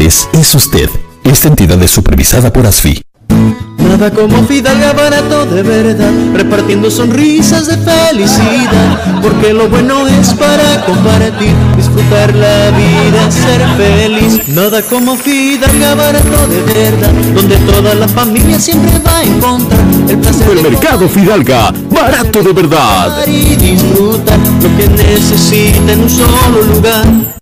es usted. Esta entidad es supervisada por ASFI. Nada como Fidalga barato de verdad, repartiendo sonrisas de felicidad, porque lo bueno es para compartir, disfrutar la vida, ser feliz. Nada como Fidalga barato de verdad, donde toda la familia siempre va a encontrar el placer. El mercado Fidalga, barato de verdad. Y disfrutar lo que necesita en un solo lugar.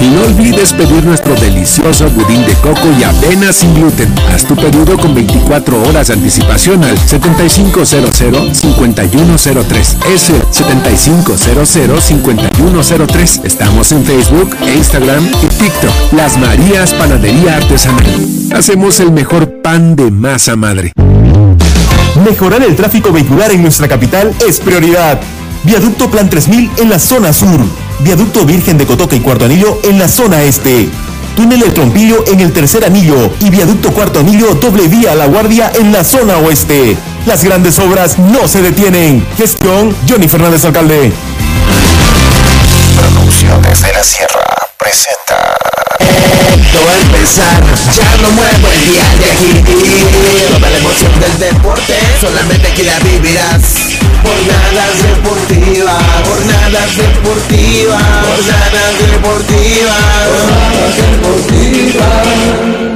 Y no olvides pedir nuestro delicioso budín de coco y avena sin gluten. Haz tu pedido con 24 horas de anticipación al 7500-5103. Es el 7500-5103. Estamos en Facebook, Instagram y TikTok. Las Marías Panadería Artesanal. Hacemos el mejor pan de masa madre. Mejorar el tráfico vehicular en nuestra capital es prioridad. Viaducto Plan 3000 en la zona sur. Viaducto Virgen de Cotoca y Cuarto Anillo en la zona este. Túnel El Trompillo en el tercer anillo y Viaducto Cuarto Anillo doble vía La Guardia en la zona oeste. Las grandes obras no se detienen. Gestión Johnny Fernández Alcalde. Producciones de la Sierra presenta. A empezar, ya no muevo el día de aquí. Toda la emoción del deporte, solamente aquí la vivirás. Jornadas deportivas, jornadas deportivas, jornadas deportivas, jornadas deportivas.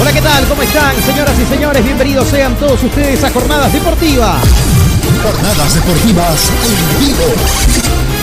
Hola, ¿qué tal? ¿Cómo están, señoras y señores? Bienvenidos sean todos ustedes a Jornadas Deportivas. Jornadas Deportivas en vivo.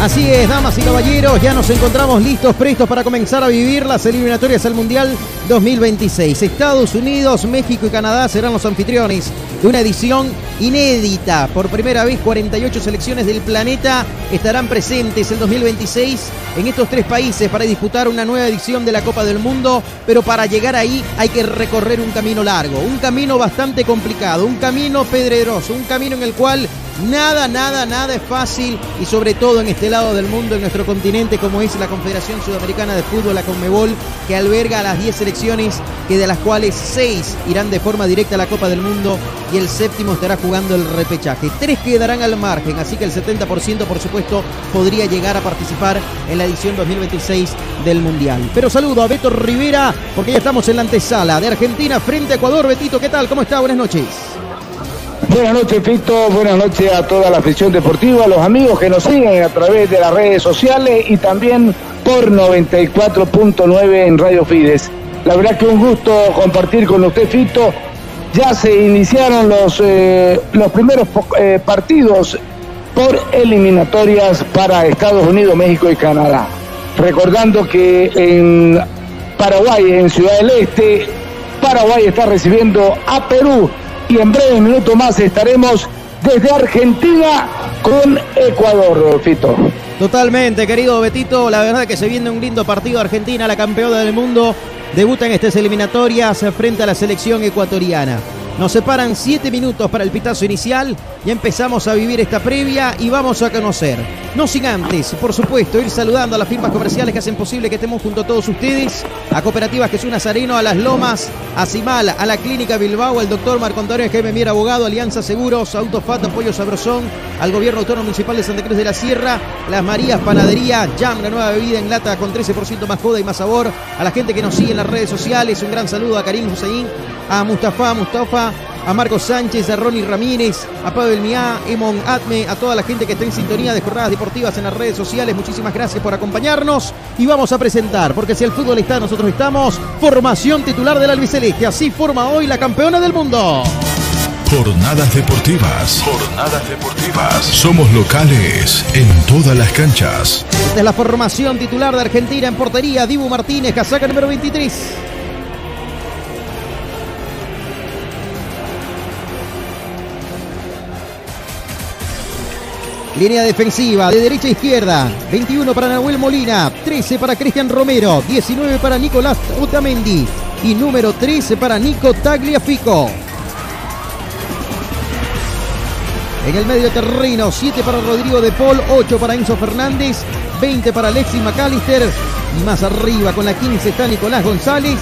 Así es, damas y caballeros, ya nos encontramos listos, prestos para comenzar a vivir las eliminatorias al Mundial 2026. Estados Unidos, México y Canadá serán los anfitriones de una edición inédita. Por primera vez, 48 selecciones del planeta estarán presentes el 2026 en estos tres países para disputar una nueva edición de la Copa del Mundo, pero para llegar ahí hay que recorrer un camino largo, un camino bastante complicado, un camino pedreroso, un camino en el cual nada, nada, nada es fácil y sobre todo en este lado del mundo, en nuestro continente, como es la Confederación Sudamericana de Fútbol, la Conmebol, que alberga a las 10 selecciones, que de las cuales 6 irán de forma directa a la Copa del Mundo y el séptimo estará jugando el repechaje. Tres quedarán al margen, así que el 70% por supuesto podría llegar a participar en la edición 2026 del Mundial. Pero saludo a Beto Rivera, porque ya estamos en la antesala de Argentina frente a Ecuador. Betito, ¿qué tal? ¿Cómo está? Buenas noches. Buenas noches, Fito. Buenas noches a toda la afición deportiva, a los amigos que nos siguen a través de las redes sociales y también por 94.9 en Radio Fides. La verdad que un gusto compartir con usted, Fito. Ya se iniciaron los, eh, los primeros eh, partidos por eliminatorias para Estados Unidos, México y Canadá. Recordando que en Paraguay, en Ciudad del Este, Paraguay está recibiendo a Perú y en breve minuto más estaremos desde Argentina con Ecuador, Fito. Totalmente, querido Betito. La verdad que se viene un lindo partido. Argentina, la campeona del mundo, debuta en estas eliminatorias frente a la selección ecuatoriana. Nos separan siete minutos para el pitazo inicial. Ya empezamos a vivir esta previa y vamos a conocer. No sin antes, por supuesto, ir saludando a las firmas comerciales que hacen posible que estemos junto a todos ustedes. A Cooperativas Jesús Nazareno, a Las Lomas, a Cimal, a la Clínica Bilbao, al doctor Marco Antonio Jaime Mier, abogado, Alianza Seguros, Autofat, Apoyo Sabrosón, al Gobierno Autónomo Municipal de Santa Cruz de la Sierra, Las Marías Panadería, Jam, la nueva bebida en lata con 13% más joda y más sabor. A la gente que nos sigue en las redes sociales, un gran saludo a Karim Hussein, a Mustafa, Mustafa, a Marcos Sánchez, a Ronnie Ramírez, a Pablo Miá, Emon Atme, a toda la gente que está en sintonía de jornadas deportivas en las redes sociales. Muchísimas gracias por acompañarnos y vamos a presentar, porque si el fútbol está, nosotros estamos. Formación titular del albiceleste. Así forma hoy la campeona del mundo. Jornadas deportivas. Jornadas deportivas. Somos locales en todas las canchas. Es la formación titular de Argentina en portería. Dibu Martínez, casaca número 23. Línea defensiva de derecha a izquierda. 21 para Nahuel Molina. 13 para Cristian Romero. 19 para Nicolás Otamendi. Y número 13 para Nico Tagliafico. En el medio terreno, 7 para Rodrigo de Paul, 8 para Enzo Fernández, 20 para Alexis McAllister. Y más arriba con la 15 está Nicolás González.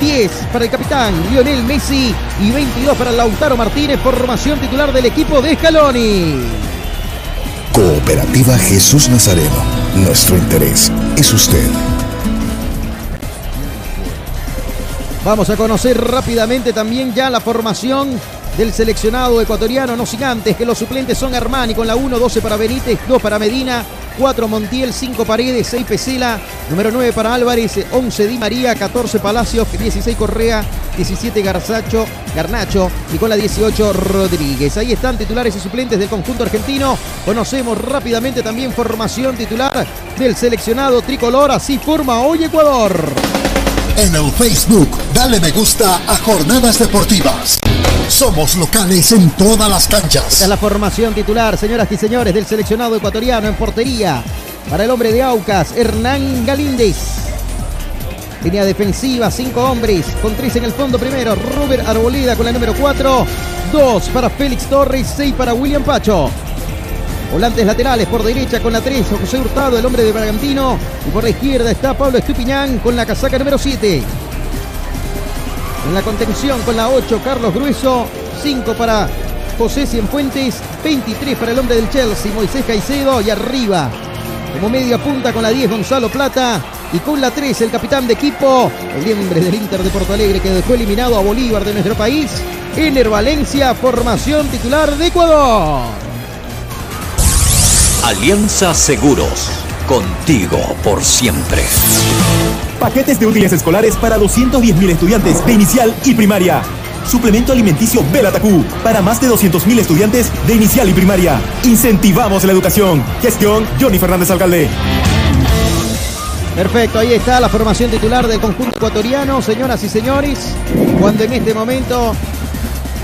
10 para el capitán Lionel Messi y 22 para Lautaro Martínez, formación titular del equipo de Scaloni. Cooperativa Jesús Nazareno. Nuestro interés es usted. Vamos a conocer rápidamente también ya la formación del seleccionado ecuatoriano, no gigantes, que los suplentes son Armani con la 1, 12 para Benítez, 2 para Medina, 4 Montiel, 5 Paredes, 6 Pesela, número 9 para Álvarez, 11 Di María, 14 Palacios, 16 Correa, 17 Garzacho, Garnacho y con la 18 Rodríguez. Ahí están titulares y suplentes del conjunto argentino. Conocemos rápidamente también formación titular del seleccionado tricolor. Así forma hoy Ecuador. En el Facebook, dale me gusta a Jornadas Deportivas. Somos locales en todas las canchas. Esta es la formación titular, señoras y señores, del seleccionado ecuatoriano en portería. Para el hombre de Aucas, Hernán Galíndez. Línea defensiva, cinco hombres, con tres en el fondo primero. Robert Arboleda con la número 4. Dos para Félix Torres, seis para William Pacho. Volantes laterales por derecha con la 3, José Hurtado, el hombre de Bragantino. Y por la izquierda está Pablo Estupiñán con la casaca número 7. En la contención con la 8, Carlos Grueso. 5 para José Cienfuentes. 23 para el hombre del Chelsea, Moisés Caicedo. Y arriba, como media punta con la 10, Gonzalo Plata. Y con la 3, el capitán de equipo, el hombre del Inter de Porto Alegre que dejó eliminado a Bolívar de nuestro país. Ener Valencia, formación titular de Ecuador. Alianza Seguros. Contigo por siempre. Paquetes de útiles escolares para 210.000 estudiantes de inicial y primaria. Suplemento alimenticio Belatacú para más de 200.000 estudiantes de inicial y primaria. Incentivamos la educación. Gestión Johnny Fernández Alcalde. Perfecto, ahí está la formación titular del conjunto ecuatoriano, señoras y señores, cuando en este momento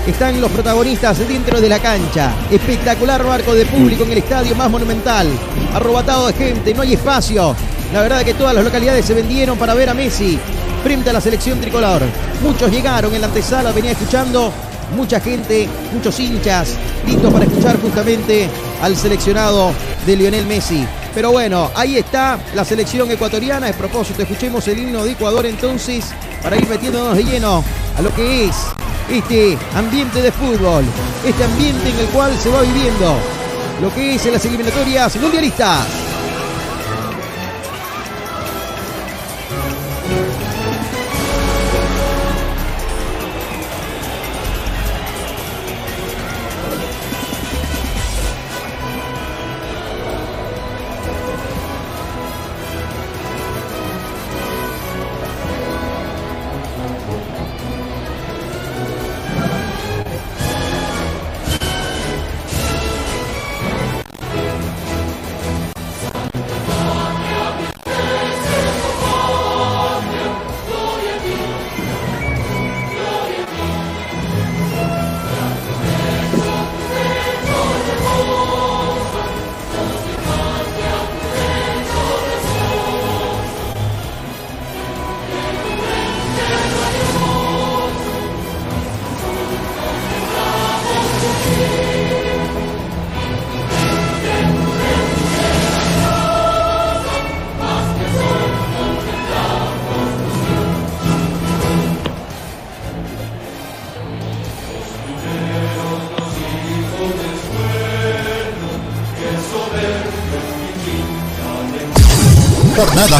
están los protagonistas dentro de la cancha. Espectacular barco de público en el estadio más monumental. Arrobatado de gente, no hay espacio. La verdad es que todas las localidades se vendieron para ver a Messi frente a la selección tricolor. Muchos llegaron en la antesala, venía escuchando mucha gente, muchos hinchas, listos para escuchar justamente al seleccionado de Lionel Messi. Pero bueno, ahí está la selección ecuatoriana. De propósito, escuchemos el himno de Ecuador entonces para ir metiéndonos de lleno a lo que es este ambiente de fútbol, este ambiente en el cual se va viviendo lo que es en las eliminatorias mundialistas.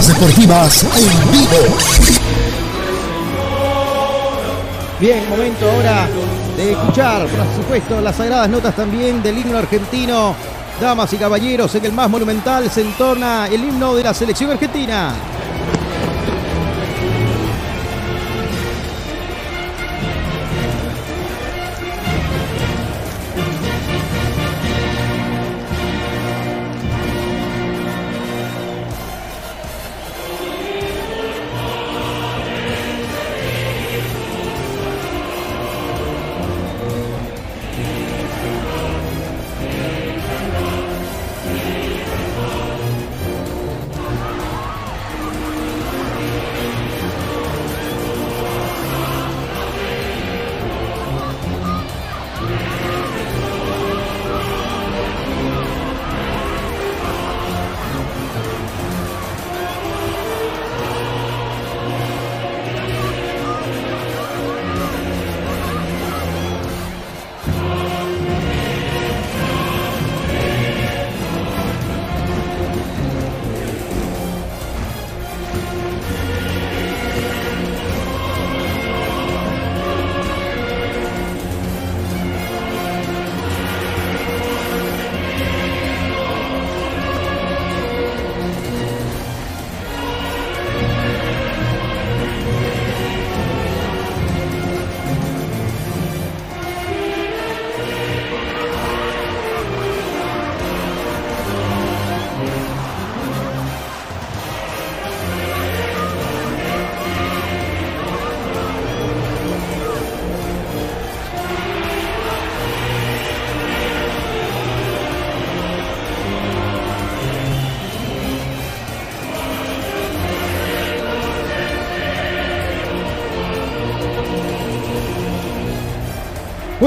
Deportivas en vivo. Bien, momento ahora de escuchar, por supuesto, las sagradas notas también del himno argentino. Damas y caballeros, en el más monumental se entona el himno de la selección argentina.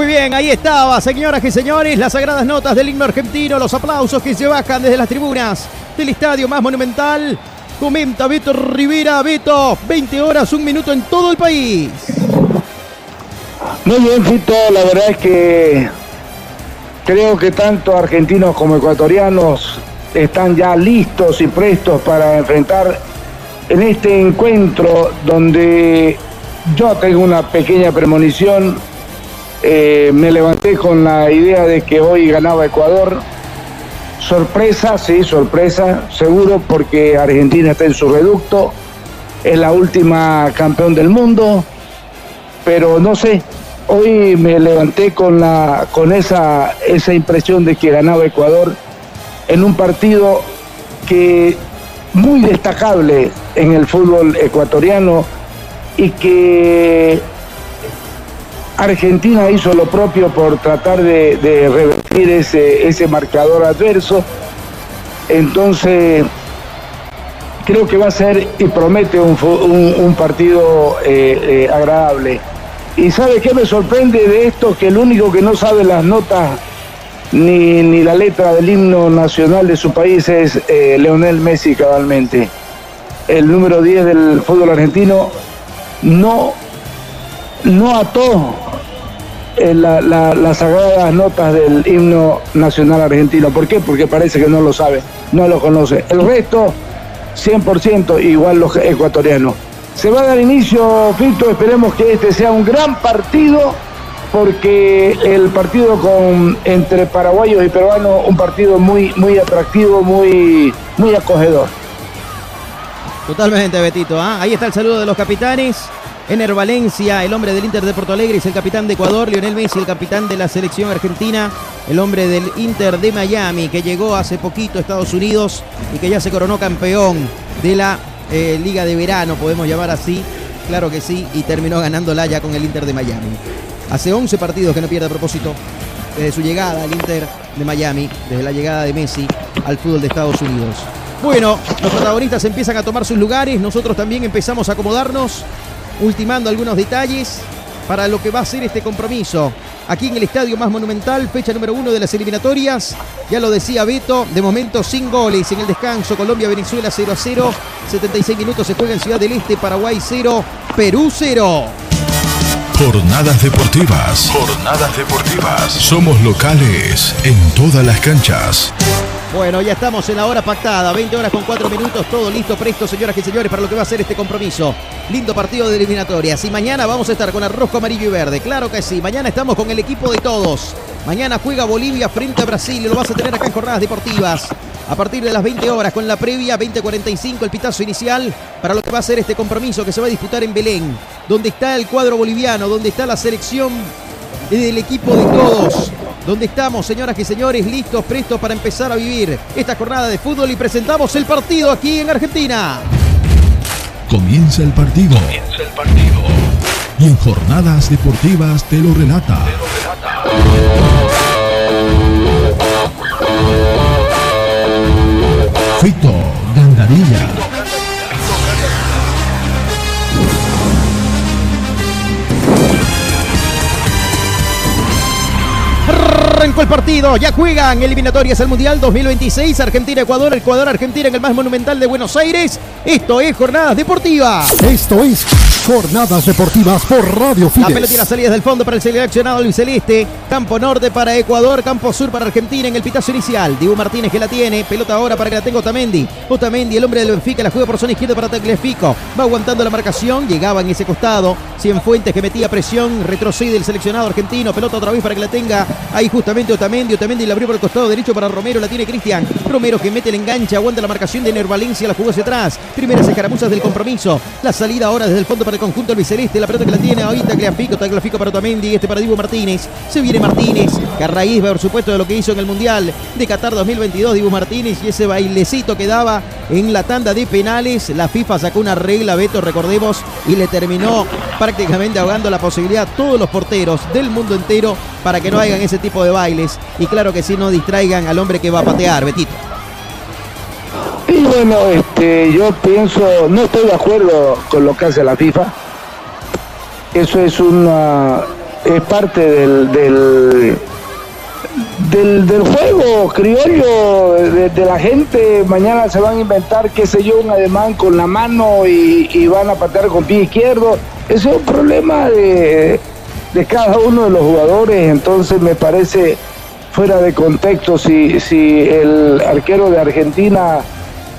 Muy bien, ahí estaba, señoras y señores, las sagradas notas del himno argentino, los aplausos que se bajan desde las tribunas del estadio más monumental. Comenta Beto Rivera, Beto, 20 horas, un minuto en todo el país. Muy bien, Fito, la verdad es que creo que tanto argentinos como ecuatorianos están ya listos y prestos para enfrentar en este encuentro donde yo tengo una pequeña premonición eh, me levanté con la idea de que hoy ganaba Ecuador. Sorpresa, sí, sorpresa, seguro, porque Argentina está en su reducto, es la última campeón del mundo, pero no sé, hoy me levanté con, la, con esa, esa impresión de que ganaba Ecuador en un partido que muy destacable en el fútbol ecuatoriano y que Argentina hizo lo propio por tratar de, revertir ese, ese marcador adverso. Entonces, creo que va a ser y promete un, partido eh, eh, agradable. ¿Y sabe qué me sorprende de esto? Que el único que no sabe las notas ni, ni la letra del himno nacional de su país es eh, Leonel Messi cabalmente. El número 10 del fútbol argentino no, no ató eh, las sagradas notas del himno nacional argentino. ¿Por qué? Porque parece que no lo sabe, no lo conoce. El resto, 100% igual los ecuatorianos. Se va a dar inicio, Fito, esperemos que este sea un gran partido, porque el partido con, entre paraguayos y peruanos, un partido muy, muy atractivo, muy, muy acogedor. Totalmente, Betito. ¿ah? Ahí está el saludo de los capitanes. Ener Valencia, el hombre del Inter de Porto Alegre, es el capitán de Ecuador. Lionel Messi, el capitán de la selección argentina. El hombre del Inter de Miami, que llegó hace poquito a Estados Unidos y que ya se coronó campeón de la eh, Liga de Verano, podemos llamar así. Claro que sí, y terminó ganándola ya con el Inter de Miami. Hace 11 partidos que no pierde a propósito desde su llegada al Inter de Miami, desde la llegada de Messi al fútbol de Estados Unidos. Bueno, los protagonistas empiezan a tomar sus lugares, nosotros también empezamos a acomodarnos ultimando algunos detalles para lo que va a ser este compromiso. Aquí en el estadio más monumental, fecha número uno de las eliminatorias. Ya lo decía Beto, de momento sin goles en el descanso. Colombia-Venezuela 0 a 0. 76 minutos se juega en Ciudad del Este, Paraguay 0, Perú 0. Jornadas deportivas. Jornadas deportivas. Somos locales en todas las canchas. Bueno, ya estamos en la hora pactada, 20 horas con 4 minutos, todo listo, presto, señoras y señores, para lo que va a ser este compromiso. Lindo partido de eliminatorias. Y mañana vamos a estar con el rojo, amarillo y verde. Claro que sí. Mañana estamos con el equipo de todos. Mañana juega Bolivia frente a Brasil y lo vas a tener acá en Jornadas Deportivas. A partir de las 20 horas con la previa, 20.45 el pitazo inicial para lo que va a ser este compromiso que se va a disputar en Belén, donde está el cuadro boliviano, donde está la selección del equipo de todos donde estamos, señoras y señores, listos, prestos para empezar a vivir esta jornada de fútbol y presentamos el partido aquí en Argentina. Comienza el partido. Comienza el partido. Y en jornadas deportivas te lo relata. Te lo relata. Fito Gandarilla. Arrancó el partido, ya juegan eliminatorias al Mundial 2026, Argentina-Ecuador, Ecuador-Argentina en el más monumental de Buenos Aires. Esto es Jornadas Deportivas. Esto es Jornadas Deportivas por Radio Fides. La pelota y las salidas del fondo para el seleccionado Luis Celeste. Campo norte para Ecuador, campo sur para Argentina en el pitazo inicial. Dibu Martínez que la tiene, pelota ahora para que la tenga Otamendi. Otamendi, el hombre del Benfica, la juega por zona izquierda para Tagliafico. Va aguantando la marcación, llegaba en ese costado. Cienfuentes que metía presión, retrocede el seleccionado argentino. Pelota otra vez para que la tenga ahí justamente Otamendi. Otamendi la abrió por el costado derecho para Romero, la tiene Cristian. Romero que mete el enganche, aguanta la marcación de Nervalencia, la jugó hacia atrás. Primeras escaramuzas del compromiso. La salida ahora desde el fondo para el conjunto albiceleste. La pelota que la tiene ahí Tagliafico, Tagliafico para Otamendi, este para Dibu Martínez. Se viene Martínez, que a raíz, por supuesto, de lo que hizo en el Mundial de Qatar 2022, Dibu Martínez y ese bailecito que daba en la tanda de penales. La FIFA sacó una regla, Beto, recordemos, y le terminó prácticamente ahogando la posibilidad a todos los porteros del mundo entero para que no hagan ese tipo de bailes. Y claro que sí, no distraigan al hombre que va a patear, Betito. Y bueno, este, yo pienso, no estoy de acuerdo con lo que hace la FIFA. Eso es una, es parte del, del, del, juego criollo de, la gente. Mañana se van a inventar, qué sé yo, un ademán con la mano y, van a patear con pie izquierdo. Ese es un problema de, de cada uno de los jugadores, entonces me parece fuera de contexto si, si el arquero de Argentina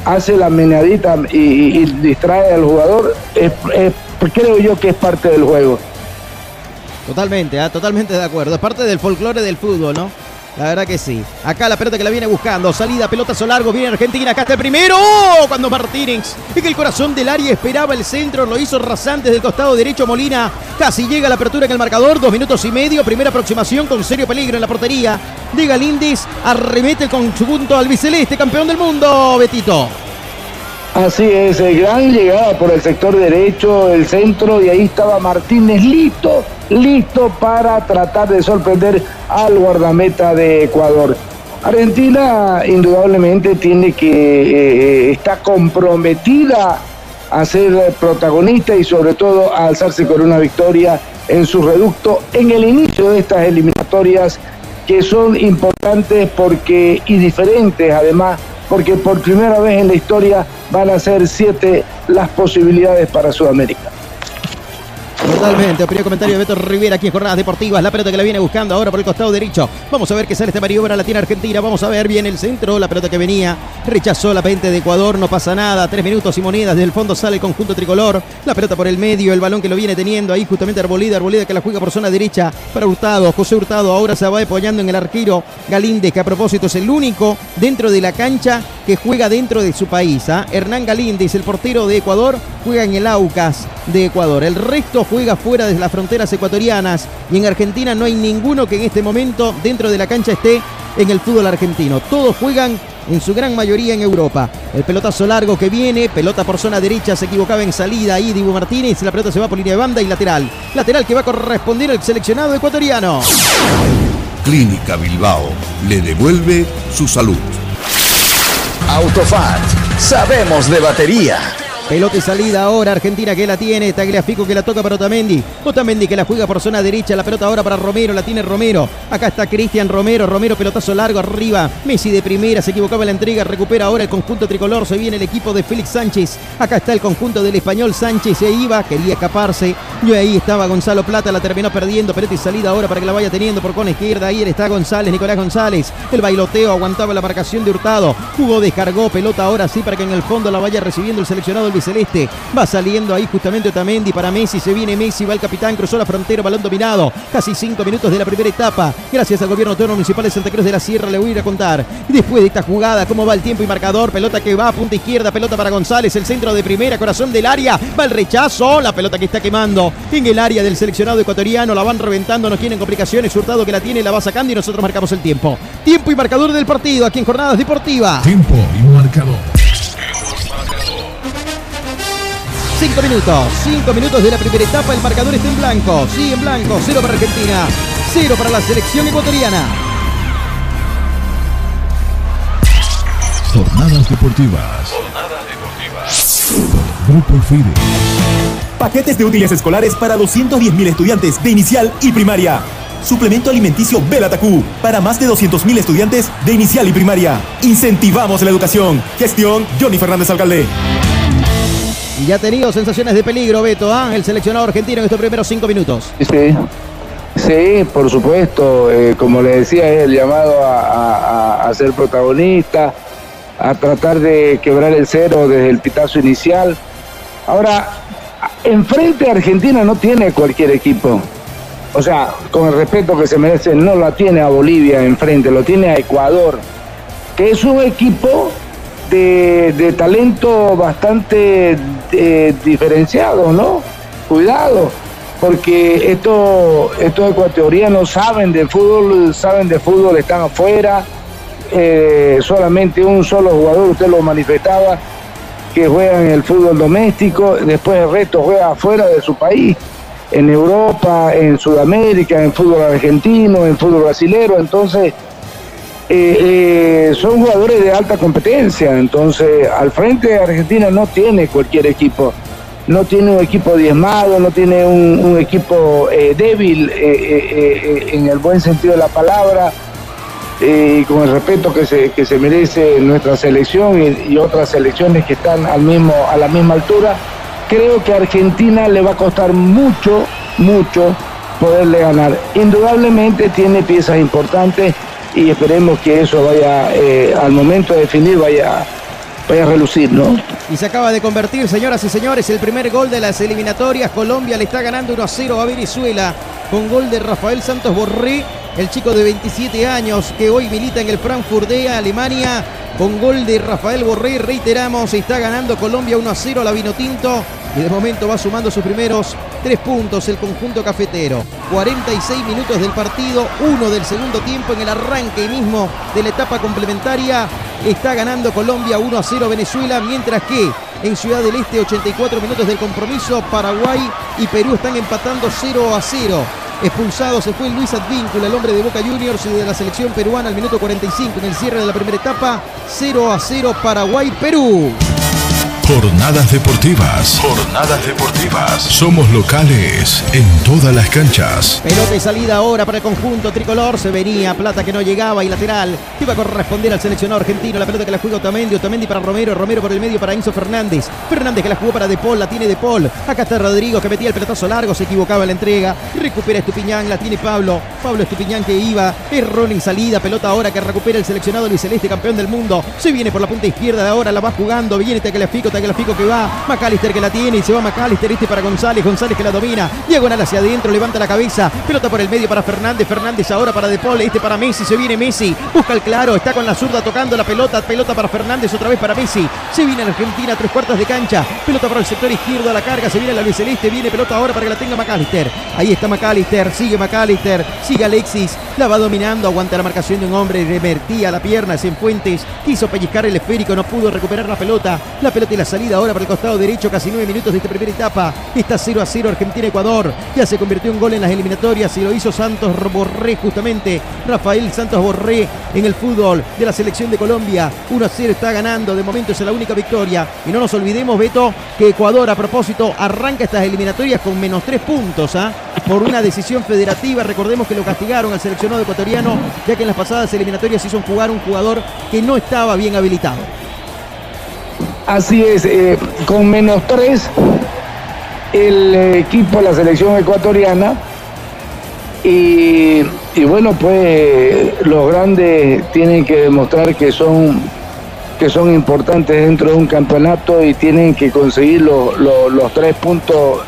hace la meneadita y, distrae al jugador, creo yo que es parte del juego. Totalmente, ¿ah? totalmente de acuerdo. Es parte del folclore del fútbol, ¿no? La verdad que sí. Acá la pelota que la viene buscando. Salida, pelotazo largo. Viene Argentina. Acá está el primero. ¡Oh! Cuando Martínez. Es que el corazón del área esperaba el centro. Lo hizo rasante del costado derecho Molina. Casi llega la apertura en el marcador. Dos minutos y medio. Primera aproximación con serio peligro en la portería de Galindis. Arremete el conjunto albiceleste. Campeón del mundo. Betito. Así es, gran llegada por el sector derecho, el centro, y ahí estaba Martínez listo, listo para tratar de sorprender al guardameta de Ecuador. Argentina indudablemente tiene que, eh, está comprometida a ser protagonista y sobre todo a alzarse con una victoria en su reducto en el inicio de estas eliminatorias que son importantes porque y diferentes además porque por primera vez en la historia van a ser siete las posibilidades para Sudamérica. Totalmente. Opinión comentario de Beto Rivera aquí en Jornadas Deportivas. La pelota que la viene buscando ahora por el costado derecho. Vamos a ver qué sale esta maniobra. La tiene Argentina. Vamos a ver bien el centro. La pelota que venía. Rechazó la pente de Ecuador. No pasa nada. Tres minutos y monedas. Desde el fondo sale el conjunto tricolor. La pelota por el medio. El balón que lo viene teniendo ahí justamente Arbolida. Arbolida que la juega por zona derecha para Hurtado. José Hurtado ahora se va apoyando en el arquero Galíndez, que a propósito es el único dentro de la cancha que juega dentro de su país. ¿ah? Hernán Galíndez, el portero de Ecuador, juega en el Aucas de Ecuador. El resto juega fuera de las fronteras ecuatorianas y en Argentina no hay ninguno que en este momento dentro de la cancha esté en el fútbol argentino. Todos juegan en su gran mayoría en Europa. El pelotazo largo que viene, pelota por zona derecha, se equivocaba en salida ahí Dibu Martínez, la pelota se va por línea de banda y lateral. Lateral que va a corresponder al seleccionado ecuatoriano. Clínica Bilbao le devuelve su salud. Autofat, sabemos de batería. Pelota y salida ahora, Argentina que la tiene, Tagliafico que la toca para Otamendi, Otamendi que la juega por zona derecha, la pelota ahora para Romero, la tiene Romero, acá está Cristian Romero, Romero pelotazo largo arriba, Messi de primera, se equivocaba la entrega, recupera ahora el conjunto tricolor, se viene el equipo de Félix Sánchez, acá está el conjunto del español Sánchez, se iba, quería escaparse, y ahí estaba Gonzalo Plata, la terminó perdiendo, pelota y salida ahora para que la vaya teniendo por con izquierda, ahí está González, Nicolás González, el bailoteo aguantaba la marcación de Hurtado, jugó, descargó, pelota ahora sí para que en el fondo la vaya recibiendo el seleccionado Celeste. Va saliendo ahí justamente Otamendi para Messi. Se viene Messi, va el capitán, cruzó la frontera, balón dominado. Casi cinco minutos de la primera etapa. Gracias al gobierno autónomo municipal de Santa Cruz de la Sierra le voy a ir a contar. Después de esta jugada, cómo va el tiempo y marcador. Pelota que va a punta izquierda, pelota para González, el centro de primera, corazón del área. Va el rechazo, la pelota que está quemando en el área del seleccionado ecuatoriano. La van reventando, no tienen complicaciones. Hurtado que la tiene, la va sacando y nosotros marcamos el tiempo. Tiempo y marcador del partido aquí en Jornadas Deportivas. Tiempo y marcador. Cinco minutos, cinco minutos de la primera etapa, el marcador está en blanco, sí en blanco, cero para Argentina, cero para la selección ecuatoriana. Jornadas deportivas. Jornadas deportivas. Grupo FIDE. Paquetes de útiles escolares para 210.000 estudiantes de inicial y primaria. Suplemento alimenticio Belatacú para más de 200.000 estudiantes de inicial y primaria. Incentivamos la educación. Gestión Johnny Fernández Alcalde. Y ya ha tenido sensaciones de peligro, Beto, ¿ah? el seleccionado argentino en estos primeros cinco minutos. Sí, sí, por supuesto. Eh, como le decía, es el llamado a, ser protagonista, a tratar de quebrar el cero desde el pitazo inicial. Ahora, enfrente a Argentina no tiene cualquier equipo. O sea, con el respeto que se merece, no la tiene a Bolivia enfrente, lo tiene a Ecuador, que es un equipo de, talento bastante eh, ¿no? Cuidado, porque estos, estos ecuatorianos saben de fútbol, saben de fútbol, están afuera. Eh, solamente un solo jugador, usted lo manifestaba, que juega en el fútbol doméstico, después el resto juega afuera de su país, en Europa, en Sudamérica, en fútbol argentino, en fútbol brasilero, entonces eh, eh, son jugadores de alta competencia, entonces al frente de Argentina no tiene cualquier equipo. no tiene un equipo diezmado, no tiene un, equipo eh, débil en el buen sentido de la palabra, y con el respeto que se, que se merece nuestra selección y, otras selecciones que están al mismo, a la misma altura, creo que a Argentina le va a costar mucho, mucho poderle ganar. Indudablemente tiene piezas importantes y esperemos que eso vaya, eh, al momento de definir, vaya, vaya a relucir, ¿no? Y se acaba de convertir, señoras y señores, el primer gol de las eliminatorias. Colombia le está ganando 1 a 0 a Venezuela con gol de Rafael Santos Borré, el chico de 27 años que hoy milita en el Frankfurt de Alemania. Con gol de Rafael Borré, reiteramos, está ganando Colombia 1 a 0 a la Vinotinto y de momento va sumando sus primeros tres puntos el conjunto cafetero. 46 minutos del partido, uno del segundo tiempo en el arranque mismo de la etapa complementaria. Está ganando Colombia 1 a 0 Venezuela, mientras que en Ciudad del Este 84 minutos del compromiso, Paraguay y Perú están empatando 0 a 0. Expulsado se fue Luis Advíncula, el hombre de Boca Juniors y de la selección peruana al minuto 45 en el cierre de la primera etapa. 0 a 0 Paraguay-Perú. Jornadas deportivas. Jornadas deportivas. Somos locales en todas las canchas. Pelota y salida ahora para el conjunto tricolor. Se venía Plata que no llegaba y lateral. Que iba a corresponder al seleccionado argentino. La pelota que la juega Otamendi. Otamendi para Romero. Romero por el medio para Enzo Fernández. Fernández que la jugó para De Paul. La tiene De Paul. Acá está Rodrigo que metía el pelotazo largo. Se equivocaba en la entrega. Recupera Estupiñán. La tiene Pablo. Pablo Estupiñán que iba. Error en salida. Pelota ahora que recupera el seleccionado Luis Celeste, campeón del mundo. Se viene por la punta izquierda de ahora. La va jugando. Viene Tagliafico. Tagliafico que va. McAllister que la tiene y se va McAllister. Este para González. González que la domina. Diagonal hacia adentro. Levanta la cabeza. Pelota por el medio para Fernández. Fernández ahora para De Paul. Este para Messi. Se viene Messi. Busca el claro. Está con la zurda tocando la pelota. Pelota para Fernández. Otra vez para Messi. Se viene en Argentina. Tres cuartos de cancha. Pelota para el sector izquierdo a la carga. Se viene la Luis Celeste. Viene pelota ahora para que la tenga McAllister. Ahí está McAllister. Sigue McAllister. Sigue Alexis. La va dominando. Aguanta la marcación de un hombre. Revertía la pierna. Cienfuentes. Quiso pellizcar el esférico. No pudo recuperar la pelota. La pelota y la salida ahora para el costado derecho. Casi nueve minutos de esta primera etapa. Está 0 a 0 Argentina-Ecuador. Ya se convirtió en gol en las eliminatorias y lo hizo Santos Borré justamente. Rafael Santos Borré en el fútbol de la selección de Colombia. 1 a 0 está ganando. De momento es la única victoria. Y no nos olvidemos, Beto, que Ecuador a propósito arranca estas eliminatorias con menos tres puntos. ¿ah? Por una decisión federativa. Recordemos que lo castigaron al seleccionado ecuatoriano, ya que en las pasadas eliminatorias hizo jugar un jugador que no estaba bien habilitado. Así es, eh, con menos tres el equipo la selección ecuatoriana y, bueno, pues los grandes tienen que demostrar que son que son importantes dentro de un campeonato y tienen que conseguir los tres puntos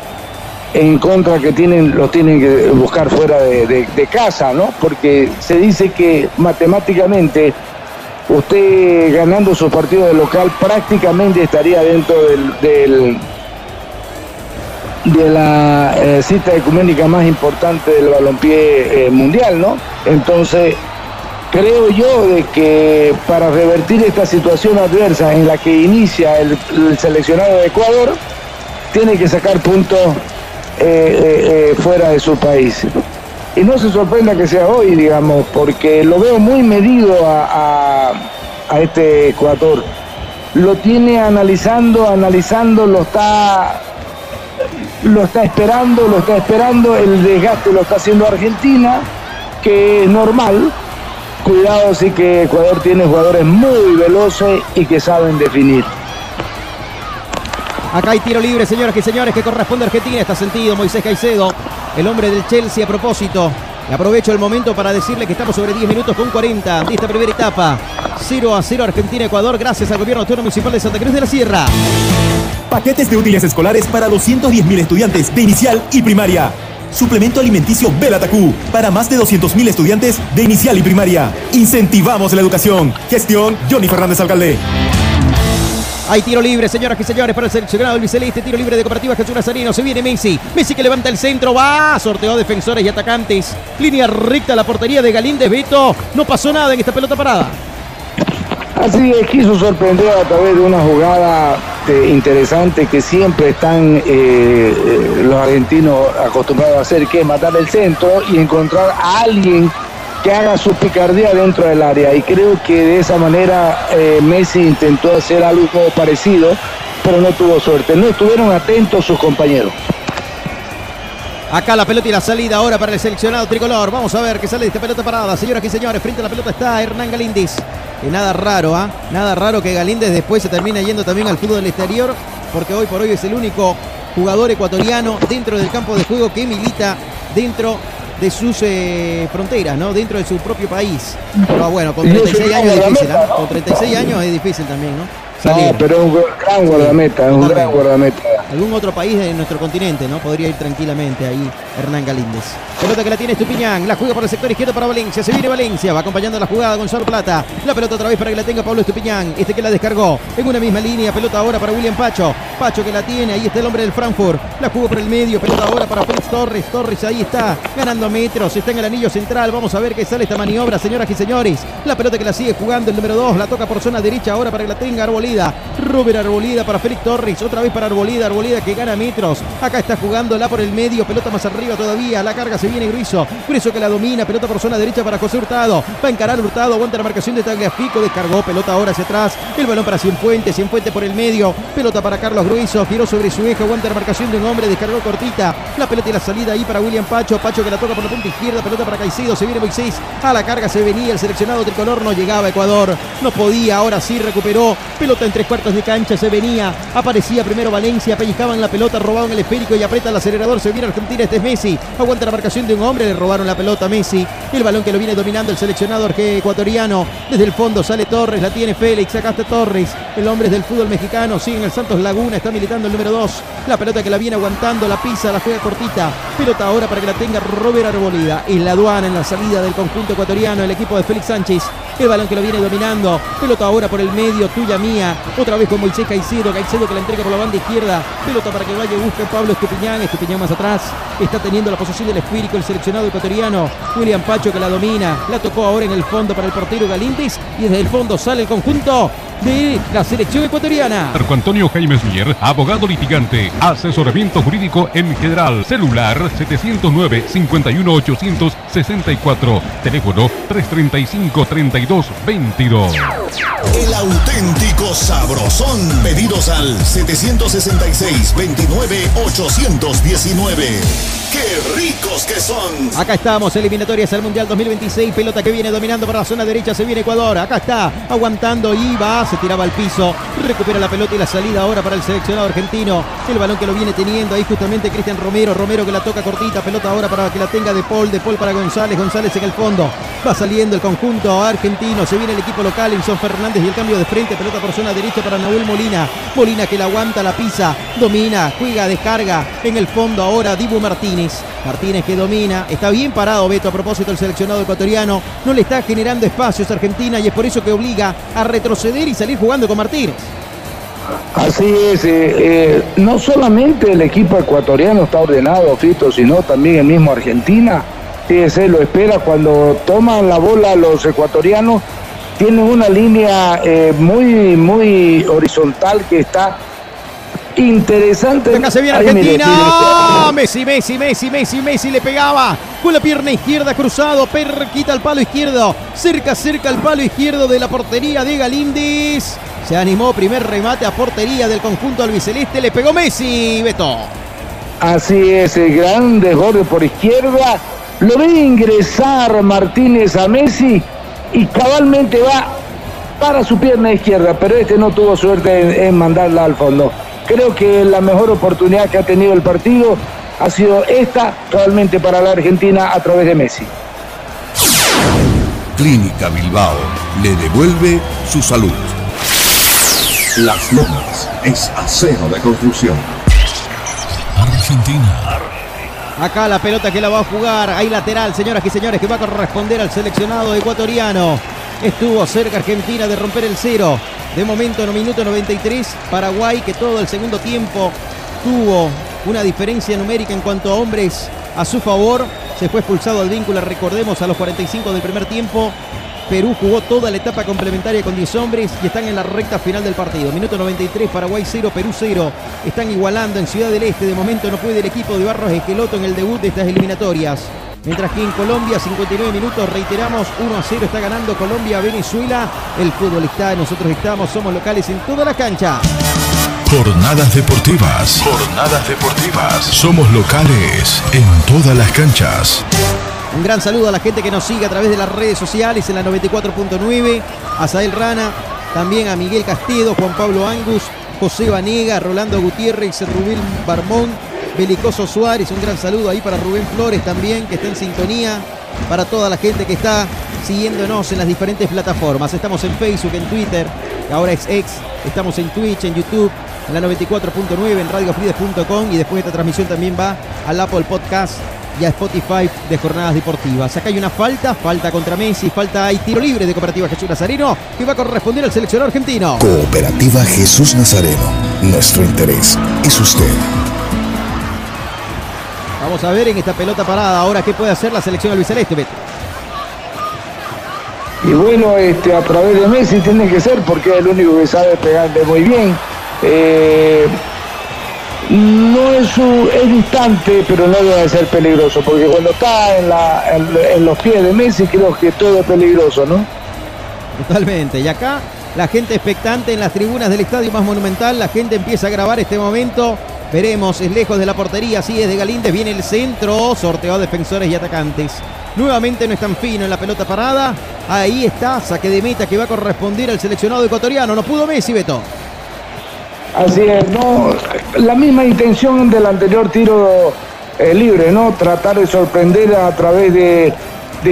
en contra que tienen, los tienen que buscar fuera de casa, ¿no? Porque se dice que matemáticamente usted ganando su partido de local prácticamente estaría dentro del, de la eh, cita ecuménica más importante del balompié eh, mundial, ¿no? Entonces, creo yo de que para revertir esta situación adversa en la que inicia el, seleccionado de Ecuador, tiene que sacar puntos eh, fuera de su país. Y no se sorprenda que sea hoy, digamos, porque lo veo muy medido a, este Ecuador. Lo tiene analizando, analizando, lo está, lo está esperando, lo está esperando, el desgaste lo está haciendo Argentina, que es normal. Cuidado, sí que Ecuador tiene jugadores muy veloces y que saben definir. Acá hay tiro libre, señoras y señores, que corresponde a Argentina. Está sentido Moisés Caicedo el hombre del Chelsea a propósito. aprovecho el momento para decirle que estamos sobre 10 minutos con 40 de esta primera etapa. 0 a 0 Argentina-Ecuador gracias al gobierno autónomo municipal de Santa Cruz de la Sierra. Paquetes de útiles escolares para 210.000 estudiantes de inicial y primaria. Suplemento alimenticio Belatacú para más de 200.000 estudiantes de inicial y primaria. Incentivamos la educación. Gestión Johnny Fernández Alcalde. Hay tiro libre, señoras y señores, para el seleccionado Luis Celeste. Tiro libre de Cooperativa Jesús Nazareno. Se viene Messi. Messi que levanta el centro. Va. Sorteó defensores y atacantes. Línea recta a la portería de Galíndez Beto. No pasó nada en esta pelota parada. Así es, quiso sorprender a través de una jugada eh, interesante que siempre están eh, eh, los argentinos acostumbrados a hacer, que es matar el centro y encontrar a alguien que haga su picardía dentro del área. Y creo que de esa manera eh, Messi intentó hacer algo parecido pero no tuvo suerte. No estuvieron atentos sus compañeros. Acá la pelota y la salida ahora para el seleccionado tricolor. Vamos a ver qué sale de esta pelota parada. Señoras y señores, frente a la pelota está Hernán Galíndez. Y nada raro, ¿ah? Nada raro que Galíndez después se termine yendo también al fútbol exterior, porque hoy por hoy es el único jugador ecuatoriano dentro del campo de juego que milita dentro de sus eh, fronteras, ¿no? Dentro de su propio país. Pero bueno, con 36 años es difícil, ¿ah? Con 36 años es difícil también, ¿no? No, pero es un gran guardameta, es un gran guardameta. Algún otro país de nuestro continente, ¿no? Podría ir tranquilamente ahí Hernán Galíndez. Pelota que la tiene Estupiñán, la juega por el sector izquierdo para Valencia, se viene Valencia, va acompañando la jugada Gonzalo Plata. La pelota otra vez para que la tenga Pablo Estupiñán, este que la descargó en una misma línea, pelota ahora para William Pacho. Pacho que la tiene, ahí está el hombre del Frankfurt. La jugó por el medio, pelota ahora para Félix Torres. Torres ahí está, ganando metros, está en el anillo central. Vamos a ver qué sale esta maniobra, señoras y señores. La pelota que la sigue jugando el número 2, la toca por zona derecha ahora para que la tenga Arbolida. Robert Arbolida para Félix Torres, otra vez para Arbolida, Arbolida que gana metros. Acá está jugándola por el medio, pelota más arriba todavía. La carga se viene Gruizo, Gruizo que la domina, pelota por zona derecha para José Hurtado. Va a encarar Hurtado, aguanta la marcación de Tagliafico, descargó, pelota ahora hacia atrás. El balón para Cienfuentes, Cienfuentes por el medio. Pelota para Carlos Gruizo, giró sobre su eje, aguanta la marcación de un hombre, descargó cortita. La pelota y la salida ahí para William Pacho. Pacho que la toca por la punta izquierda, pelota para Caicedo, se viene Moisés. A la carga se venía el seleccionado tricolor, no llegaba Ecuador. No podía, ahora sí recuperó. Pelota en tres cuartos de cancha, se venía. Aparecía primero Valencia, pellizcaban la pelota, robaban el esférico y aprieta el acelerador. Se viene Argentina, este es Messi. Aguanta la marcación de un hombre, le robaron la pelota a Messi. El balón que lo viene dominando el seleccionado ecuatoriano. Desde el fondo sale Torres, la tiene Félix, acá está Torres. El hombre es del fútbol mexicano, sigue en el Santos Laguna, está militando el número 2. La pelota que la viene aguantando, la pisa, la juega cortita. Pelota ahora para que la tenga Robert Arbolida. Y la aduana en la salida del conjunto ecuatoriano, el equipo de Félix Sánchez. El balón que lo viene dominando. Pelota ahora por el medio, tuya mía. Otra vez con Moisés Caicedo. Caicedo que la entrega por la banda izquierda. Pelota para que vaya busque Pablo Estupiñán. Estupiñán más atrás. Está teniendo la posesión del esférico el seleccionado ecuatoriano. William Pacho que la domina. La tocó ahora en el fondo para el portero Galindis. Y desde el fondo sale el conjunto de la selección ecuatoriana. Marco Antonio Jaimes Mier, abogado litigante, asesoramiento jurídico en general, celular 709-51864, teléfono 335-3222. El auténtico sabrosón. Pedidos al 766-29-819. ¡Qué ricos que son! Acá estamos, eliminatorias al Mundial 2026. Pelota que viene dominando por la zona derecha. Se viene Ecuador. Acá está, aguantando y va. Se tiraba al piso. Recupera la pelota y la salida ahora para el seleccionado argentino. El balón que lo viene teniendo ahí justamente Cristian Romero. Romero que la toca cortita. Pelota ahora para que la tenga De Paul. De Paul para González. González en el fondo. Va saliendo el conjunto argentino. Se viene el equipo local. Enson Fernández y el cambio de frente. Pelota por zona derecha para Nahuel Molina. Molina que la aguanta, la pisa. Domina. Juega, descarga. En el fondo ahora Dibu Martínez. Martínez que domina, está bien parado Beto a propósito el seleccionado ecuatoriano, no le está generando espacios a Argentina y es por eso que obliga a retroceder y salir jugando con Martínez. Así es, eh, eh, no solamente el equipo ecuatoriano está ordenado, Fito, sino también el mismo Argentina. Fíjese, lo espera cuando toman la bola los ecuatorianos, tienen una línea eh, muy, muy horizontal que está interesante. Acá se viene Argentina. tiene-. Messi, Messi, Messi, Messi, Messi le pegaba con la pierna izquierda cruzado. Per quita el palo izquierdo. Cerca, cerca el palo izquierdo de la portería de Galindis. Se animó primer remate a portería del conjunto albiceleste. Le pegó Messi, Beto. Así es, el gran desborde por izquierda. Lo ve ingresar Martínez a Messi y cabalmente va para su pierna izquierda, pero este no tuvo suerte en, en mandarla al fondo. Creo que la mejor oportunidad que ha tenido el partido ha sido esta, totalmente para la Argentina a través de Messi. Clínica Bilbao le devuelve su salud. Las Lomas es acero de construcción. Argentina. Acá la pelota que la va a jugar. Hay lateral, señoras y señores, que va a corresponder al seleccionado ecuatoriano. Estuvo cerca Argentina de romper el cero. De momento, en un minuto 93, Paraguay, que todo el segundo tiempo tuvo una diferencia numérica en cuanto a hombres a su favor. Se fue expulsado al vínculo, recordemos, a los 45 del primer tiempo. Perú jugó toda la etapa complementaria con 10 hombres y están en la recta final del partido. Minuto 93, Paraguay 0, Perú 0. Están igualando en Ciudad del Este. De momento no puede el equipo de Barros Esqueloto en el debut de estas eliminatorias. Mientras que en Colombia, 59 minutos, reiteramos, 1 a 0 está ganando Colombia a Venezuela. El fútbol está, nosotros estamos, somos locales en toda la cancha. Jornadas deportivas. Jornadas deportivas. Somos locales en todas las canchas. Un gran saludo a la gente que nos sigue a través de las redes sociales en la 94.9, a Sael Rana, también a Miguel Castedo, Juan Pablo Angus, José Vanega, Rolando Gutiérrez, Rubén Barmón, Belicoso Suárez, un gran saludo ahí para Rubén Flores también, que está en sintonía, para toda la gente que está siguiéndonos en las diferentes plataformas. Estamos en Facebook, en Twitter, ahora es ex, estamos en Twitch, en YouTube, en la 94.9, en radiofrides.com y después esta transmisión también va al Apple Podcast y a Spotify de Jornadas Deportivas. Acá hay una falta, falta contra Messi, falta hay tiro libre de Cooperativa Jesús Nazareno que va a corresponder al seleccionador argentino. Cooperativa Jesús Nazareno. Nuestro interés es usted. Vamos a ver en esta pelota parada ahora qué puede hacer la selección albiceleste, Beto. Y bueno, este, a través de Messi tiene que ser porque es el único que sabe pegarle muy bien. Eh, no es, su, es distante, pero no debe ser peligroso, porque cuando está en, los pies de Messi creo que todo es peligroso, ¿no? Totalmente. Y acá la gente expectante en las tribunas del estadio más monumental, la gente empieza a grabar este momento. Veremos, es lejos de la portería, sí, es de Galíndez, viene el centro, sorteo a defensores y atacantes. Nuevamente no es tan fino en la pelota parada. Ahí está, saque de meta que va a corresponder al seleccionado ecuatoriano. No pudo Messi, Beto. Así es, no, la misma intención del anterior tiro eh, libre, ¿no? Tratar de sorprender a través de,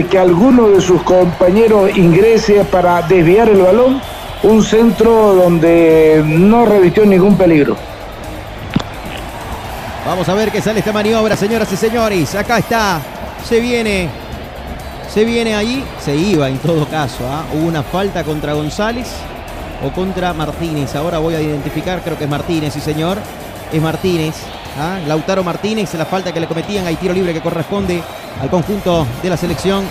que alguno de sus compañeros ingrese para desviar el balón, un centro donde no revistió ningún peligro. Vamos a ver qué sale esta maniobra, señoras y señores. Acá está, se viene, se viene ahí, se iba en todo caso. ¿ah? Hubo una falta contra González o contra Martínez. Ahora voy a identificar, creo que es Martínez, sí señor. Es Martínez. ¿ah? Lautaro Martínez, la falta que le cometían. Hay tiro libre que corresponde al conjunto de la selección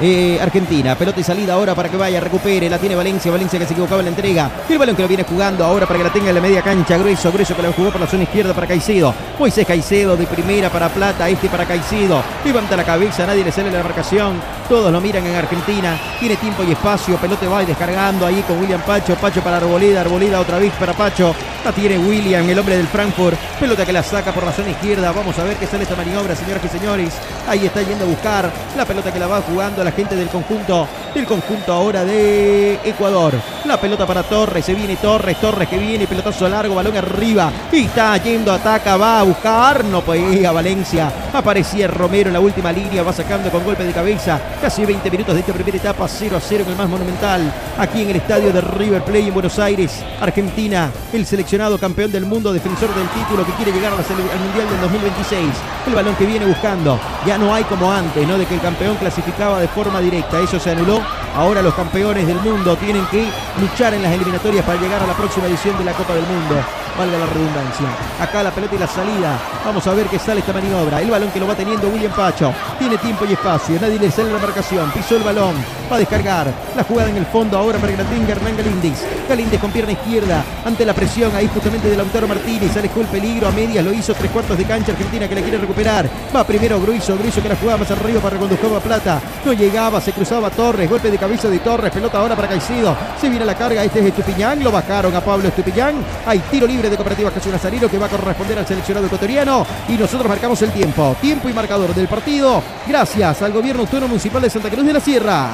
eh, Argentina. Pelota y salida ahora para que vaya, recupere. La tiene Valencia. Valencia que se equivocaba en la entrega. El balón que lo viene jugando ahora para que la tenga en la media cancha. Grueso, grueso que lo jugó por la zona izquierda para Caicedo. Moisés Caicedo de primera para Plata. Este para Caicedo. Levanta la cabeza, nadie le sale la marcación. Todos lo miran en Argentina. Tiene tiempo y espacio. Pelota va y descargando ahí con William Pacho. Pacho para Arboleda. Arboleda otra vez para Pacho. La tiene William, el hombre del Frankfurt. Pelota que la saca por la zona izquierda. Vamos a ver qué sale esta maniobra, señoras y señores. Ahí está yendo a buscar la pelota que la va jugando la gente del conjunto. Del conjunto ahora de Ecuador. La pelota para Torres. Se viene Torres. Torres que viene. Pelotazo largo. Balón arriba. Y está yendo. Ataca. Va a buscar. No podía Valencia. Aparecía Romero en la última línea. Va sacando con golpe de cabeza. Casi 20 minutos de esta primera etapa. 0 a 0 en el más monumental. Aquí en el estadio de River Plate en Buenos Aires. Argentina. El seleccionado campeón del mundo. Defensor del título que quiere llegar al Mundial del 2026. El balón que viene buscando. Ya no hay como antes, ¿no? De que el campeón clasificaba de forma directa. Eso se anuló. Ahora los campeones del mundo tienen que luchar en las eliminatorias para llegar a la próxima edición de la Copa del Mundo. Valga la redundancia. Acá la pelota y la salida. Vamos a ver qué sale esta maniobra. El balón que lo va teniendo William Pacho. Tiene tiempo y espacio. Nadie le sale la marcación. Pisó el balón. Va a descargar. La jugada en el fondo ahora para Hernán Galíndez. Galíndez con pierna izquierda. Ante la presión ahí justamente de Lautaro Martínez. Alejó el peligro a medias. Lo hizo tres cuartos de cancha. Argentina que la quiere recuperar. Va primero Gruiso. Gruiso que la jugaba más arriba para reconduzcaba a Plata. No llegaba. Se cruzaba Torres. Golpe de cabeza de Torres. Pelota ahora para Caicedo. Se viene la carga. Este es Estupiñán. Lo bajaron a Pablo Estupiñán. Hay tiro libre de Cooperativa Jesús Nazarino que va a corresponder al seleccionado ecuatoriano. Y nosotros marcamos el tiempo. Tiempo y marcador del partido. Gracias al gobierno autónomo municipal de Santa Cruz de la Sierra.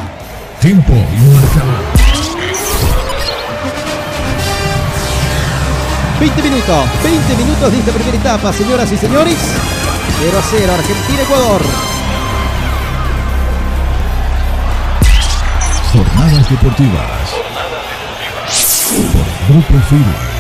Tiempo y marcador. 20 minutos, 20 minutos de esta primera etapa, señoras y señores. 0 a 0, Argentina-Ecuador. Jornadas deportivas. Por Grupo Fides.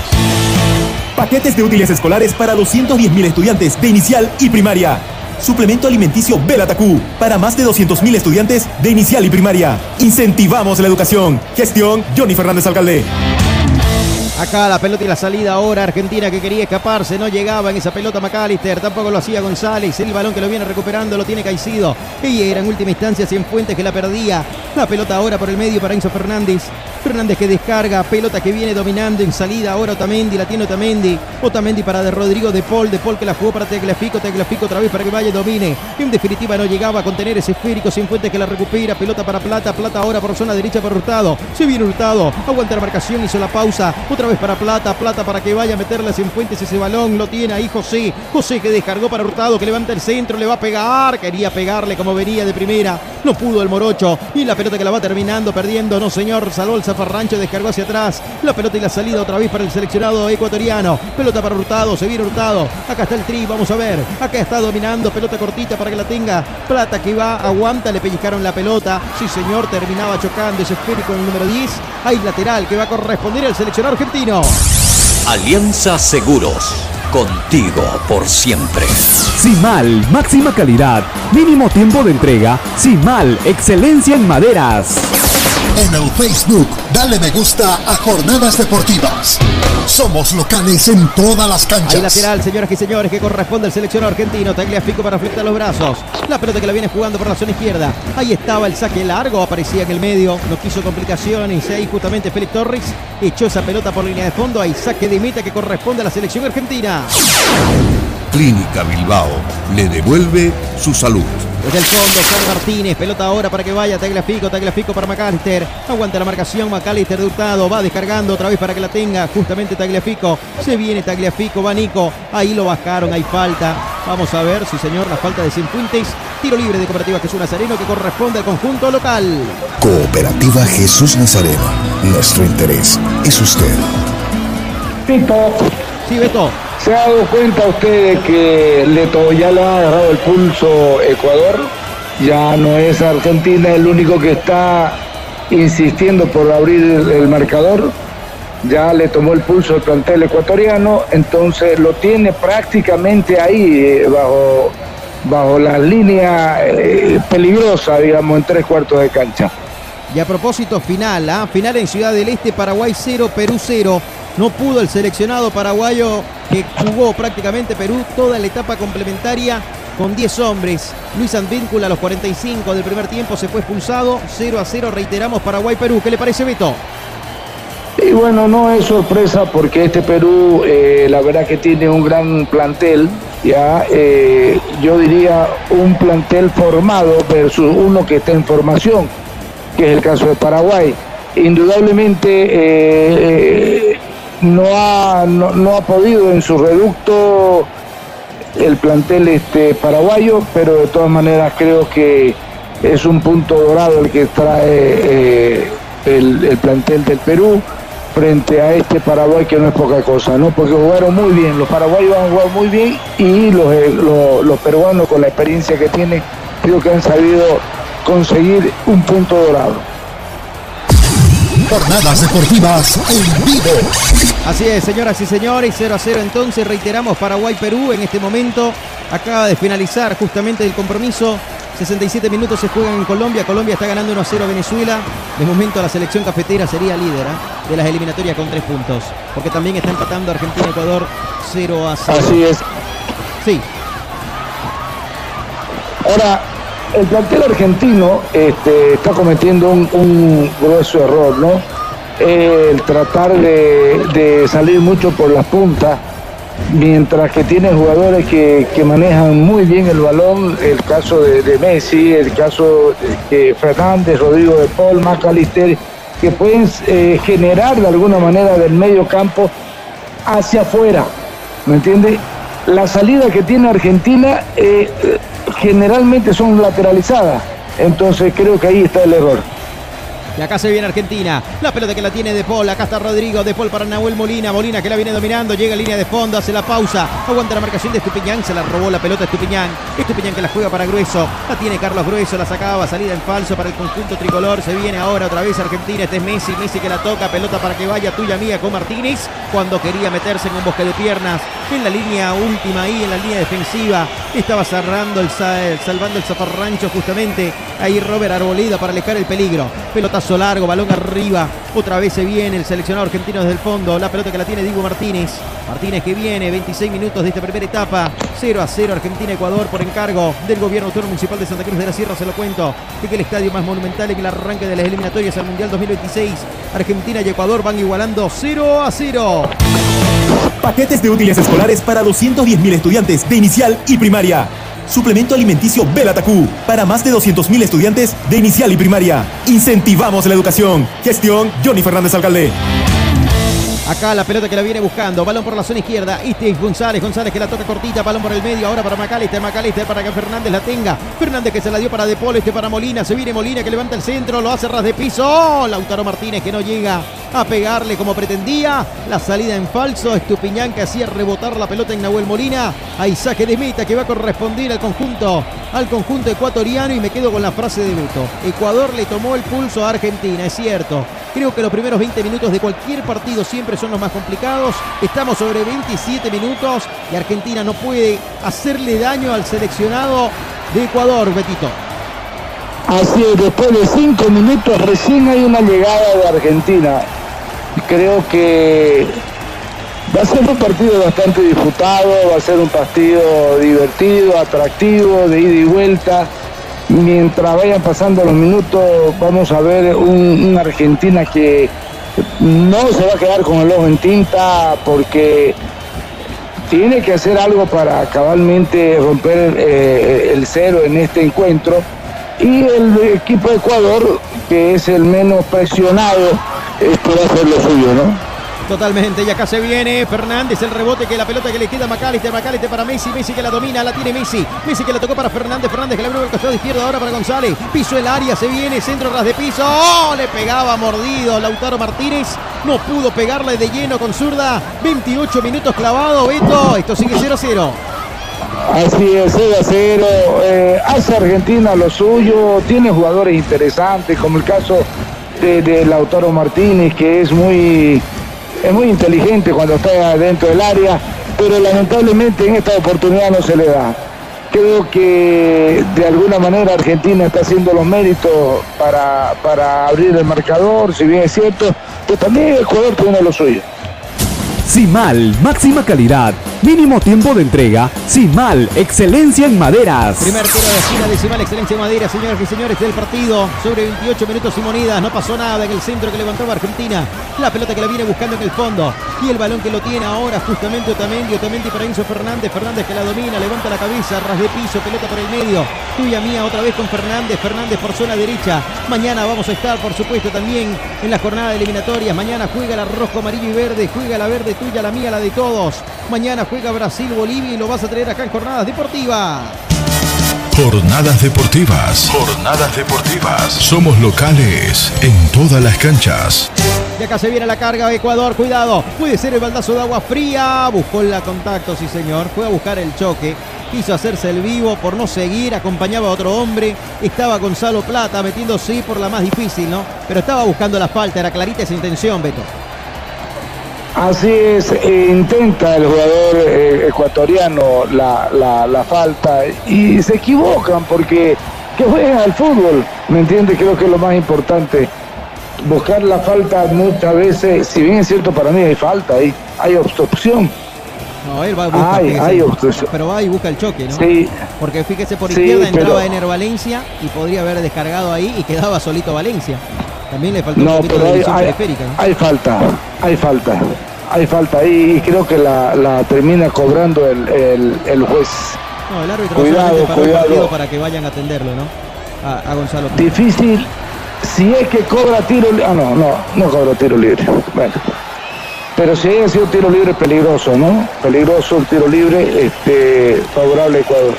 Paquetes de útiles escolares para 210.000 estudiantes de inicial y primaria. Suplemento alimenticio Belatacú para más de 200.000 estudiantes de inicial y primaria. Incentivamos la educación. Gestión Johnny Fernández Alcalde. Acá la pelota y la salida ahora. Argentina que quería escaparse. No llegaba en esa pelota McAllister. Tampoco lo hacía González. El balón que lo viene recuperando lo tiene Caicedo. Y era en última instancia Cienfuentes que la perdía. La pelota ahora por el medio para Enzo Fernández. Fernández que descarga, pelota que viene dominando en salida. Ahora Otamendi, la tiene Otamendi. Otamendi para de Rodrigo de Paul. De Paul que la jugó para Tegliafico. Tegliafico otra vez para que y domine. En definitiva no llegaba a contener ese esférico. Sin fuentes que la recupera. Pelota para Plata. Plata ahora por zona derecha para Hurtado. Se viene Hurtado. Aguanta la marcación. Hizo la pausa. Otra vez para Plata. Plata para que vaya a meterle sin fuentes ese balón. Lo tiene ahí José. José que descargó para Hurtado. Que levanta el centro. Le va a pegar. Quería pegarle como venía de primera. No pudo el Morocho. Y la pelota que la va terminando perdiendo. No señor. Salvó el zafarrancho. Descargó hacia atrás. La pelota y la salida otra vez para el seleccionado ecuatoriano. Pelota para Hurtado. Se viene Hurtado. Acá está el tri. Vamos a ver. Acá está dominando. Pelota cortita para que la tenga. Plata que va. Aguanta. Le pellizcaron la pelota. Sí señor. Terminaba chocando ese esférico en el número 10. Hay lateral que va a corresponder al seleccionado argentino. Alianza Seguros. Contigo por siempre. Simal, máxima calidad, mínimo tiempo de entrega. Simal, excelencia en maderas. En el Facebook, dale me gusta a Jornadas Deportivas. Somos locales en todas las canchas. Hay lateral, señoras y señores, que corresponde al seleccionado argentino. Tagliafico para fletar los brazos. La pelota que la viene jugando por la zona izquierda. Ahí estaba el saque largo, aparecía en el medio. No quiso complicaciones. Ahí justamente Félix Torres echó esa pelota por línea de fondo. Hay saque de meta que corresponde a la selección argentina. Clínica Bilbao le devuelve su salud. Desde el fondo, San Martínez, pelota ahora para que vaya Tagliafico, Tagliafico para McAllister. Aguanta la marcación, McAllister de Hurtado, va descargando otra vez para que la tenga justamente Tagliafico. Se viene Tagliafico, va Nico, ahí lo bajaron, hay falta. Vamos a ver, sí señor, la falta de Cienfuentes. Tiro libre de Cooperativa Jesús Nazareno que corresponde al conjunto local. Cooperativa Jesús Nazareno. Nuestro interés es usted. Tito. Sí, Beto. ¿Se ha dado cuenta usted de que Leto ya le ha agarrado el pulso Ecuador? Ya no es Argentina el único que está insistiendo por abrir el, marcador. Ya le tomó el pulso el plantel ecuatoriano, entonces lo tiene prácticamente ahí, eh, bajo, bajo la línea eh, peligrosa, digamos, en tres cuartos de cancha. Y a propósito, final, ¿ah? final en Ciudad del Este, Paraguay 0, Perú 0. No pudo el seleccionado paraguayo que jugó prácticamente Perú toda la etapa complementaria con 10 hombres. Luis Advíncula a los 45 del primer tiempo se fue expulsado. 0 a 0, reiteramos Paraguay-Perú. ¿Qué le parece, Beto? Y bueno, no es sorpresa porque este Perú, eh, la verdad que tiene un gran plantel, ya eh, yo diría un plantel formado versus uno que está en formación, que es el caso de Paraguay. Indudablemente eh, no, ha, no, ha podido en su reducto el plantel este paraguayo, pero de todas maneras creo que es un punto dorado el que trae eh, el, el plantel del Perú frente a este Paraguay que no es poca cosa, ¿no? Porque jugaron muy bien, los paraguayos han jugado muy bien y los, eh, los peruanos con la experiencia que tienen, creo que han sabido conseguir un punto dorado. Jornadas Deportivas en vivo. Así es, señoras y señores, 0 a 0 entonces, reiteramos Paraguay-Perú en este momento. Acaba de finalizar justamente el compromiso. 67 minutos se juegan en Colombia. Colombia está ganando 1 a 0 a Venezuela. De momento la selección cafetera sería líder ¿eh? de las eliminatorias con 3 puntos. Porque también está empatando Argentina-Ecuador 0 a 0. Así es. Sí. Ahora, el plantel argentino este, está cometiendo un, un grueso error, ¿no? El tratar de, salir mucho por las puntas, mientras que tiene jugadores que, manejan muy bien el balón, el caso de, de Messi, el caso de Fernández, Rodrigo de Paul, Macalister, que pueden eh, generar de alguna manera del medio campo hacia afuera, ¿me entiende? La salida que tiene Argentina eh, generalmente son lateralizadas, entonces creo que ahí está el error. Y acá se viene Argentina. La pelota que la tiene De Paul. Acá está Rodrigo. De Paul para Nahuel Molina. Molina que la viene dominando. Llega a línea de fondo. Hace la pausa. Aguanta la marcación de Estupiñán. Se la robó la pelota Estupiñán. Estupiñán que la juega para Grueso. La tiene Carlos Grueso. La sacaba. Salida en falso para el conjunto tricolor. Se viene ahora otra vez Argentina. Este es Messi. Messi que la toca. Pelota para que vaya tuya mía con Martínez. Cuando quería meterse en un bosque de piernas. En la línea última ahí, en la línea defensiva. Estaba cerrando el, salvando el zafarrancho justamente. Ahí Robert Arboleda para alejar el peligro. Pelotazo largo, balón arriba. Otra vez se viene el seleccionado argentino desde el fondo. La pelota que la tiene Diego Martínez. Martínez que viene, 26 minutos de esta primera etapa. 0 a 0 Argentina-Ecuador por encargo del gobierno autónomo municipal de Santa Cruz de la Sierra. Se lo cuento. Que el estadio más monumental en el arranque de las eliminatorias al Mundial 2026. Argentina y Ecuador van igualando 0 a 0. Paquetes de útiles escolares para 210.000 estudiantes de inicial y primaria. Suplemento alimenticio Belatacú para más de 200.000 estudiantes de inicial y primaria. Incentivamos la educación. Gestión Johnny Fernández Alcalde. Acá la pelota que la viene buscando. Balón por la zona izquierda. Este González. González que la toca cortita. Balón por el medio. Ahora para Macalister. Macalister para que Fernández la tenga. Fernández que se la dio para De Polo. Este para Molina. Se viene Molina que levanta el centro. Lo hace ras de piso. Lautaro Martínez que no llega a pegarle como pretendía. La salida en falso. Estupiñán que hacía rebotar la pelota en Nahuel Molina. Ahí saque de meta que va a corresponder al conjunto. Al conjunto ecuatoriano. Y me quedo con la frase de Beto. Ecuador le tomó el pulso a Argentina. Es cierto. Creo que los primeros 20 minutos de cualquier partido siempre son los más complicados. Estamos sobre 27 minutos y Argentina no puede hacerle daño al seleccionado de Ecuador, Betito. Así es, después de 5 minutos recién hay una llegada de Argentina. Creo que va a ser un partido bastante disputado, va a ser un partido divertido, atractivo, de ida y vuelta mientras vayan pasando los minutos vamos a ver una Argentina que no se va a quedar con el ojo en tinta porque tiene que hacer algo para cabalmente romper eh, el cero en este encuentro y el equipo de Ecuador que es el menos presionado esto va a hacer lo suyo, ¿no? Totalmente, y acá se viene Fernández, el rebote que la pelota que le queda a Macalister para Messi, Messi que la domina, la tiene Messi, Messi que la tocó para Fernández, Fernández que la abrió el costado izquierdo ahora para González, piso el área, se viene, centro ras de piso, ¡Oh! le pegaba mordido Lautaro Martínez, no pudo pegarle de lleno con zurda, 28 minutos clavado, Beto, esto sigue 0-0. Así es, 0 a 0. Eh, hace Argentina lo suyo, tiene jugadores interesantes, como el caso de Lautaro Martínez, que es muy es muy inteligente cuando está dentro del área, pero lamentablemente en esta oportunidad no se le da. Creo que de alguna manera Argentina está haciendo los méritos para, para abrir el marcador, si bien es cierto, pero también el jugador tiene lo suyo. Simal, máxima calidad, mínimo tiempo de entrega. Simal, excelencia en maderas. Primer tiro de esquina de Simal, excelencia en maderas, señoras y señores del partido. Sobre 28 minutos y monidas, no pasó nada en el centro que levantaba Argentina. La pelota que la viene buscando en el fondo. Y el balón que lo tiene ahora justamente Otamendi, Otamendi para Enzo Fernández. Fernández que la domina, levanta la cabeza, ras de piso, pelota por el medio. Tuya mía otra vez con Fernández, Fernández por zona derecha. Mañana vamos a estar, por supuesto, también en la jornada de eliminatorias. Mañana juega el rojo, amarillo y verde, juega la verde tuya, la mía, la de todos. Mañana juega Brasil-Bolivia y lo vas a traer acá en Jornadas Deportivas. Jornadas Deportivas. Jornadas Deportivas. Somos locales en todas las canchas. Y acá se viene la carga de Ecuador, cuidado. Puede ser el baldazo de agua fría. Buscó el contacto, sí señor. Fue a buscar el choque. Quiso hacerse el vivo por no seguir. Acompañaba a otro hombre. Estaba Gonzalo Plata metiéndose por la más difícil, ¿no? Pero estaba buscando la falta. Era clarita esa intención, Beto. Así es, eh, intenta el jugador eh, ecuatoriano la, falta y se equivocan porque que juegan al fútbol, ¿me entiendes? Creo que es lo más importante. Buscar la falta muchas veces, si bien es cierto para mí hay falta, hay, hay obstrucción. No, él va a buscar, hay obstrucción. pero va y busca el choque, ¿no? Sí. Porque fíjese por izquierda entraba Ener Valencia y podría haber descargado ahí y quedaba solito Valencia. También le un de visión periférica. Hay falta, hay falta hay falta y creo que la, termina cobrando el, el, juez. No, el árbitro cuidado, cuidado. para que vayan a atenderlo, ¿no? A, Gonzalo. Difícil, si es que cobra tiro libre. Ah, no, no, no cobra tiro libre. Bueno. Pero si haya sido tiro libre, peligroso, ¿no? Peligroso el tiro libre, este, favorable a Ecuador.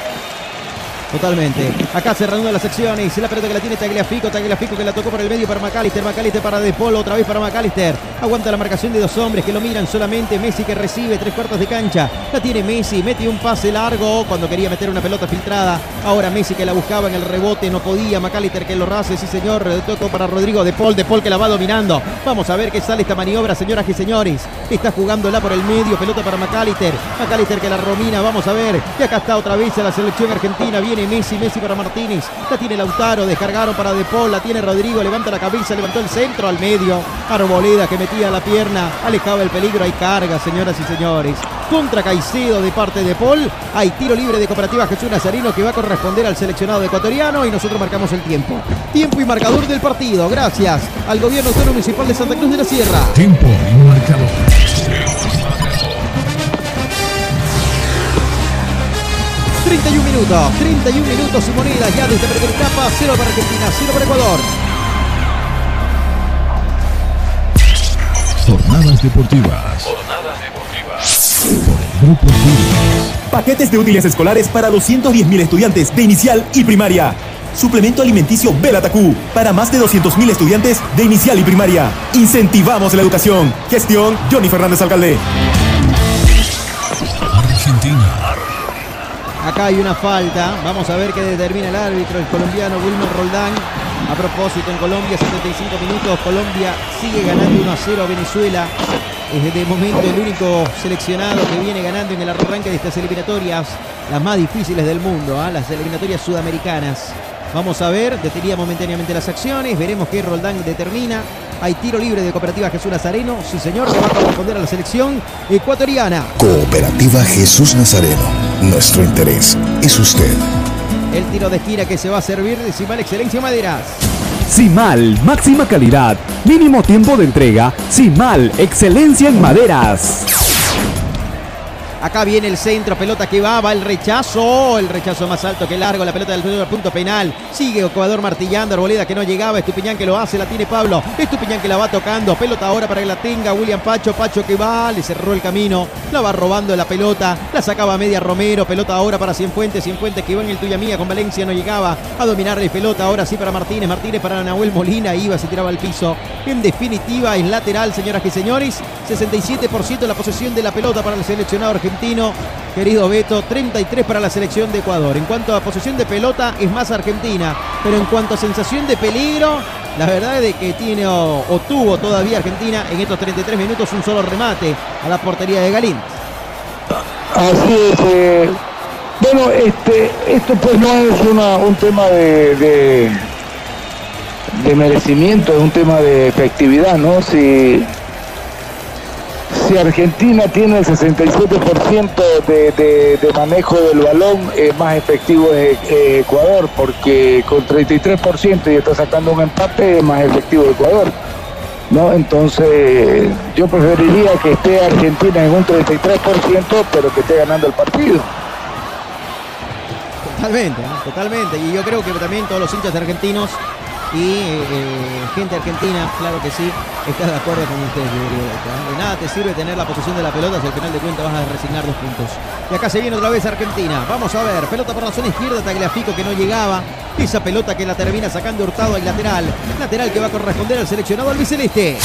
Totalmente. Acá se reanudan las secciones. La pelota que la tiene Tagliafico. Tagliafico que la tocó por el medio para McAllister. McAllister para De Polo. Otra vez para McAllister. Aguanta la marcación de dos hombres que lo miran solamente. Messi que recibe tres cuartos de cancha. La tiene Messi. Mete un pase largo cuando quería meter una pelota filtrada. Ahora Messi que la buscaba en el rebote. No podía. McAllister que lo hace. Sí, señor. Toco para Rodrigo De Paul. De Paul que la va dominando. Vamos a ver qué sale esta maniobra, señoras y señores. Está jugándola por el medio. Pelota para McAllister. McAllister que la romina. Vamos a ver. Y acá está otra vez a la selección argentina. Viene Messi. Messi para Martínez. La tiene Lautaro. Descargaron para De Paul. La tiene Rodrigo. Levanta la cabeza. Levantó el centro al medio. Arboleda que metía la pierna. Alejaba el peligro. Hay carga, señoras y señores. Contra Caicedo de parte de Paul. Hay tiro libre de Cooperativa Jesús Nazarino que va a corresponder al seleccionado ecuatoriano y nosotros marcamos el tiempo. Tiempo y marcador del partido. Gracias al gobierno autónomo municipal de Santa Cruz de la Sierra. Tiempo y marcador. 31 minutos, 31 minutos y moneda ya desde primera etapa, 0 para Argentina, 0 para Ecuador. Jornadas deportivas. Jornadas deportivas. Por el Grupo. Paquetes de útiles escolares para 210.000 estudiantes de inicial y primaria. Suplemento alimenticio Belatacú para más de 200.000 estudiantes de inicial y primaria. Incentivamos la educación. Gestión Johnny Fernández Alcalde. Argentina. Acá hay una falta. Vamos a ver qué determina el árbitro, el colombiano Wilmer Roldán. A propósito, en Colombia, 75 minutos. Colombia sigue ganando 1 a 0 a Venezuela. Es de momento el único seleccionado que viene ganando en el arranque de estas eliminatorias, las más difíciles del mundo, ¿ah? las eliminatorias sudamericanas. Vamos a ver, detenía momentáneamente las acciones, veremos qué Roldán determina. Hay tiro libre de Cooperativa Jesús Nazareno, sí señor, que va a corresponder a la selección ecuatoriana. Cooperativa Jesús Nazareno. Nuestro interés es usted. El tiro de esquina que se va a servir de Simal Excelencia Maderas. Simal, máxima calidad, mínimo tiempo de entrega. Simal, excelencia en maderas. Acá viene el centro, pelota que va, va el rechazo, el rechazo más alto que largo, la pelota del punto penal. Sigue Ecuador martillando, Arboleda que no llegaba, Estupiñán que lo hace, la tiene Pablo, Estupiñán que la va tocando, pelota ahora para que la tenga, William Pacho, Pacho que va, le cerró el camino, la va robando la pelota, la sacaba media Romero, pelota ahora para Cienfuentes, Cienfuentes que iba en el tuya mía con Valencia, no llegaba a dominar la pelota, ahora sí para Martínez, Martínez para Nahuel Molina, iba, se tiraba al piso. En definitiva, es lateral, señoras y señores, 67% la posesión de la pelota para el seleccionado argentino. Querido Beto, 33 para la selección de Ecuador. En cuanto a posesión de pelota, es más Argentina. Pero en cuanto a sensación de peligro, la verdad es que tiene o, tuvo todavía Argentina en estos 33 minutos un solo remate a la portería de Galín. Así es. eh, bueno, este, esto pues no es un tema de, de, de merecimiento, es un tema de efectividad, ¿no? Si, si Argentina tiene el 67% de, de, manejo del balón, eh, más efectivo es eh, Ecuador, porque con 33% y está sacando un empate, es más efectivo Ecuador. ¿no? Entonces, yo preferiría que esté Argentina en un 33%, pero que esté ganando el partido. Totalmente, totalmente. Y yo creo que también todos los hinchas argentinos y eh, gente argentina, claro que sí, está de acuerdo con ustedes. ¿eh? De nada te sirve tener la posesión de la pelota si al final de cuentas vas a resignar dos puntos. Y acá se viene otra vez Argentina. Vamos a ver, pelota por la zona izquierda, Tagliafico que no llegaba. Esa pelota que la termina sacando Hurtado al lateral. Lateral que va a corresponder al seleccionado albiceleste.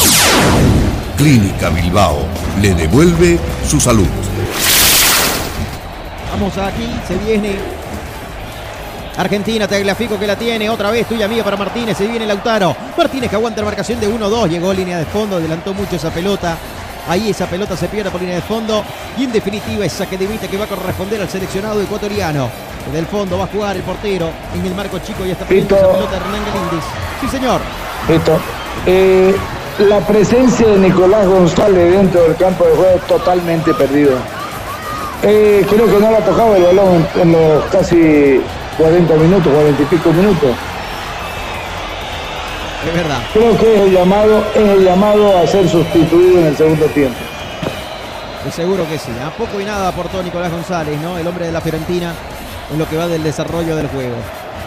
Clínica Bilbao le devuelve su salud. Vamos aquí, se viene Argentina, Tagliafico que la tiene, otra vez tuya mía para Martínez, se viene Lautaro. Martínez que aguanta la marcación de 1-2, llegó línea de fondo, adelantó mucho esa pelota. Ahí esa pelota se pierde por línea de fondo y en definitiva esa que demite que va a corresponder al seleccionado ecuatoriano. Desde el fondo va a jugar el portero en el marco chico y está pendiente esa pelota Hernán Galindis. Sí, señor. Listo. Eh, la presencia de Nicolás González dentro del campo de juego totalmente perdido. Eh, creo que no le ha tocado el balón en los casi 40 minutos, 40 y pico minutos. Es verdad. Creo que es el llamado, es el llamado a ser sustituido en el segundo tiempo. De seguro que sí. A poco y nada aportó Nicolás González, ¿no? El hombre de la Fiorentina en lo que va del desarrollo del juego.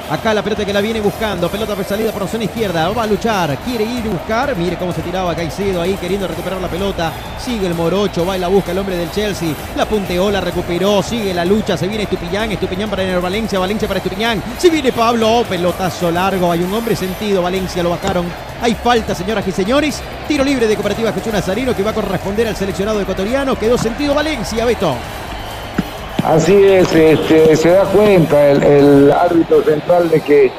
Acá la pelota que la viene buscando. Pelota salida por zona izquierda. Va a luchar. Quiere ir a buscar. Mire cómo se tiraba Caicedo ahí queriendo recuperar la pelota. Sigue el Morocho. Va y la busca el hombre del Chelsea. La punteó, la recuperó. Sigue la lucha. Se viene Estupiñán. Estupiñán para Ener Valencia. Valencia para Estupiñán. Si viene Pablo. Oh, pelotazo largo. Hay un hombre sentido. Valencia lo bajaron. Hay falta, señoras y señores. Tiro libre de Cooperativa Jesús Nazarino que va a corresponder al seleccionado ecuatoriano. Quedó sentido Valencia, Beto. Así es, este, se da cuenta el, árbitro central de que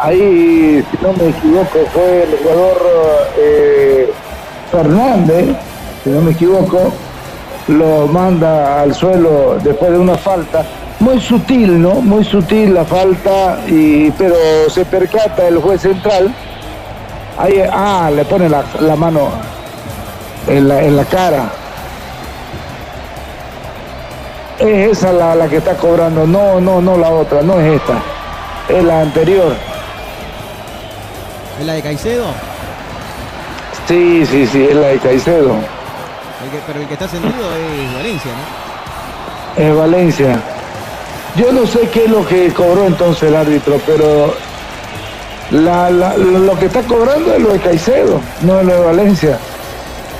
ahí, si no me equivoco, fue el jugador eh, Fernández, si no me equivoco, lo manda al suelo después de una falta. Muy sutil, ¿no? Muy sutil la falta, y, pero se percata el juez central. Ahí, ah, le pone la, la mano en la, en la cara. Es esa la, la que está cobrando, no, no, no la otra, no es esta, es la anterior. ¿Es la de Caicedo? Sí, sí, sí, es la de Caicedo, El que- pero el que está sentido es Valencia, ¿no? es Valencia. Yo no sé qué es lo que cobró entonces el árbitro, pero la, la- lo lo que está cobrando es lo de Caicedo, no es lo de Valencia.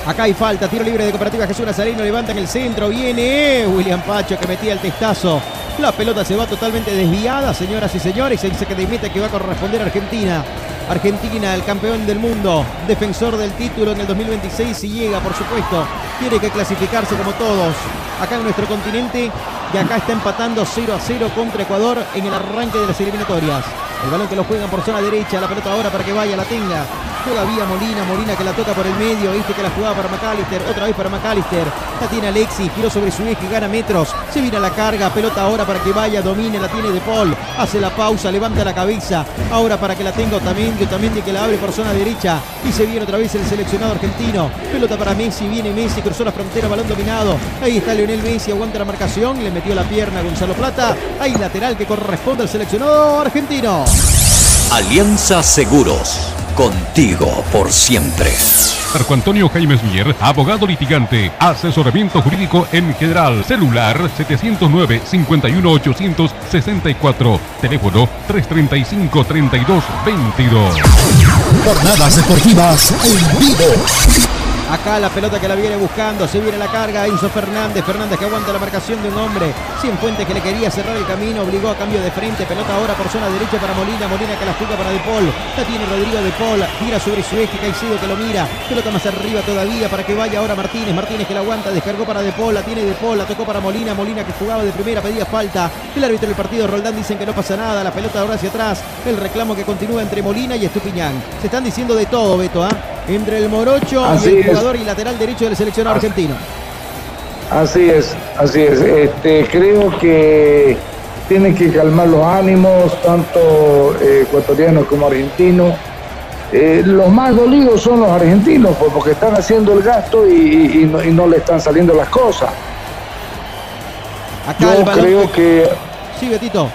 Acá hay falta, tiro libre de Cooperativa Jesús Nazareno, levanta en el centro, viene eh, William Pacho que metía el testazo. La pelota se va totalmente desviada, señoras y señores, se dice que de meta que va a corresponder a Argentina. Argentina, el campeón del mundo, defensor del título en el 2026 si llega, por supuesto, tiene que clasificarse como todos. Acá en nuestro continente, que acá está empatando 0 a 0 contra Ecuador en el arranque de las eliminatorias. El balón que lo juegan por zona derecha, la pelota ahora para que vaya, la tenga. Todavía Molina, Molina que la toca por el medio, este que la jugaba para McAllister, otra vez para McAllister. La tiene Alexis, giró sobre su eje, gana metros. Se viene a la carga, pelota ahora para que vaya, domine, la tiene De Paul. Hace la pausa, levanta la cabeza. Ahora para que la tenga Otamendi, Otamendi que la abre por zona derecha. Y se viene otra vez el seleccionado argentino. Pelota para Messi, viene Messi, cruzó la frontera, balón dominado. Ahí está Lionel Messi, aguanta la marcación, le metió la pierna a Gonzalo Plata. Hay lateral que corresponde al seleccionado argentino. Alianza Seguros, contigo por siempre. Marco Antonio Jaimes Mier, abogado litigante, asesoramiento jurídico en general, celular 709-51864, teléfono 335-3222. Jornadas deportivas en vivo. Acá la pelota que la viene buscando, se viene la carga, Enzo Fernández, Fernández que aguanta la marcación de un hombre, Cienfuentes que le quería cerrar el camino, obligó a cambio de frente, pelota ahora por zona derecha para Molina, Molina que la juega para De la tiene Rodrigo De Paul, gira sobre su eje, Caicedo que lo mira, pelota más arriba todavía para que vaya ahora Martínez, Martínez que la aguanta, descargó para De la tiene De la tocó para Molina, Molina que jugaba de primera, pedía falta, el árbitro del partido Roldán dicen que no pasa nada, la pelota ahora hacia atrás, el reclamo que continúa entre Molina y Estupiñán, se están diciendo de todo Beto, ¿ah? Entre el Morocho Así y el es. jugador y lateral derecho del seleccionado argentino. Así es, así es. Este, creo que tienen que calmar los ánimos, tanto eh, ecuatorianos como argentinos. Eh, los más dolidos son los argentinos, pues, porque están haciendo el gasto y, y- y no, y no le están saliendo las cosas. Acá Yo creo que, Sí, Betito.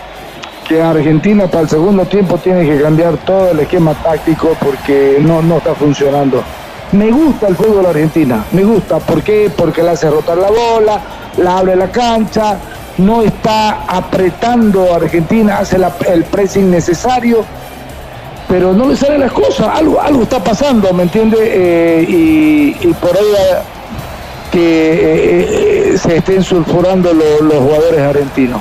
Que Argentina para el segundo tiempo tiene que cambiar todo el esquema táctico porque no, no está funcionando. Me gusta el fútbol argentina, me gusta. ¿Por qué? Porque le hace rotar la bola, la abre la cancha, no está apretando a Argentina, hace la- el pressing necesario, pero no le salen las cosas, algo, algo está pasando, ¿me entiende? Eh, y, por ahí eh, que eh, eh, se estén sulfurando lo- los jugadores argentinos.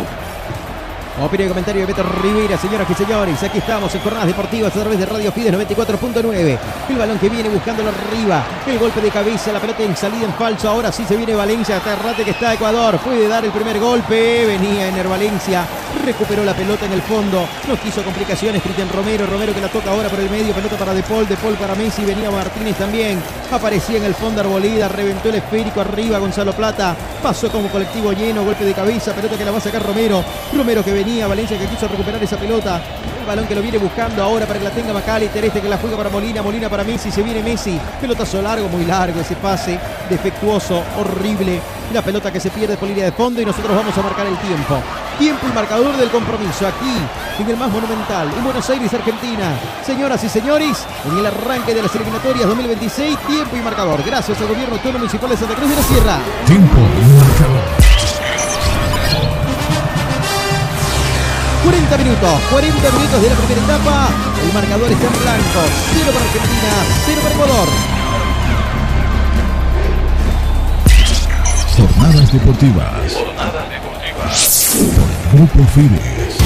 Opinión y comentario de Beto Rivera, señoras y señores. Aquí estamos en Jornadas Deportivas a través de Radio Fides 94.9. El balón que viene buscándolo arriba. El golpe de cabeza, la pelota en salida en falso. Ahora sí se viene Valencia. Hasta rate que está Ecuador. Puede dar el primer golpe. Venía Ener Valencia. Recuperó la pelota en el fondo. No quiso complicaciones. Cristian Romero. Romero que la toca ahora por el medio. Pelota para De Paul. De Paul para Messi. Venía Martínez también. Aparecía en el fondo Arbolida. Reventó el esférico arriba. Gonzalo Plata. Pasó como colectivo lleno. Golpe de cabeza. Pelota que la va a sacar Romero. Romero que venía. Valencia que quiso recuperar esa pelota. El balón que lo viene buscando ahora para que la tenga Macalister. Este que la juega para Molina. Molina para Messi. Se viene Messi. Pelotazo largo, muy largo. Ese pase defectuoso, horrible. La pelota que se pierde por línea de fondo. Y nosotros vamos a marcar el tiempo. Tiempo y marcador del compromiso. Aquí, en el más monumental, en Buenos Aires, Argentina. Señoras y señores, en el arranque de las eliminatorias 2026, tiempo y marcador. Gracias al gobierno autónomo municipal de Santa Cruz de la Sierra. Tiempo 40 minutos, 40 minutos de la primera etapa. El marcador está en blanco. 0 para Argentina, 0 para Ecuador. Jornadas deportivas. Jornadas deportivas. Grupo Fides.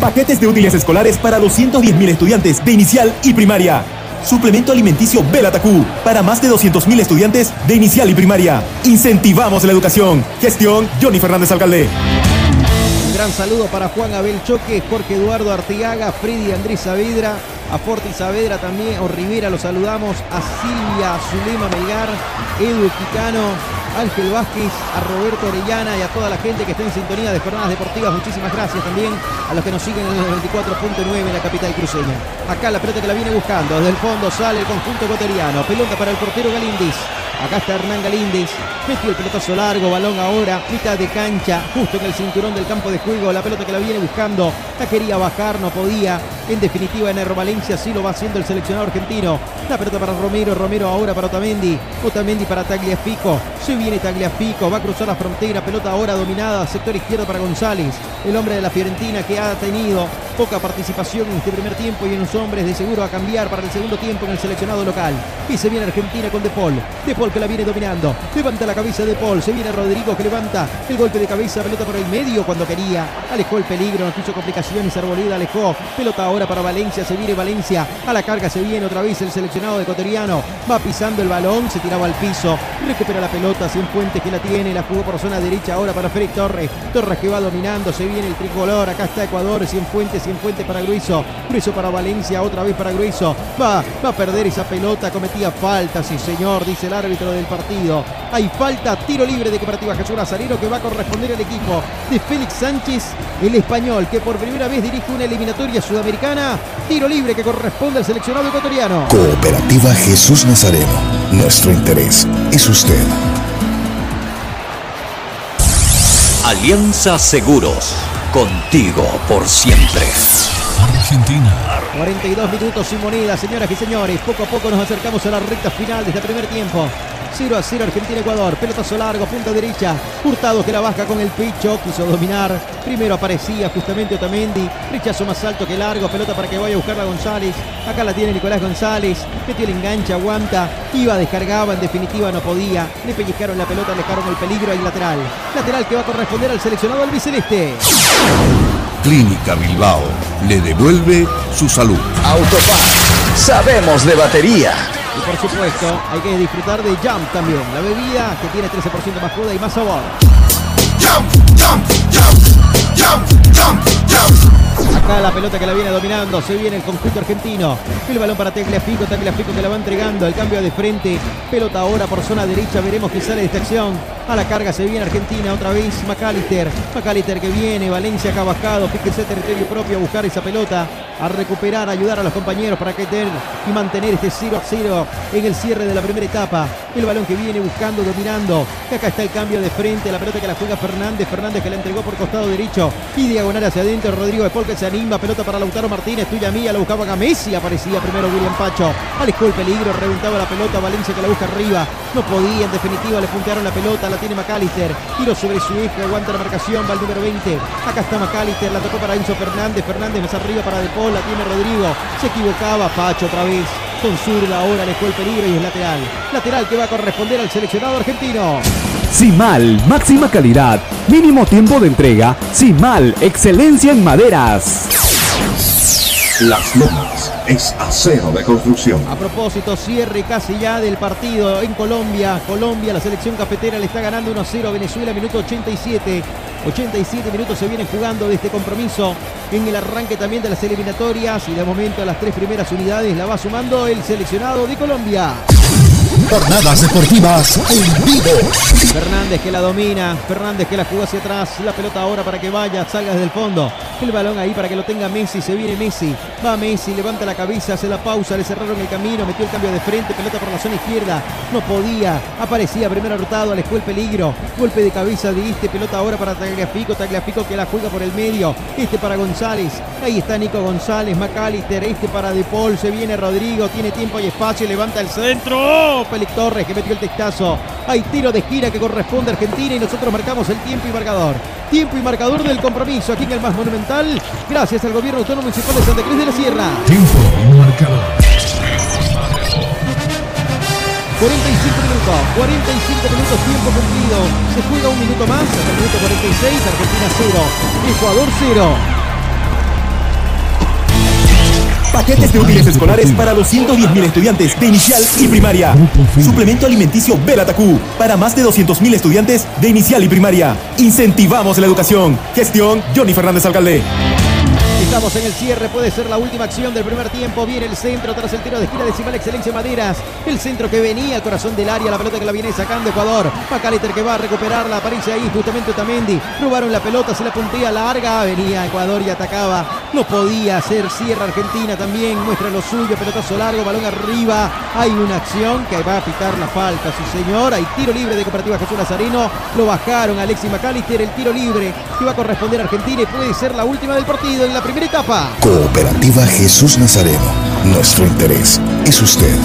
Paquetes de útiles escolares para 210.000 estudiantes de inicial y primaria. Suplemento alimenticio Belatacú para más de 200.000 estudiantes de inicial y primaria. Incentivamos la educación. Gestión Johnny Fernández Alcalde. Gran saludo para Juan Abel Choque, Jorge Eduardo Artigaga, Freddy Andrés Saavedra, a Forti Saavedra también, o Rivera lo saludamos, a Silvia Zulema Melgar, Edu Quicano, Ángel Vázquez, a Roberto Orellana y a toda la gente que está en sintonía de jornadas deportivas. Muchísimas gracias también a los que nos siguen en el 24.9 en la capital cruceña. Acá la pelota que la viene buscando, desde el fondo sale el conjunto ecuatoriano, pelota para el portero Galindis. Acá está Hernán Galíndez. Metió el pelotazo largo, balón ahora, mitad de cancha, justo en el cinturón del campo de juego. La pelota que la viene buscando, la quería bajar, no podía. En definitiva, Enero Valencia sí lo va haciendo el seleccionado argentino. La pelota para Romero, Romero ahora para Otamendi. Otamendi para Tagliafico. Se viene Tagliafico, va a cruzar la frontera. Pelota ahora dominada, sector izquierdo para González. El hombre de la Fiorentina que ha tenido poca participación en este primer tiempo y en los hombres de seguro a cambiar para el segundo tiempo en el seleccionado local. Y se viene Argentina con De Paul. De Paul que la viene dominando. Levanta la cabeza de Paul. Se viene Rodrigo que levanta el golpe de cabeza. Pelota por el medio cuando quería. Alejó el peligro. No quiso complicaciones. Arboleda alejó. Pelota ahora para Valencia. Se viene Valencia. A la carga se viene otra vez el seleccionado ecuatoriano. Va pisando el balón. Se tiraba al piso. Recupera la pelota. Cienfuentes que la tiene. La jugó por zona derecha ahora para Freddy Torres. Torres que va dominando. Se viene el tricolor. Acá está Ecuador. Cienfuentes. Cienfuentes para Gruiso. Gruiso para Valencia. Otra vez para Gruiso. Va, va a perder esa pelota. Cometía falta. Sí, señor. Dice el árbitro del partido. Hay falta, tiro libre de cooperativa Jesús Nazareno que va a corresponder al equipo de Félix Sánchez, el español, que por primera vez dirige una eliminatoria sudamericana. Tiro libre que corresponde al seleccionado ecuatoriano. Cooperativa Jesús Nazareno. Nuestro interés es usted. Alianza Seguros. Contigo por siempre. Argentina. 42 minutos sin moneda, señoras y señores. Poco a poco nos acercamos a la recta final de este primer tiempo. 0 a 0 Argentina-Ecuador. Pelotazo largo, punta derecha. Hurtado que la baja con el pecho. Quiso dominar. Primero aparecía justamente Otamendi. Rechazo más alto que largo. Pelota para que vaya a buscar a González. Acá la tiene Nicolás González. Metió el enganche, aguanta. Iba, descargaba. En definitiva no podía. Le pellizcaron la pelota, le dejaron el peligro. Hay lateral. Lateral que va a corresponder al seleccionado albiceleste. Clínica Bilbao le devuelve su salud. Autopar. Sabemos de batería. Y por supuesto, hay que disfrutar de Jump también, la bebida que tiene 13% más joda y más sabor. Acá la pelota que la viene dominando, se viene el conjunto argentino. El balón para Tagliafico, Tagliafico que la va entregando, el cambio de frente. Pelota ahora por zona derecha, veremos que sale de esta acción. A la carga se viene Argentina, otra vez McAllister. McAllister que viene, Valencia acá bajado, fíjese territorio propio a buscar esa pelota, a recuperar, ayudar a los compañeros para que y mantener este 0 a 0 en el cierre de la primera etapa. El balón que viene buscando, dominando. Y acá está el cambio de frente, la pelota que la juega Fernández, Fernández que la entregó por costado derecho y diagonal hacia adentro. Rodrigo de Paul que se anima, pelota para Lautaro Martínez, tuya mía, la buscaba acá Messi, aparecía primero William Pacho, alejó el peligro, reventaba la pelota, Valencia que la busca arriba, no podía, en definitiva le puntearon la pelota, la tiene McAllister, tiro sobre su eje, aguanta la marcación, va el número 20, acá está McAllister, la tocó para Enzo Fernández, Fernández más arriba para De la tiene Rodrigo, se equivocaba, Pacho otra vez, con zurda, ahora alejó el peligro y es lateral, lateral que va a corresponder al seleccionado argentino. Simal, máxima calidad, mínimo tiempo de entrega. Simal, excelencia en maderas. Las Lomas es acero de construcción. A propósito, cierre casi ya del partido en Colombia. Colombia, la selección cafetera le está ganando 1-0 a Venezuela, minuto 87. 87 minutos se vienen jugando de este compromiso en el arranque también de las eliminatorias y de momento las tres primeras unidades la va sumando el seleccionado de Colombia. Jornadas deportivas en vivo. Fernández que la domina, Fernández que la jugó hacia atrás, la pelota ahora para que vaya, salga desde el fondo. El balón ahí para que lo tenga Messi, se viene Messi, va Messi, levanta la cabeza, hace la pausa, le cerraron el camino, metió el cambio de frente, pelota por la zona izquierda, no podía, aparecía primero Hurtado, alejó el peligro, golpe de cabeza de este, pelota ahora para Tagliafico, Tagliafico que la juega por el medio, este para González, ahí está Nico González, McAllister, este para De Paul, se viene Rodrigo, tiene tiempo y espacio, levanta el centro. Félix Torres que metió el testazo. Hay tiro de gira que corresponde a Argentina y nosotros marcamos el tiempo y marcador. Tiempo y marcador del compromiso aquí en el más monumental. Gracias al gobierno autónomo municipal de Santa Cruz de la Sierra. Tiempo y marcador. 45 minutos, 45 minutos tiempo cumplido. Se juega un minuto más, hasta el minuto 46, Argentina 0, Ecuador 0. Paquetes de útiles escolares para 210.000 estudiantes de inicial y primaria. Suplemento alimenticio Belatacú para más de 200.000 estudiantes de inicial y primaria. Incentivamos la educación. Gestión Johnny Fernández Alcalde. Estamos en el cierre, puede ser la última acción del primer tiempo. Viene el centro tras el tiro de gira de Excelencia Maderas. El centro que venía al corazón del área, la pelota que la viene sacando Ecuador. Macaliter que va a recuperarla, aparece ahí justamente Tamendi. Robaron la pelota, se la puntía larga. Venía Ecuador y atacaba. No podía hacer cierre Argentina también. Muestra lo suyo, pelotazo largo, balón arriba. Hay una acción que va a pitar la falta, sí señor. Hay tiro libre de Cooperativa Jesús Lazarino. Lo bajaron Alexis Macalister, el tiro libre que va a corresponder a Argentina y puede ser la última del partido en la primera Cooperativa Jesús Nazareno. Nuestro interés es usted.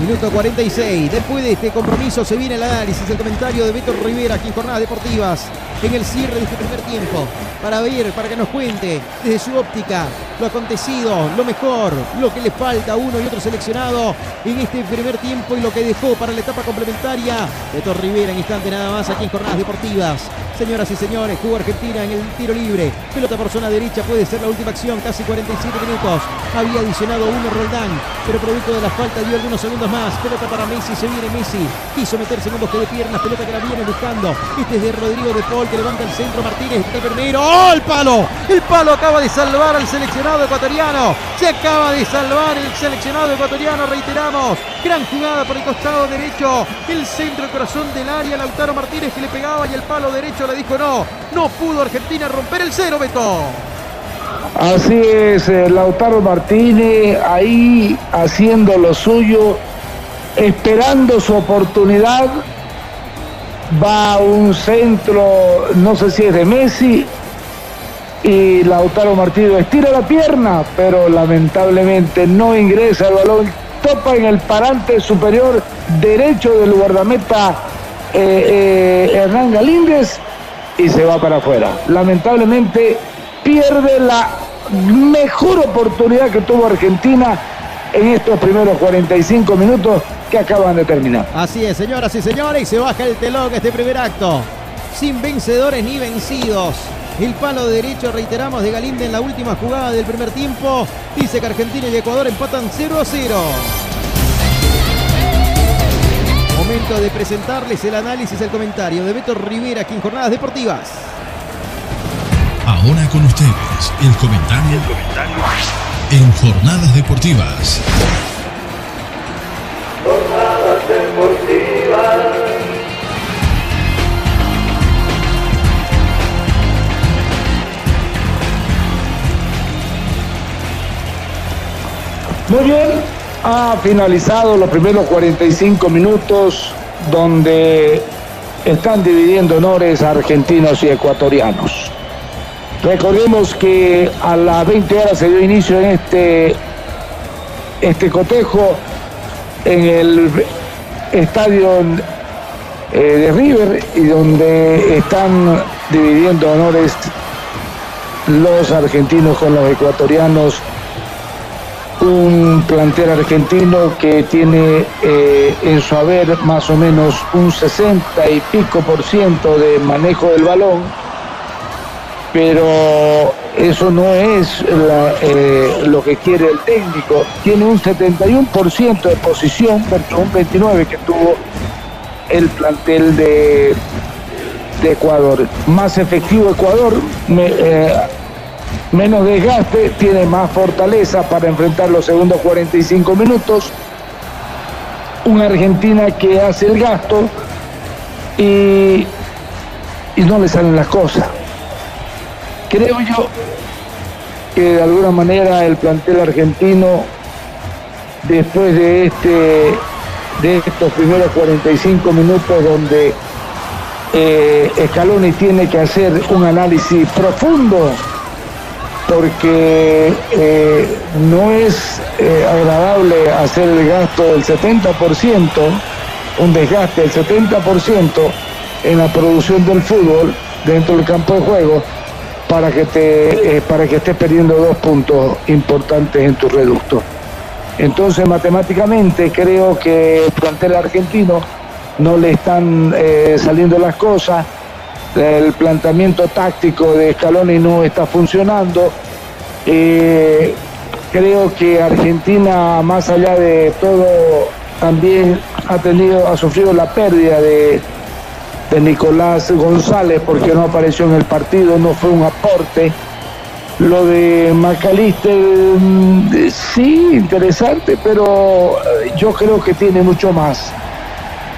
Minuto 46. Después de este compromiso se viene el análisis, el comentario de Beto Rivera aquí en Jornadas Deportivas. En el cierre de este primer tiempo. Para ver, para que nos cuente desde su óptica lo acontecido, lo mejor, lo que le falta a uno y otro seleccionado en este primer tiempo y lo que dejó para la etapa complementaria. Beto Rivera en instante nada más aquí en Jornadas Deportivas. Señoras y señores, jugó Argentina en el tiro libre. Pelota por zona derecha puede ser la última acción, casi 47 minutos. Había adicionado uno Roldán, pero producto de la falta dio algunos segundos más. Pelota para Messi, se viene Messi. Quiso meterse en un bosque de piernas, pelota que la viene buscando. Este es de Rodrigo de Paul que levanta el centro. Martínez, el primero. ¡Oh, el palo! El palo acaba de salvar al seleccionado ecuatoriano. Se acaba de salvar el seleccionado ecuatoriano, reiteramos. Gran jugada por el costado derecho. El centro, el corazón del área. Lautaro Martínez que le pegaba y el palo derecho le dijo no. No pudo Argentina romper el cero, Beto. Así es, eh, Lautaro Martínez ahí haciendo lo suyo, esperando su oportunidad. Va a un centro, no sé si es de Messi, y Lautaro Martínez estira la pierna, pero lamentablemente no ingresa el balón, topa en el parante superior derecho del guardameta eh, eh, Hernán Galíndez y se va para afuera. Lamentablemente pierde la mejor oportunidad que tuvo Argentina en estos primeros 45 minutos que acaban de terminar. Así es, señoras y señores, y se baja el telón este primer acto. Sin vencedores ni vencidos. El palo derecho, reiteramos, de Galinde en la última jugada del primer tiempo. Dice que Argentina y Ecuador empatan 0 a 0. Momento de presentarles el análisis, el comentario de Beto Rivera aquí en Jornadas Deportivas. Ahora con ustedes, el comentario, en Jornadas Deportivas. Jornadas deportivas. Muy bien, ha finalizado los primeros 45 minutos donde están dividiendo honores argentinos y ecuatorianos. Recordemos que a las 20 horas se dio inicio en este, este cotejo en el estadio eh, de River y donde están dividiendo honores los argentinos con los ecuatorianos. Un plantel argentino que tiene eh, en su haber más o menos un 60 y pico por ciento de manejo del balón, pero eso no es eh, lo que quiere el técnico. Tiene un 71% de posición versus un 29% que tuvo el plantel de, de Ecuador. Más efectivo Ecuador, eh, menos desgaste, tiene más fortaleza para enfrentar los segundos 45 minutos. Una Argentina que hace el gasto y, y no le salen las cosas. Creo yo que de alguna manera el plantel argentino, después de este de estos primeros 45 minutos donde eh, Scaloni tiene que hacer un análisis profundo porque eh, no es eh, agradable hacer el gasto del 70%, un desgaste del 70% en la producción del fútbol dentro del campo de juego para que te eh, para que estés perdiendo dos puntos importantes en tu reducto. Entonces matemáticamente creo que el plantel argentino no le están eh, saliendo las cosas, el planteamiento táctico de Scaloni no está funcionando. Eh, creo que Argentina, más allá de todo, también ha tenido, ha sufrido la pérdida de, de Nicolás González porque no apareció en el partido, no fue un aporte. Lo de Macalister, mm, sí, interesante, pero eh, yo creo que tiene mucho más.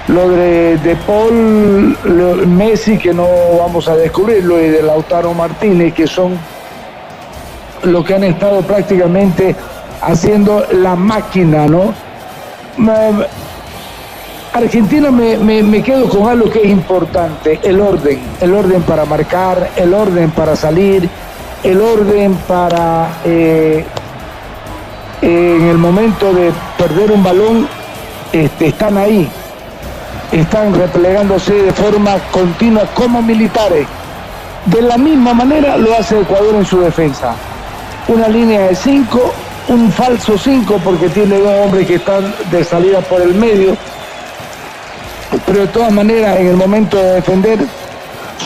Lo de, de Paul lo- Messi, que no vamos a descubrirlo, y de Lautaro Martínez, que son lo que han estado prácticamente haciendo la máquina, ¿no? Argentina me, me- me quedo con algo que es importante, el orden, el orden para marcar, el orden para salir, el orden para eh, en el momento de perder un balón, este, están ahí, están replegándose de forma continua como militares. De la misma manera lo hace Ecuador en su defensa. Una línea de cinco, un falso cinco porque tiene dos hombres que están de salida por el medio. Pero de todas maneras, en el momento de defender,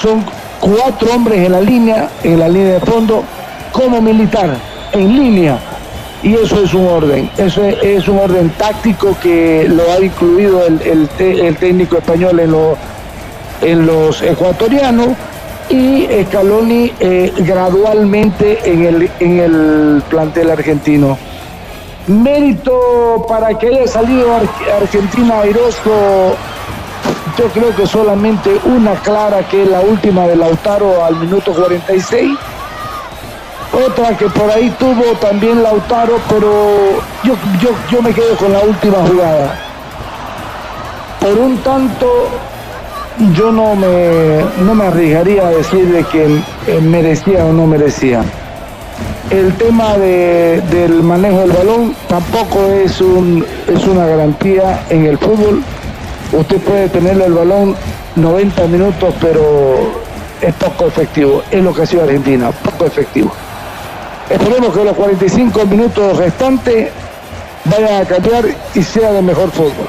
son cuatro hombres en la línea, en la línea de fondo, como militar, en línea. Y eso es un orden, eso es, un orden táctico que lo ha incluido el, el el técnico español en, lo- en los ecuatorianos y Scaloni eh, gradualmente en el, en el plantel argentino. Mérito para que haya salido Ar- Argentina yo creo que solamente una clara que es la última de Lautaro al minuto 46. Otra que por ahí tuvo también Lautaro, pero yo, yo, yo me quedo con la última jugada. Por un tanto, yo no me, no me arriesgaría a decir de que eh, merecía o no merecía. El tema de- del manejo del balón tampoco es, un, es una garantía en el fútbol. Usted puede tener el balón 90 minutos, pero es poco efectivo. Es lo que ha sido Argentina, poco efectivo. Esperemos que los 45 minutos restantes vayan a cambiar y sea de mejor fútbol.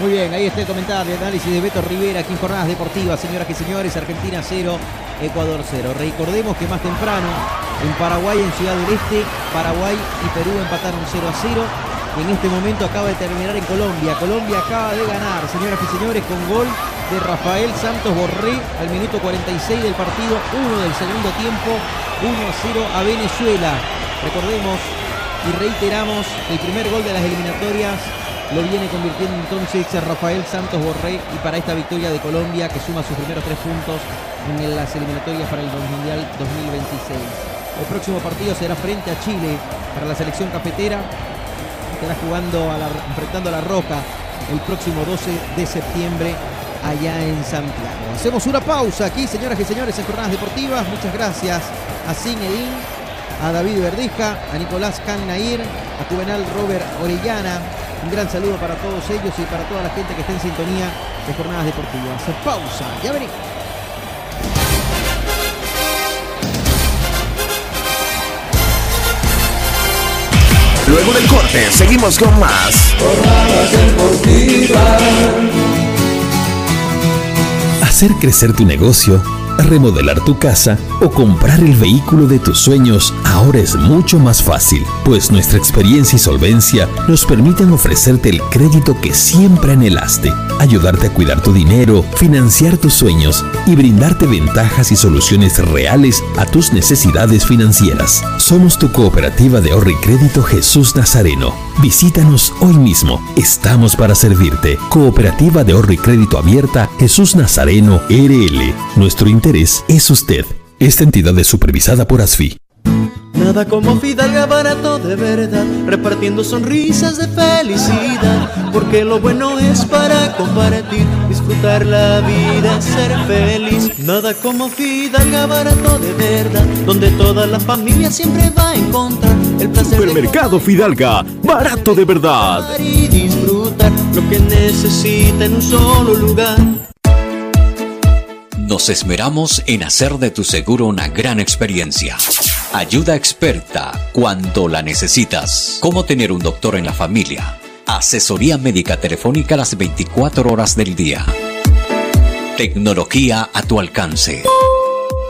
Muy bien, ahí está el comentario, el análisis de Beto Rivera aquí en Jornadas Deportivas, señoras y señores, Argentina 0, Ecuador 0. Recordemos que más temprano en Paraguay, en Ciudad del Este, Paraguay y Perú empataron 0 a 0. En este momento acaba de terminar en Colombia. Colombia acaba de ganar, señoras y señores, con gol de Rafael Santos Borré al minuto 46 del partido, 1 del segundo tiempo, 1 a 0 a Venezuela. Recordemos y reiteramos el primer gol de las eliminatorias lo viene convirtiendo entonces Rafael Santos Borré y para esta victoria de Colombia que suma sus primeros tres puntos en las eliminatorias para el Mundial 2026. El próximo partido será frente a Chile para la selección cafetera. Estará jugando a enfrentando a la Roca el próximo 12 de septiembre allá en Santiago. Hacemos una pausa aquí, señoras y señores, en Jornadas Deportivas. Muchas gracias a Zinedine, a David Verdeja, a Nicolás Can Nair, a Juvenal Robert Orellana. Un gran saludo para todos ellos y para toda la gente que está en sintonía de Jornadas Deportivas. Pausa, ya venimos. Luego del corte, seguimos con más. Hacer crecer tu negocio, remodelar tu casa o comprar el vehículo de tus sueños ahora es mucho más fácil, pues nuestra experiencia y solvencia nos permiten ofrecerte el crédito que siempre anhelaste, ayudarte a cuidar tu dinero, financiar tus sueños y brindarte ventajas y soluciones reales a tus necesidades financieras. Somos tu cooperativa de ahorro y crédito Jesús Nazareno. Visítanos hoy mismo. Estamos para servirte. Cooperativa de ahorro y crédito abierta Jesús Nazareno RL. Nuestro interés es usted. Esta entidad es supervisada por ASFI. Nada como Fidalga barato de verdad, repartiendo sonrisas de felicidad, porque lo bueno es para compartir, disfrutar la vida, ser feliz. Nada como Fidalga barato de verdad, donde toda la familia siempre va a encontrar el placer Supermercado Fidalga, barato de verdad. y disfrutar lo que necesita en un solo lugar. Nos esmeramos en hacer de tu seguro una gran experiencia. Ayuda experta cuando la necesitas. Cómo tener un doctor en la familia. Asesoría médica telefónica las 24 horas del día. Tecnología a tu alcance.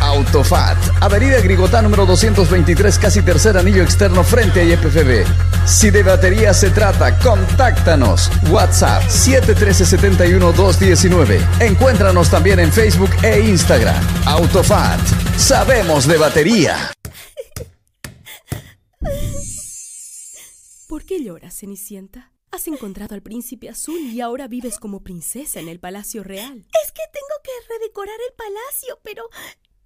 Autofat, Avenida Grigotá número 223, casi tercer anillo externo frente a IPFB. Si de batería se trata, contáctanos. WhatsApp 713-71-219. Encuéntranos también en Facebook e Instagram. Autofat, sabemos de batería. ¿Por qué lloras, Cenicienta? Has encontrado al príncipe azul y ahora vives como princesa en el palacio real. Es que tengo que redecorar el palacio, pero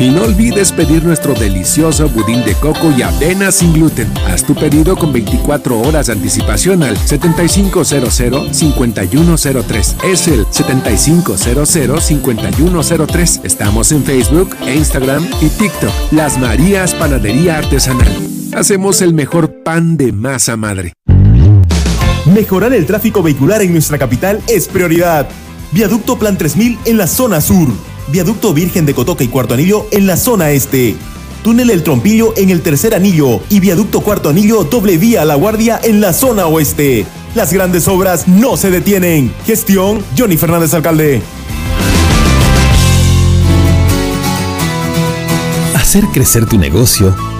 Y no olvides pedir nuestro delicioso budín de coco y avena sin gluten. Haz tu pedido con 24 horas de anticipación al 7500-5103. Es el 7500-5103. Estamos en Facebook, Instagram y TikTok. Las Marías Panadería Artesanal. Hacemos el mejor pan de masa madre. Mejorar el tráfico vehicular en nuestra capital es prioridad. Viaducto Plan 3000 en la zona sur. Viaducto Virgen de Cotoca y Cuarto Anillo en la zona este. Túnel El Trompillo en el tercer anillo y Viaducto Cuarto Anillo doble vía a La Guardia en la zona oeste. Las grandes obras no se detienen. Gestión Johnny Fernández Alcalde. Hacer crecer tu negocio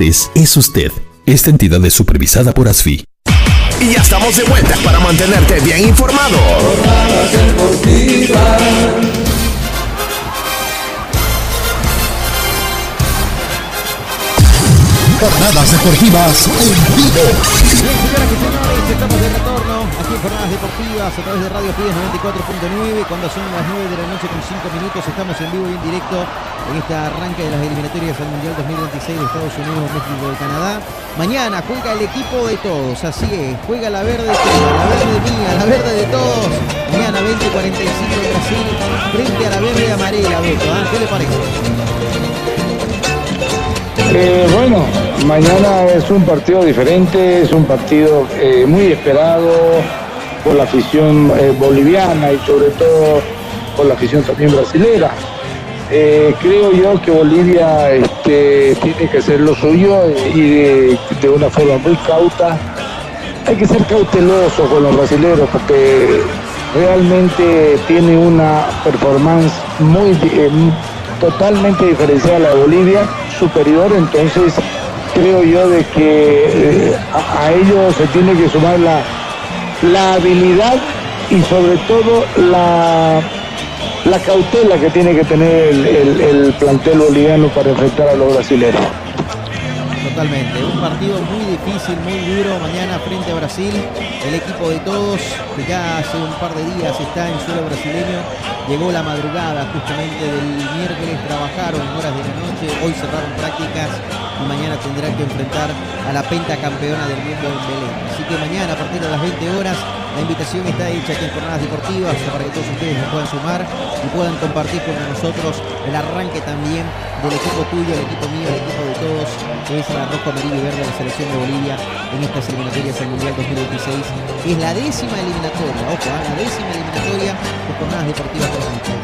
es usted. Esta entidad es supervisada por ASFI. Y ya estamos de vuelta para mantenerte bien informado. Jornadas deportivas en vivo. Bien, señoras y señores, estamos de retorno aquí en Jornadas Deportivas a través de Radio Fides 94.9. Cuando son las 9 de la noche con 5 minutos, estamos en vivo y en directo en este arranque de las eliminatorias al Mundial 2026 de Estados Unidos, México y Canadá. Mañana juega el equipo de todos, así es, juega la verde la verde mía, la verde de todos. Mañana 20.45 en Brasil, frente a la verde Beto. ¿ah? ¿Qué le parece? Eh, bueno, mañana es un partido diferente, es un partido eh, muy esperado por la afición eh, boliviana y sobre todo por la afición también brasilera. Eh, creo yo que Bolivia este, tiene que hacer lo suyo y de, una forma muy cauta. Hay que ser cauteloso con los brasileños porque realmente tiene una performance muy totalmente diferenciada a la de Bolivia, superior, entonces creo yo de que eh, a, a ellos se tiene que sumar la, la habilidad y sobre todo la, la cautela que tiene que tener el, el- el plantel boliviano para enfrentar a los brasileños. Totalmente, un partido muy difícil, muy duro mañana frente a Brasil. El equipo de todos, que ya hace un par de días está en suelo brasileño, llegó la madrugada justamente del miércoles, trabajaron horas de la noche, hoy cerraron prácticas y mañana tendrán que enfrentar a la pentacampeona del mundo en Belén. Así que mañana a partir de las 20 horas la invitación está hecha aquí en Jornadas Deportivas para que todos ustedes se puedan sumar y puedan compartir con nosotros el arranque también del equipo tuyo, el equipo mío, el equipo de todos, que es la roja, amarillo y verde de la selección de Bolivia en estas eliminatorias al Mundial 2026. Es la décima eliminatoria, ojo, ah, la décima eliminatoria de Jornadas Deportivas.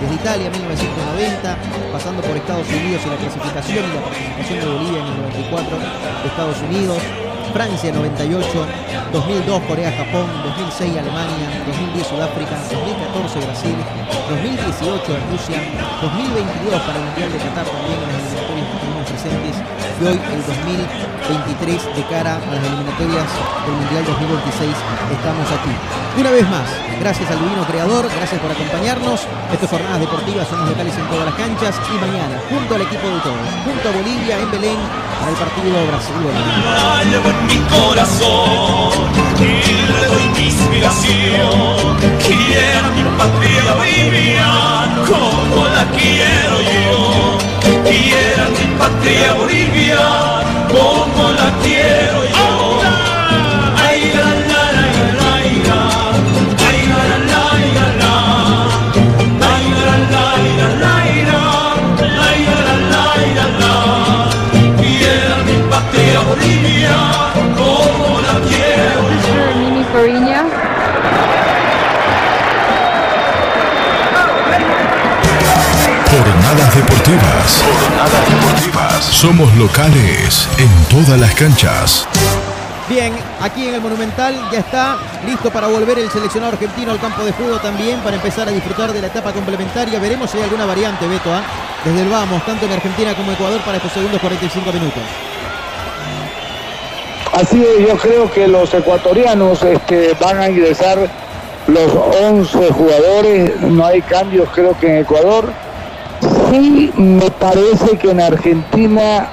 Desde Italia 1990, pasando por Estados Unidos en la clasificación y la participación de Bolivia en el 94 de Estados Unidos. Francia 98, 2002 Corea, Japón, 2006 Alemania, 2010 Sudáfrica, 2014 Brasil, 2018 en Rusia, 2022 para el Mundial de Qatar también en las eliminatorias que estuvimos presentes y hoy el 2023 de cara a las eliminatorias del Mundial 2026 estamos aquí. Una vez más, gracias al divino creador, gracias por acompañarnos. Estas jornadas deportivas son locales en todas las canchas y mañana, junto al equipo de todos, junto a Bolivia en Belén para el partido inspiración. Quiero mi patria. Quiero a mi patria Bolivia como la quiero yo. Ay, la, la, la, la, la, ay, la, la, la, la, la. Ay, la, la, la, la, la, ay, la, la, la, la. Quiero a mi patria Bolivia deportivas. Jornadas deportivas. deportivas. Somos locales en todas las canchas. Bien, aquí en el Monumental ya está listo para volver el seleccionado argentino al campo de juego también para empezar a disfrutar de la etapa complementaria. Veremos si hay alguna variante, Beto, ¿ah? desde el vamos, tanto en Argentina como Ecuador para estos segundos 45 minutos. Así es, yo creo que los ecuatorianos este, van a ingresar los 11 jugadores, no hay cambios creo que en Ecuador. Sí, me parece que en Argentina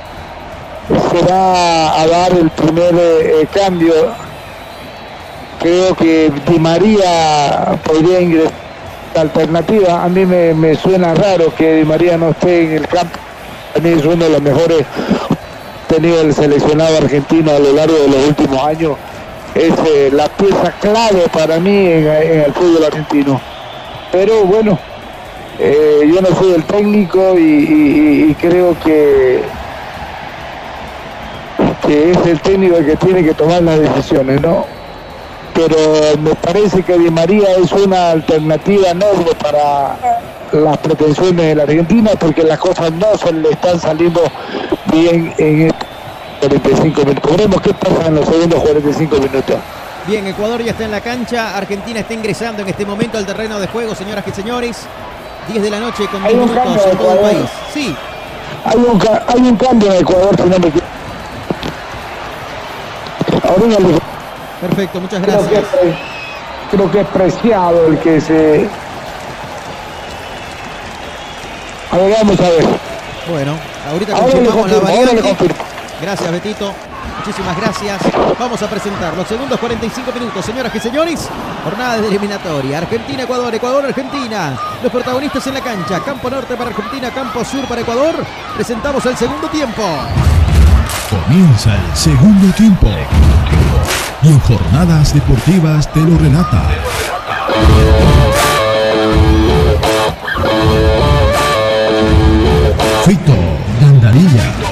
se va a dar el primer eh, cambio. Creo que Di María podría ingresar alternativa. A mí me, suena raro que Di María no esté en el campo. A mí es uno de los mejores tenido el seleccionado argentino a lo largo de los últimos años. Es eh, la pieza clave para mí en el fútbol argentino. Pero bueno, eh, yo no soy el técnico y, creo que, que es el técnico el que tiene que tomar las decisiones, ¿no? Pero me parece que Di María es una alternativa noble para las pretensiones de la Argentina porque las cosas no se le están saliendo bien en estos 45 minutos. Veremos qué pasa en los segundos 45 minutos. Bien, Ecuador ya está en la cancha, Argentina está ingresando en este momento al terreno de juego, señoras y señores. 10 de la noche con 10 Hay un minutos en todo el país. Sí, Hay un, ca- hay un cambio en Ecuador, si no me equivoco. Perfecto, muchas creo que, gracias. es creo que es preciado el que se... A ver, vamos a ver. Bueno, ahorita confirmamos la variante. Gracias, Betito. Muchísimas gracias. Vamos a presentar los segundos 45 minutos, señoras y señores. Jornada de eliminatoria. Argentina, Ecuador, Ecuador, Argentina. Los protagonistas en la cancha. Campo norte para Argentina, campo sur para Ecuador. Presentamos el segundo tiempo. Comienza el segundo tiempo. Y en jornadas deportivas te lo relata. Fito Gandarilla.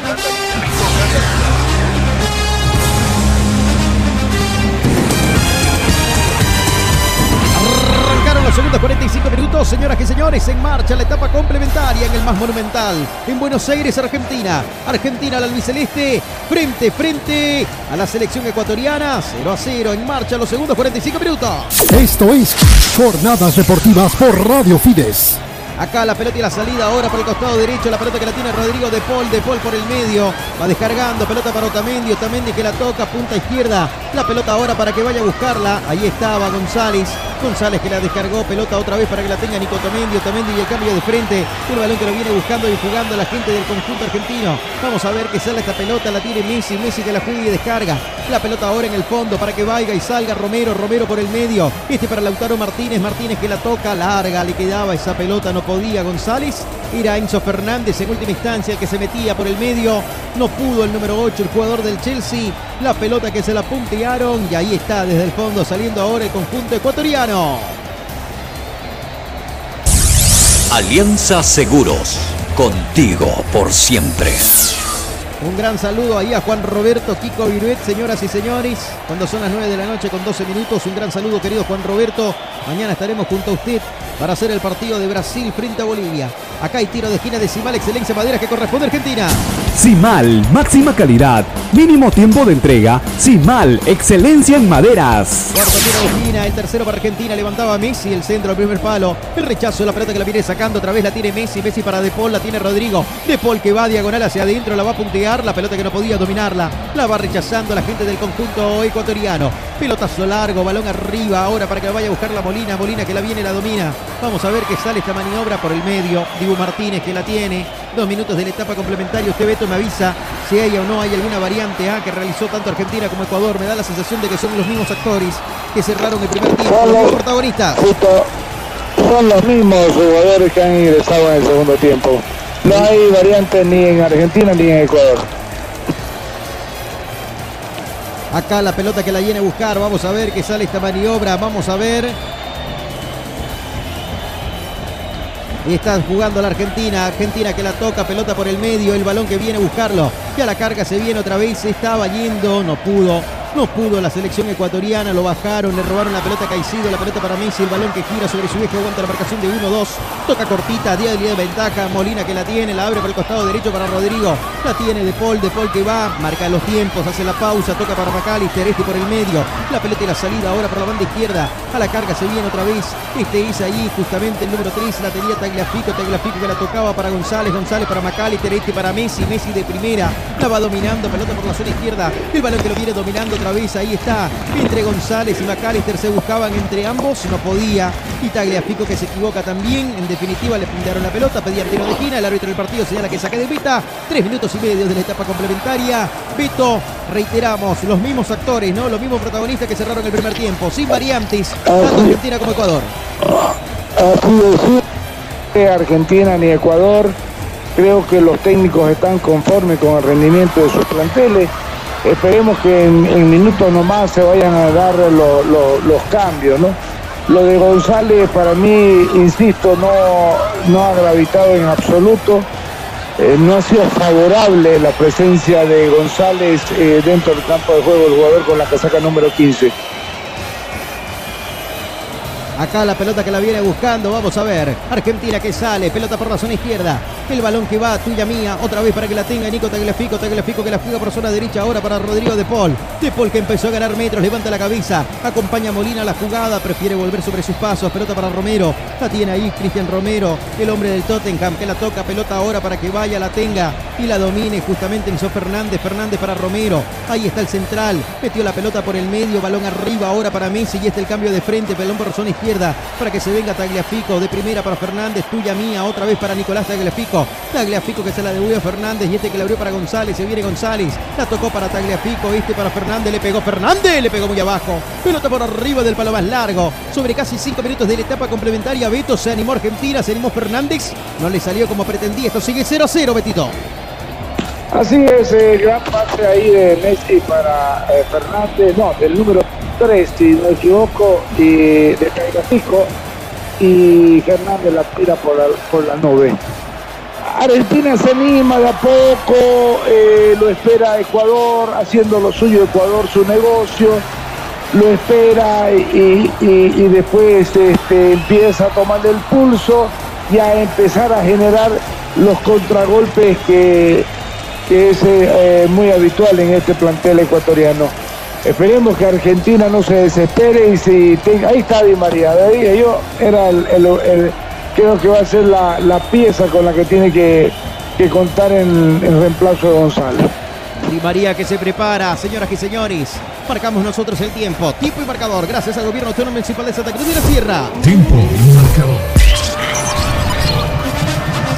Segundos 45 minutos, señoras y señores, en marcha la etapa complementaria en el más monumental, en Buenos Aires, Argentina. Argentina, la albiceleste, frente, frente a la selección ecuatoriana, 0 a 0, en marcha los segundos 45 minutos. Esto es Jornadas Deportivas por Radio Fides. Acá la pelota y la salida ahora por el costado derecho, la pelota que la tiene Rodrigo de Paul, de Paul por el medio, va descargando, pelota para Otamendi, Otamendi que la toca, punta izquierda, la pelota ahora para que vaya a buscarla, ahí estaba González, González que la descargó, pelota otra vez para que la tenga Nico Otamendi, Otamendi y el cambio de frente, un balón que lo viene buscando y jugando la gente del conjunto argentino, vamos a ver que sale esta pelota, la tiene Messi, Messi que la juega y descarga, la pelota ahora en el fondo para que vaya y salga Romero, Romero por el medio, este para Lautaro Martínez, Martínez que la toca, larga, le quedaba esa pelota, no podía González, era Enzo Fernández en última instancia el que se metía por el medio, no pudo el número 8, el jugador del Chelsea, la pelota que se la puntearon y ahí está desde el fondo saliendo ahora el conjunto ecuatoriano. Alianza Seguros, contigo por siempre. Un gran saludo ahí a Juan Roberto Kiko Viruet, señoras y señores. Cuando son las 9 de la noche con 12 minutos, un gran saludo querido Juan Roberto. Mañana estaremos junto a usted para hacer el partido de Brasil frente a Bolivia. Acá hay tiro de esquina decimal, excelencia madera que corresponde a Argentina. Simal, máxima calidad, mínimo tiempo de entrega. Simal, excelencia en maderas. Cuarto tiro el tercero para Argentina, levantaba Messi, el centro, el primer palo, el rechazo, la pelota que la viene sacando, otra vez la tiene Messi, Messi para De Paul, la tiene Rodrigo, De Paul que va diagonal hacia adentro, la va a puntear, la pelota que no podía dominarla, la va rechazando la gente del conjunto ecuatoriano, pelotazo largo, balón arriba, ahora para que la vaya a buscar la Molina, Molina que la viene, la domina, vamos a ver que sale esta maniobra por el medio, Dibu Martínez que la tiene, dos minutos de la etapa complementaria, usted Me avisa si hay o no hay alguna variante A que realizó tanto Argentina como Ecuador, me da la sensación de que son los mismos actores que cerraron el primer tiempo, los mismos protagonistas. Justo son los mismos jugadores que han ingresado en el segundo tiempo. No hay variantes ni en Argentina ni en Ecuador. Acá la pelota que la viene a buscar. Vamos a ver que sale esta maniobra. Vamos a ver. Y está jugando la Argentina. Argentina que la toca. Pelota por el medio. El balón que viene a buscarlo. Ya la carga se viene otra vez. Se estaba yendo. No pudo. No pudo la selección ecuatoriana, lo bajaron, le robaron la pelota a Caicedo, la pelota para Messi, el balón que gira sobre su eje, aguanta la marcación de 1-2. Toca cortita, día de ventaja, Molina que la tiene, la abre por el costado derecho para Rodrigo. La tiene De Paul, De Paul que va, marca los tiempos, hace la pausa, toca para Macalister, este por el medio. La pelota y la salida ahora por la banda izquierda. A la carga se viene otra vez. Este es ahí justamente el número 3, la tenía Tagliafico, Tagliafico que la tocaba para González, González para Macalister, este para Messi, Messi de primera. La va dominando, pelota por la zona izquierda. El balón que lo viene dominando otra vez, ahí está. Entre González y Macalister se buscaban entre ambos, no podía. Y Tagliafico que se equivoca también. En definitiva le puntearon la pelota, pedían tiro de esquina. El árbitro del partido señala que saque de pita. Tres minutos y medio de la etapa complementaria. Beto, reiteramos, los mismos actores, ¿no? Los mismos protagonistas que cerraron el primer tiempo. Sin variantes, tanto Argentina como Ecuador. Argentina ni Ecuador. Creo que los técnicos están conformes con el rendimiento de sus planteles. Esperemos que en, en minutos nomás se vayan a dar lo- lo- los cambios, ¿no? Lo de González para mí, insisto, no, no ha gravitado en absoluto. Eh, no ha sido favorable la presencia de González eh, dentro del campo de juego, el jugador con la casaca número 15. Acá la pelota que la viene buscando, vamos a ver. Argentina que sale, pelota por la zona izquierda. El balón que va, tuya mía, otra vez para que la tenga Nico Tagliafico, Tagliafico que la juega por zona derecha ahora para Rodrigo De Paul. De Paul que empezó a ganar metros, levanta la cabeza, acompaña Molina a la jugada, prefiere volver sobre sus pasos, pelota para Romero. La tiene ahí Cristian Romero, el hombre del Tottenham que la toca, pelota ahora para que vaya, la tenga y la domine justamente Enzo Fernández, Fernández para Romero. Ahí está el central, metió la pelota por el medio, balón arriba ahora para Messi y este el cambio de frente, pelón por zona izquierda para que se venga Tagliafico de primera para Fernández, tuya mía, otra vez para Nicolás Tagliafico. Tagliafico que se la devolvió a Fernández y este que la abrió para González, se viene González, la tocó para Tagliafico, este para Fernández, le pegó Fernández, le pegó muy abajo. Pelota por arriba del palo más largo. Sobre casi cinco minutos de la etapa complementaria, Beto se animó Argentina, se animó Fernández, no le salió como pretendía, esto sigue 0 a 0, Betito. Así es, eh, gran pase ahí de Messi para eh, Fernández, no, del número 3, si no me equivoco, y de Tagliafico, y Fernández la tira por la, por la nube. Argentina se anima de a poco, eh, lo espera Ecuador, haciendo lo suyo Ecuador su negocio, lo espera y, y- después este, empieza a tomar el pulso y a empezar a generar los contragolpes que, que es eh, muy habitual en este plantel ecuatoriano. Esperemos que Argentina no se desespere y si tenga, ahí está Di María, de ahí yo era el, el- el- creo que va a ser la, la pieza con la que tiene que, que contar en, en reemplazo de Gonzalo. Di María que se prepara, señoras y señores. Marcamos nosotros el tiempo. Tiempo y marcador. Gracias al gobierno autónomo municipal de Santa Cruz de la Sierra. Tiempo y marcador.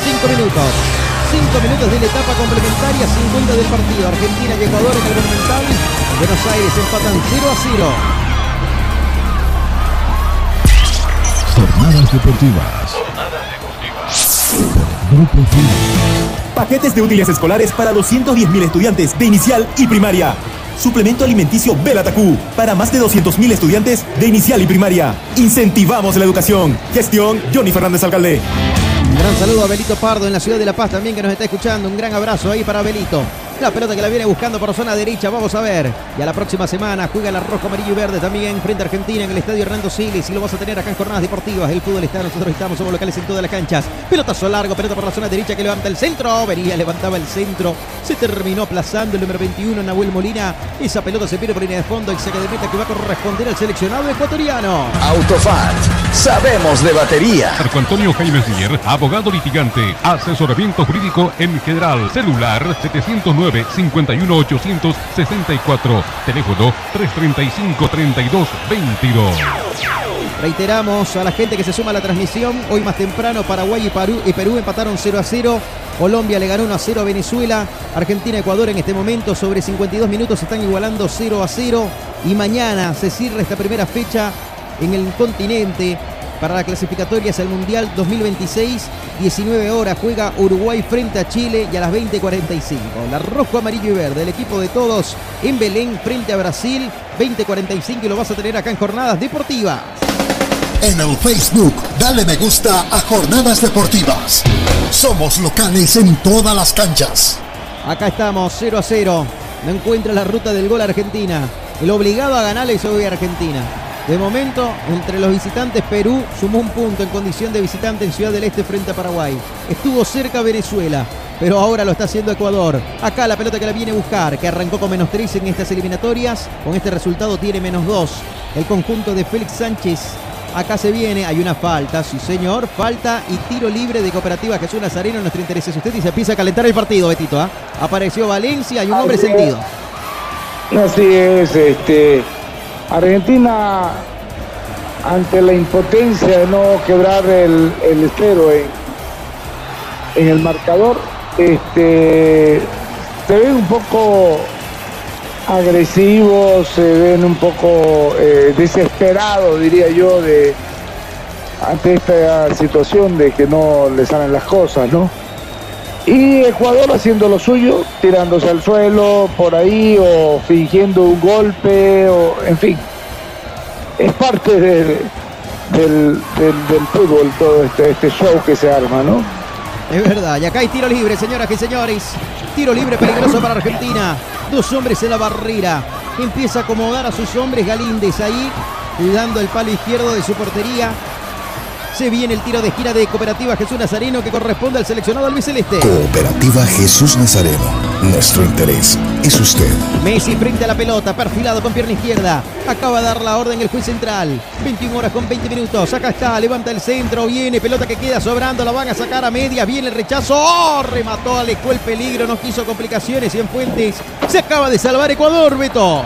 Cinco minutos. Cinco minutos de la etapa complementaria, 50 del partido. Argentina y Ecuador en el Monumental. Buenos Aires empatan 0 a 0. Jornadas deportivas. Grupo Fino. Paquetes de útiles escolares para 210.000 estudiantes de inicial y primaria. Suplemento alimenticio Belatacú para más de 200.000 estudiantes de inicial y primaria. Incentivamos la educación. Gestión Johnny Fernández Alcalde. Gran saludo a Belito Pardo en la ciudad de La Paz también que nos está escuchando. Un gran abrazo ahí para Belito. La pelota que la viene buscando por zona derecha, vamos a ver. Y a la próxima semana juega el rojo, amarillo y verde también frente a Argentina en el estadio Hernando Siles. Y lo vas a tener acá en Jornadas Deportivas. El fútbol está, nosotros estamos, somos locales en todas las canchas. Pelotazo largo, pelota por la zona derecha que levanta el centro. Venía, levantaba el centro. Se terminó aplazando el número 21, Nahuel Molina. Esa pelota se pierde por línea de fondo. El saque de meta que va a corresponder al seleccionado ecuatoriano. Autofat, sabemos de batería. Marco Antonio Jaime Mier, abogado litigante, asesoramiento jurídico en general, celular 709 51 864, teléfono 335 32 22. Reiteramos a la gente que se suma a la transmisión. Hoy más temprano Paraguay y Perú, y Perú empataron 0 a 0. Colombia le ganó 1 a 0 a Venezuela. Argentina y Ecuador en este momento sobre 52 minutos están igualando 0 a 0. Y mañana se cierra esta primera fecha en el continente para la clasificatoria hacia el Mundial 2026. 19 horas juega Uruguay frente a Chile y a las 20.45. La rojo, amarillo y verde, el equipo de todos en Belén frente a Brasil. 20.45 y lo vas a tener acá en Jornadas Deportivas. En el Facebook, dale me gusta a Jornadas Deportivas. Somos locales en todas las canchas. Acá estamos, 0 a 0. No encuentra la ruta del gol Argentina. El obligado a ganarle es hoy Argentina. De momento, entre los visitantes, Perú sumó un punto en condición de visitante en Ciudad del Este frente a Paraguay. Estuvo cerca Venezuela, pero ahora lo está haciendo Ecuador. Acá la pelota que la viene a buscar, que arrancó con menos 3 en estas eliminatorias. Con este resultado tiene menos 2. El conjunto de Félix Sánchez. Acá se viene, hay una falta, sí señor, falta y tiro libre de Cooperativa Jesús Nazareno en nuestro interés es usted y se empieza a calentar el partido, Betito. ¿ah? Apareció Valencia y un hombre sentido. Así es, este, Argentina ante la impotencia de no quebrar el, en, en el marcador, este, se ven un poco agresivos, se ven un poco eh, desesperados, diría yo, de ante esta situación de que no le salen las cosas, ¿no? Y Ecuador haciendo lo suyo, tirándose al suelo por ahí o fingiendo un golpe, o en fin. Es parte del, del, del- fútbol todo este, este show que se arma, ¿no? Es verdad, y acá hay tiro libre, señoras y señores. Tiro libre peligroso para Argentina. Dos hombres en la barrera. Empieza a acomodar a sus hombres Galíndez ahí, cuidando el palo izquierdo de su portería. Se viene el tiro de esquina de Cooperativa Jesús Nazareno que corresponde al seleccionado albiceleste. Cooperativa Jesús Nazareno. Nuestro interés es usted. Messi frente a la pelota, perfilado con pierna izquierda. Acaba de dar la orden el juez central. 21 horas con 20 minutos. Acá está, levanta el centro. Viene, pelota que queda sobrando. La van a sacar a media. Viene el rechazo. ¡Oh! Remató, alejó el peligro. No quiso complicaciones. Y en Fuentes se acaba de salvar Ecuador, Beto.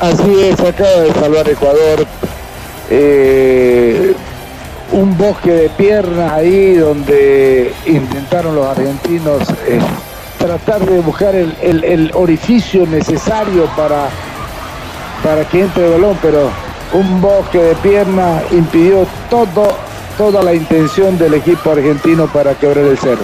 Así es, acaba de salvar Ecuador. Eh, un bosque de piernas ahí donde intentaron los argentinos eh, tratar de buscar el, el- orificio necesario para, para que entre el balón, pero un bosque de piernas impidió todo, toda la intención del equipo argentino para quebrar el cero.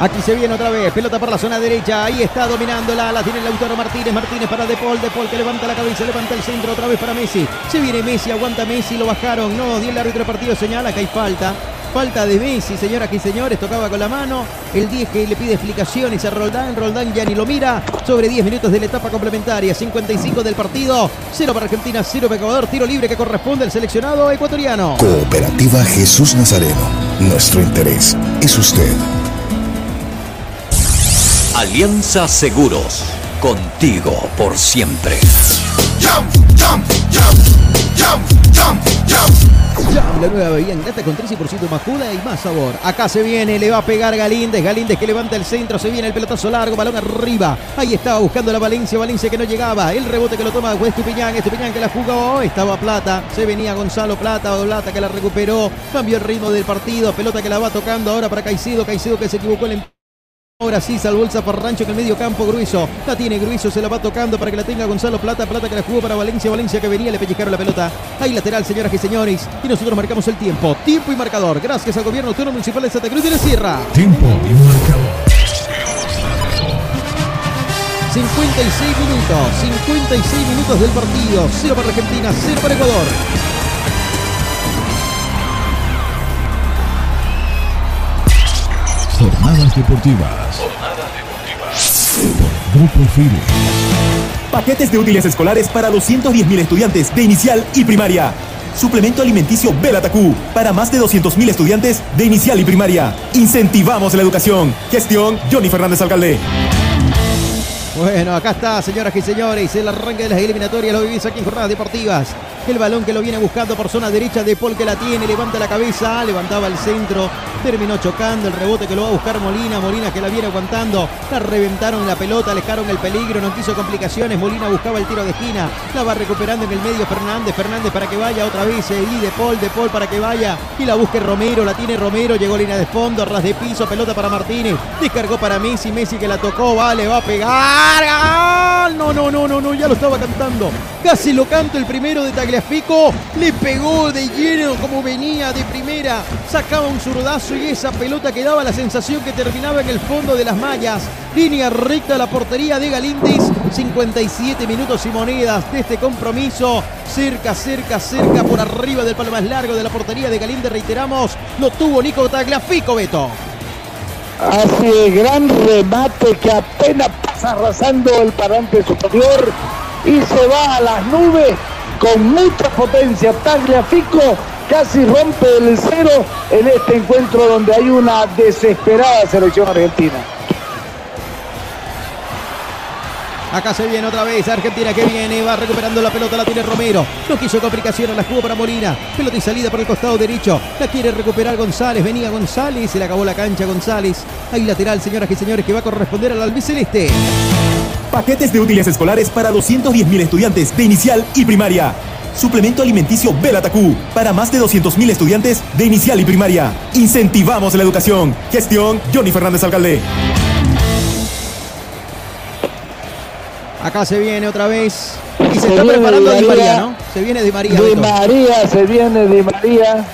Aquí se viene otra vez, pelota por la zona derecha, ahí está dominándola, la tiene el Lautaro Martínez, Martínez para De Paul, De Paul que levanta la cabeza, levanta el centro otra vez para Messi, se viene Messi, aguanta Messi, lo bajaron, no, dio el árbitro partido, señala que hay falta, falta de Messi, señoras y señores, tocaba con la mano, el 10 que le pide explicaciones a Roldán, Roldán ya ni lo mira, sobre 10 minutos de la etapa complementaria, 55 del partido, 0 para Argentina, 0 para Ecuador, tiro libre que corresponde al seleccionado ecuatoriano. Cooperativa Jesús Nazareno. Nuestro interés es usted. Alianza Seguros, contigo por siempre. Jam, la nueva bebida en lata con 13% más juda y más sabor. Acá se viene, le va a pegar Galíndez. Galíndez que levanta el centro, se viene el pelotazo largo, balón arriba. Ahí estaba buscando la Valencia, Valencia que no llegaba. El rebote que lo toma Estupiñán, Estupiñán que la jugó. Estaba Plata, se venía Gonzalo Plata, o Plata que la recuperó. Cambió el ritmo del partido, pelota que la va tocando ahora para Caicedo. Caicedo que se equivocó en el Ahora sí, salvó el zafarrancho en el medio campo, Gruizo. La tiene Gruizo, se la va tocando para que la tenga Gonzalo Plata. Plata que la jugó para Valencia. Valencia que venía, le pellizcaron la pelota. Ahí lateral, señoras y señores. Y nosotros marcamos el tiempo. Tiempo y marcador. Gracias al gobierno autónomo municipal de Santa Cruz de la Sierra. Tiempo y marcador. 56 minutos. 56 minutos del partido. 0 para Argentina, 0 para Ecuador. Jornadas deportivas. Por Grupo Fide. Paquetes de útiles escolares para 210.000 estudiantes de inicial y primaria. Suplemento alimenticio Belatacú para más de 200.000 estudiantes de inicial y primaria. Incentivamos la educación. Gestión Johnny Fernández Alcalde. Bueno, acá está, señoras y señores, el arranque de las eliminatorias lo vivís aquí en Jornadas Deportivas. El balón que lo viene buscando por zona derecha de Paul que la tiene, levanta la cabeza, levantaba el centro, terminó chocando el rebote que lo va a buscar Molina, Molina que la viene aguantando, la reventaron la pelota, alejaron el peligro, no quiso complicaciones, Molina buscaba el tiro de esquina, la va recuperando en el medio Fernández, Fernández para que vaya otra vez, y de Paul, de Paul para que vaya, y la busque Romero, la tiene Romero, llegó línea de fondo, ras de piso, pelota para Martínez, descargó para Messi, Messi que la tocó, vale, va a pegar, no, no, no, no, no, ya lo estaba cantando, casi lo canto el primero de Tagliafico, le pegó de lleno como venía de primera, sacaba un zurdazo y esa pelota que daba la sensación que terminaba en el fondo de las mallas, línea recta a la portería de Galíndez, 57 minutos y monedas de este compromiso, cerca, cerca, cerca, por arriba del palo más largo de la portería de Galíndez, reiteramos, lo tuvo Nico Tagliafico, Beto. Hace gran remate que apenas pasa arrasando el parante superior y se va a las nubes con mucha potencia. Tagliafico casi rompe el cero en este encuentro donde hay una desesperada selección argentina. Acá se viene otra vez Argentina que viene, va recuperando la pelota, la tiene Romero. No quiso complicaciones, la jugó para Molina. Pelota y salida por el costado derecho. La quiere recuperar González, venía González, se le acabó la cancha González. Ahí lateral, señoras y señores, que va a corresponder al albiceleste. Paquetes de útiles escolares para 210.000 estudiantes de inicial y primaria. Suplemento alimenticio Belatacú para más de 200.000 estudiantes de inicial y primaria. Incentivamos la educación. Gestión Johnny Fernández Alcalde. Acá se viene otra vez. Y se, está preparando Di María, ¿no? Se viene Di María. Di Beto. María, se viene Di María.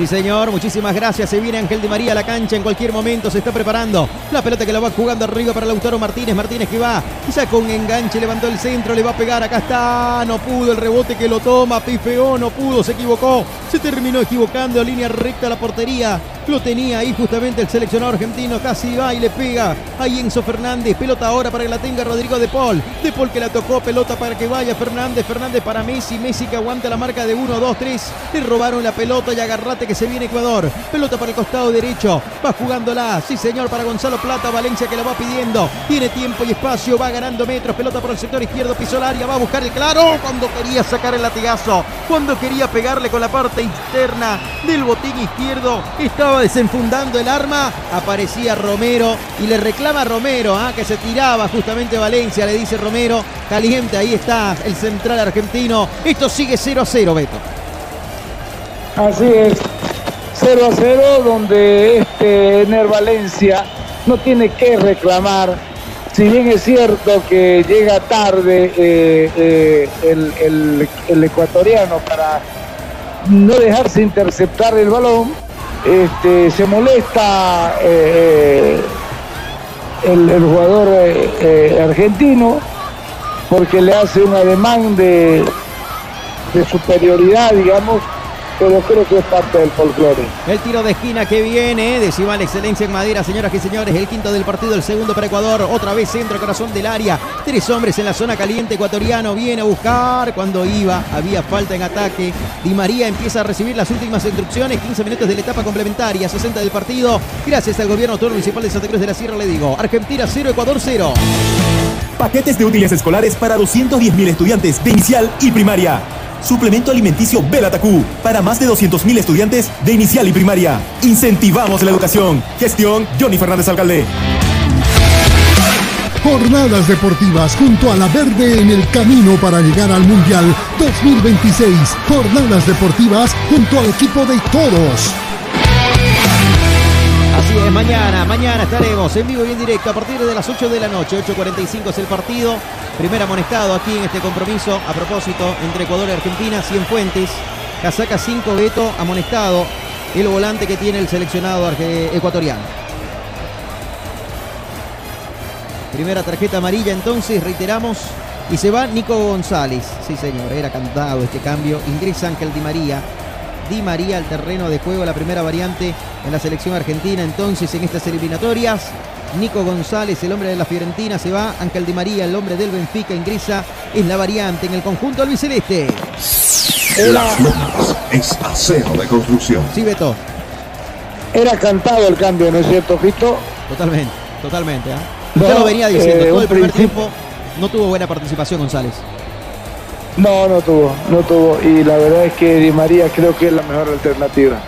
Sí, señor, muchísimas gracias. Se viene Ángel Di María a la cancha en cualquier momento. Se está preparando. La pelota que la va jugando arriba para Lautaro Martínez. Martínez que va. Sacó un enganche, levantó el centro, le va a pegar. Acá está. No pudo el rebote que lo toma. Pifeó, no pudo, se equivocó. Se terminó equivocando. Línea recta a la portería. Lo tenía ahí justamente el seleccionado argentino. Casi va y le pega. Ahí Enzo Fernández. Pelota ahora para que la tenga Rodrigo De Paul. De Paul que la tocó. Pelota para que vaya Fernández. Fernández para Messi. Messi que aguanta la marca de 1, 2, 3. Le robaron la pelota y agarrate que se viene Ecuador. Pelota para el costado derecho. Va jugándola. Sí, señor, para Gonzalo Plata. Valencia que la va pidiendo. Tiene tiempo y espacio. Va ganando metros. Pelota por el sector izquierdo. Área. Va a buscar el claro. Cuando quería sacar el latigazo. Cuando quería pegarle con la parte externa del botín izquierdo. Estaba desenfundando el arma. Aparecía Romero. Y le reclama Romero. ah, que se tiraba justamente Valencia. Le dice Romero. Caliente. Ahí está el central argentino. Esto sigue 0 a 0, Beto. Así es. 0 a 0, donde este Ener Valencia no tiene que reclamar. Si bien es cierto que llega tarde eh, eh, el, el- ecuatoriano para no dejarse interceptar el balón, este, se molesta eh, el, jugador argentino porque le hace un ademán de, de superioridad, digamos, pero creo que es parte del folclore. El tiro de esquina que viene, decima la excelencia en madera, señoras y señores. El quinto del partido, el segundo para Ecuador. Otra vez centro, corazón del área. Tres hombres en la zona caliente ecuatoriano. Viene a buscar cuando iba. Había falta en ataque. Di María empieza a recibir las últimas instrucciones. 15 minutos de la etapa complementaria, 60 del partido. Gracias al gobierno autónomo municipal de Santa Cruz de la Sierra, le digo. Argentina 0, Ecuador 0. Paquetes de útiles escolares para 210.000 estudiantes de inicial y primaria. Suplemento alimenticio Belatacú para más de 200.000 estudiantes de inicial y primaria. Incentivamos la educación. Gestión Johnny Fernández Alcalde. Jornadas deportivas junto a la verde en el camino para llegar al Mundial 2026. Jornadas deportivas junto al equipo de todos. Así mañana, mañana estaremos en vivo y en directo a partir de las 8 de la noche. 8.45 es el partido. Primer amonestado aquí en este compromiso a propósito entre Ecuador y Argentina. Cienfuentes, casaca 5, Beto, amonestado. El volante que tiene el seleccionado ecuatoriano. Primera tarjeta amarilla entonces, reiteramos. Y se va Nico González. Sí, señor, era cantado este cambio. Ingresa Ángel Di María. Di María al terreno de juego, la primera variante en la selección argentina. Entonces, en estas eliminatorias, Nico González, el hombre de la Fiorentina, se va. Ángel Di María, el hombre del Benfica, ingresa. Es la variante en el conjunto albiceleste. Las Lomas es acero de construcción. Sí, Beto. Era cantado el cambio, ¿no es cierto, Fito? Totalmente, totalmente. No, Usted lo venía diciendo, eh, todo el primer principio- tiempo no tuvo buena participación González. No, no tuvo, no tuvo. Y la verdad es que Di María creo que es la mejor alternativa.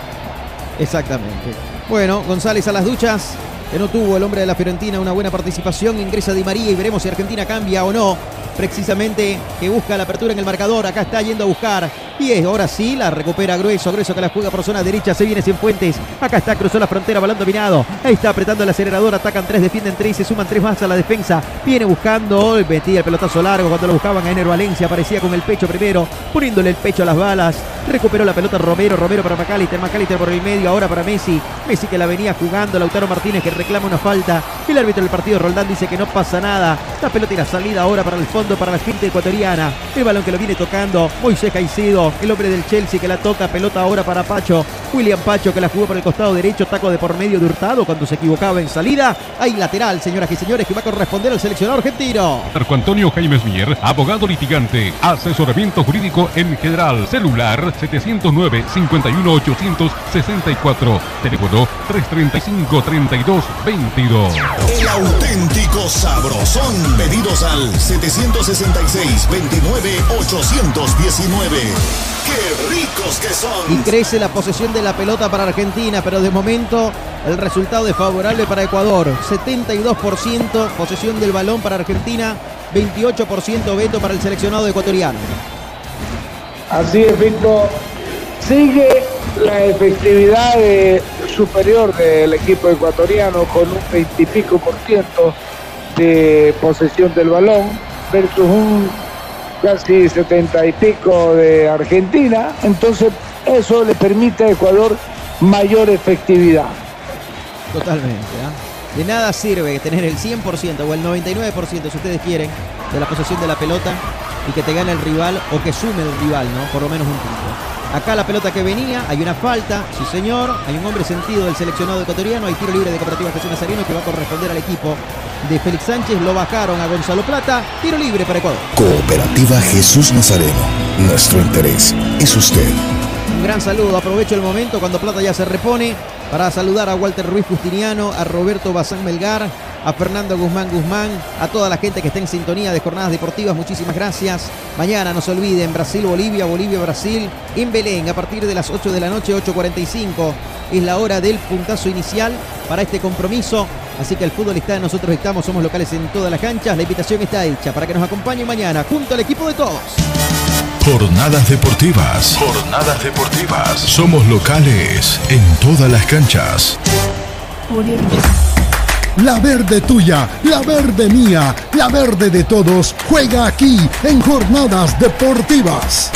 Exactamente. Bueno, González a las duchas. Que no tuvo el hombre de la Fiorentina una buena participación. Ingresa Di María y veremos si Argentina cambia o no. Precisamente que busca la apertura en el marcador. Acá está yendo a buscar. Y es, ahora sí la recupera Grueso. Grueso que la juega por zona derecha. Se viene Cienfuentes. Acá está, cruzó la frontera, balón dominado. Ahí está apretando el acelerador. Atacan tres, defienden tres. Se suman tres más a la defensa. Viene buscando. Metía el pelotazo largo cuando lo buscaban a Ener Valencia. Aparecía con el pecho primero. Poniéndole el pecho a las balas. Recuperó la pelota Romero. Romero para Macalister. Macalister por el medio. Ahora para Messi. Messi que la venía jugando. Lautaro Martínez que reclama una falta. El árbitro del partido Roldán dice que no pasa nada. La pelota y la salida ahora para el fondo para la gente ecuatoriana. El balón que lo viene tocando Moisés Caicedo. El hombre del Chelsea que la toca, pelota ahora para Pacho. William Pacho que la jugó por el costado derecho, taco de por medio de Hurtado cuando se equivocaba en salida. Hay lateral, señoras y señores, que va a corresponder al seleccionador argentino. Marco Antonio Jaimes Mier, abogado litigante, asesoramiento jurídico en general, celular 709 51 864, teléfono 335 32 22. El auténtico sabrosón. Pedidos al 766 29 819. ¡Qué ricos que son! Y crece la posesión de la pelota para Argentina, pero de momento el resultado es favorable para Ecuador. 72% posesión del balón para Argentina, 28% veto para el seleccionado ecuatoriano. Así es, Víctor. Sigue la efectividad superior del equipo ecuatoriano con un 20 y pico por ciento de posesión del balón versus un casi 70 y pico de Argentina. Entonces eso le permite a Ecuador mayor efectividad. Totalmente. ¿ah? De nada sirve tener el 100% o el 99% si ustedes quieren de la posesión de la pelota y que te gane el rival o que sume el rival, ¿no? Por lo menos un punto. Acá la pelota que venía, hay una falta, sí señor, hay un hombre sentido del seleccionado ecuatoriano, hay tiro libre de Cooperativa Jesús Nazareno que va a corresponder al equipo de Félix Sánchez, lo bajaron a Gonzalo Plata, tiro libre para Ecuador. Cooperativa Jesús Nazareno. Nuestro interés es usted. Un gran saludo, aprovecho el momento cuando Plata ya se repone para saludar a Walter Ruiz Justiniano, a Roberto Bazán Melgar, a Fernando Guzmán Guzmán, a toda la gente que está en sintonía de jornadas deportivas, muchísimas gracias. Mañana no se olviden, Brasil-Bolivia, Bolivia-Brasil, en Belén, a partir de las 8 de la noche, 8.45, es la hora del puntazo inicial para este compromiso. Así que el fútbol está, nosotros estamos, somos locales en todas las canchas, la invitación está hecha para que nos acompañen mañana junto al equipo de todos. Jornadas deportivas. Jornadas deportivas. Somos locales en todas las canchas. La verde tuya, la verde mía, la verde de todos juega aquí en Jornadas Deportivas.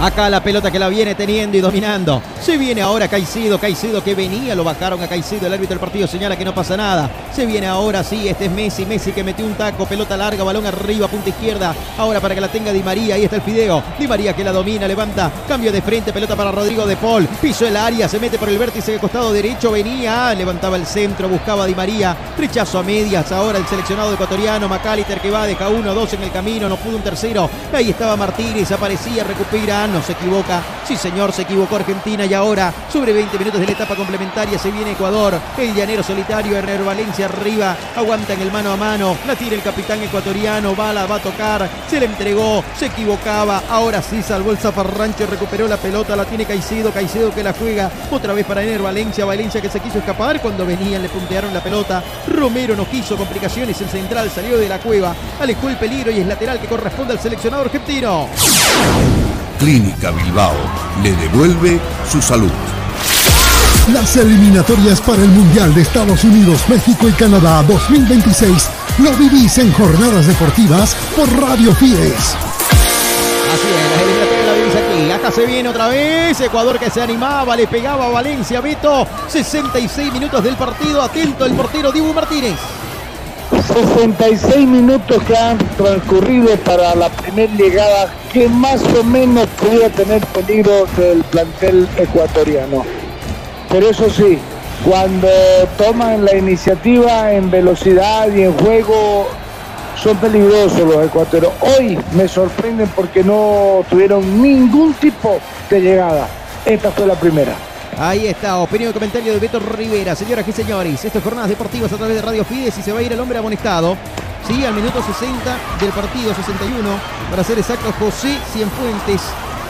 Acá la pelota que la viene teniendo y dominando. Se viene ahora Caicedo, Caicedo que venía, lo bajaron a Caicedo, el árbitro del partido señala que no pasa nada. Se viene ahora, sí, este es Messi, Messi que metió un taco, pelota larga, balón arriba, punta izquierda. Ahora para que la tenga Di María, ahí está el fideo. Di María que la domina, levanta, cambio de frente, pelota para Rodrigo de Paul. Piso el área, se mete por el vértice de costado derecho, venía, levantaba el centro, buscaba a Di María. Rechazo a medias, ahora el seleccionado ecuatoriano, Macalister que va, deja uno, dos en el camino, no pudo un tercero. Ahí estaba Martínez, aparecía, recupera, no se equivoca. Sí, señor, se equivocó Argentina y ahora, sobre 20 minutos de la etapa complementaria, se viene Ecuador. El llanero solitario, Herrero Valencia arriba, aguanta en el mano a mano. La tira el capitán ecuatoriano, Bala va a tocar, se le entregó, se equivocaba. Ahora sí salvó el zafarrancho, recuperó la pelota, la tiene Caicedo, Caicedo que la juega otra vez para Ener Valencia, Valencia que se quiso escapar cuando venían, le puntearon la pelota. Romero no quiso complicaciones, el central salió de la cueva, alejó el peligro y es lateral que corresponde al seleccionado argentino. Clínica Bilbao le devuelve su salud. Las eliminatorias para el Mundial de Estados Unidos, México y Canadá 2026 lo vivís en Jornadas Deportivas por Radio Fides. Así es, la eliminatoria la vivís aquí. Acá se viene otra vez. Ecuador que se animaba, le pegaba a Valencia. Beto, 66 minutos del partido. Atento el portero Dibu Martínez. 66 minutos que han transcurrido para la primera llegada que más o menos podía tener peligro del plantel ecuatoriano. Pero eso sí, cuando toman la iniciativa en velocidad y en juego, son peligrosos los ecuatorianos. Hoy me sorprenden porque no tuvieron ningún tipo de llegada. Esta fue la primera. Ahí está, opinión y comentario de Beto Rivera. Señoras y señores, esto es Jornadas Deportivas a través de Radio Fides y se va a ir el hombre amonestado. Sí, al minuto 60 del partido, 61, para ser exacto, José Cienfuentes,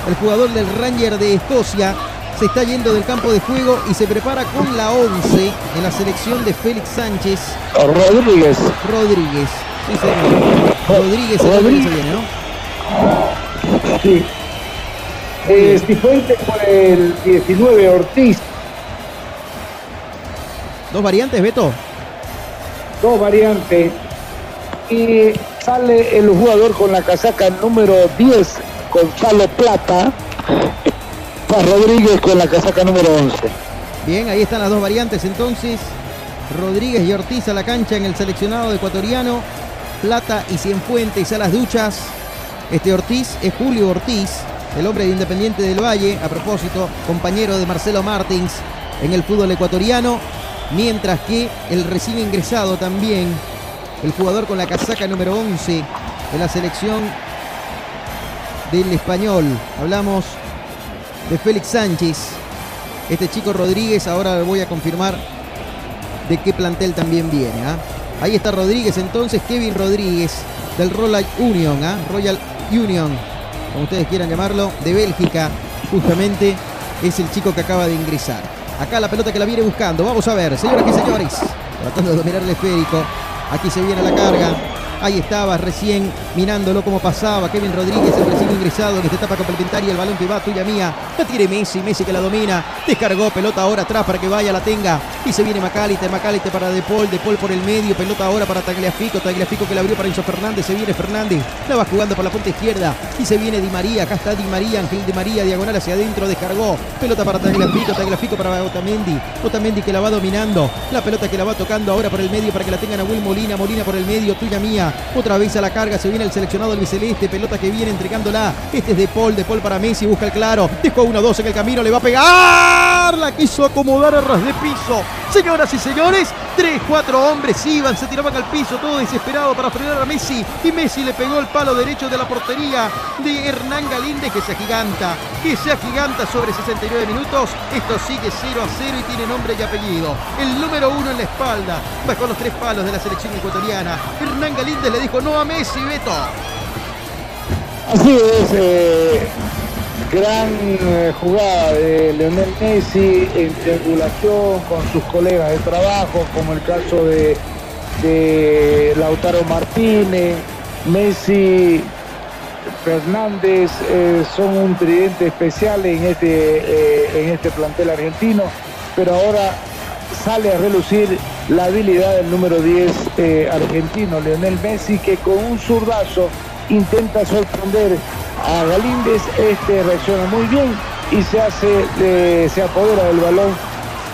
el jugador del Ranger de Escocia, se está yendo del campo de juego y se prepara con la 11 en la selección de Félix Sánchez. Rodríguez. Rodríguez. Sí, señor. Rodríguez, que se viene, ¿no? Sí. Eh, Cifuentes por el 19, Ortiz. Dos variantes, Beto. Dos variantes. Y sale el jugador con la casaca número 10, Gonzalo Plata. Para Rodríguez con la casaca número 11. Bien, ahí están las dos variantes entonces. Rodríguez y Ortiz a la cancha en el seleccionado ecuatoriano. Plata y Cienfuentes a las duchas. Este Ortiz es Julio Ortiz. El hombre de Independiente del Valle, a propósito, compañero de Marcelo Martins en el fútbol ecuatoriano, mientras que el recién ingresado también, el jugador con la casaca número 11 de la selección del español. Hablamos de Félix Sánchez. Este chico Rodríguez, ahora voy a confirmar de qué plantel también viene. ¿ah? Ahí está Rodríguez entonces, Kevin Rodríguez del Royal Union, ¿ah? Royal Union, como ustedes quieran llamarlo, de Bélgica, justamente es el chico que acaba de ingresar. Acá la pelota que la viene buscando, vamos a ver, señoras y señores, tratando de dominar el esférico, aquí se viene la carga, Ahí estaba recién mirándolo como pasaba. Kevin Rodríguez, el recién ingresado en esta etapa complementaria. El balón que va, tuya mía. La tiene Messi, Messi que la domina. Descargó pelota ahora atrás para que vaya, la tenga. Y se viene Macalite, Macalite para De Paul, De Paul por el medio. Pelota ahora para Tagliafico, Tagliafico que la abrió para Enzo Fernández. Se viene Fernández, la va jugando por la punta izquierda. Y se viene Di María, acá está Di María, Ángel Di María, diagonal hacia adentro, descargó. Pelota para Tagliafico, Tagliafico para Otamendi. Otamendi que la va dominando. La pelota que la va tocando ahora por el medio para que la tengan a Will Molina, Molina por el medio, tuya mía. Otra vez a la carga, se viene el seleccionado del Biceleste, pelota que viene entregándola. Este es de Paul, de Paul para Messi, busca el claro. Dejó 1-2 en el camino, le va a pegar. La quiso acomodar a ras de piso. Señoras y señores, 3, 4 hombres iban, se tiraban al piso, todo desesperado para frenar a Messi. Y Messi le pegó el palo derecho de la portería de Hernán Galíndez, que se agiganta, que se agiganta sobre 69 minutos. Esto sigue 0 a 0 y tiene nombre y apellido. El número uno en la espalda, bajo los tres palos de la selección ecuatoriana. Hernán Galíndez le dijo no a Messi, Beto. Así es, eh, gran eh, jugada de Leonel Messi en triangulación con sus colegas de trabajo, como el caso de, de Lautaro Martínez, Messi, Fernández, eh, son un tridente especial en este, eh, en este plantel argentino, pero ahora sale a relucir la habilidad del número 10 eh, argentino, Leonel Messi, que con un zurdazo intenta sorprender a Galíndez, este reacciona muy bien y se hace, eh, se apodera del balón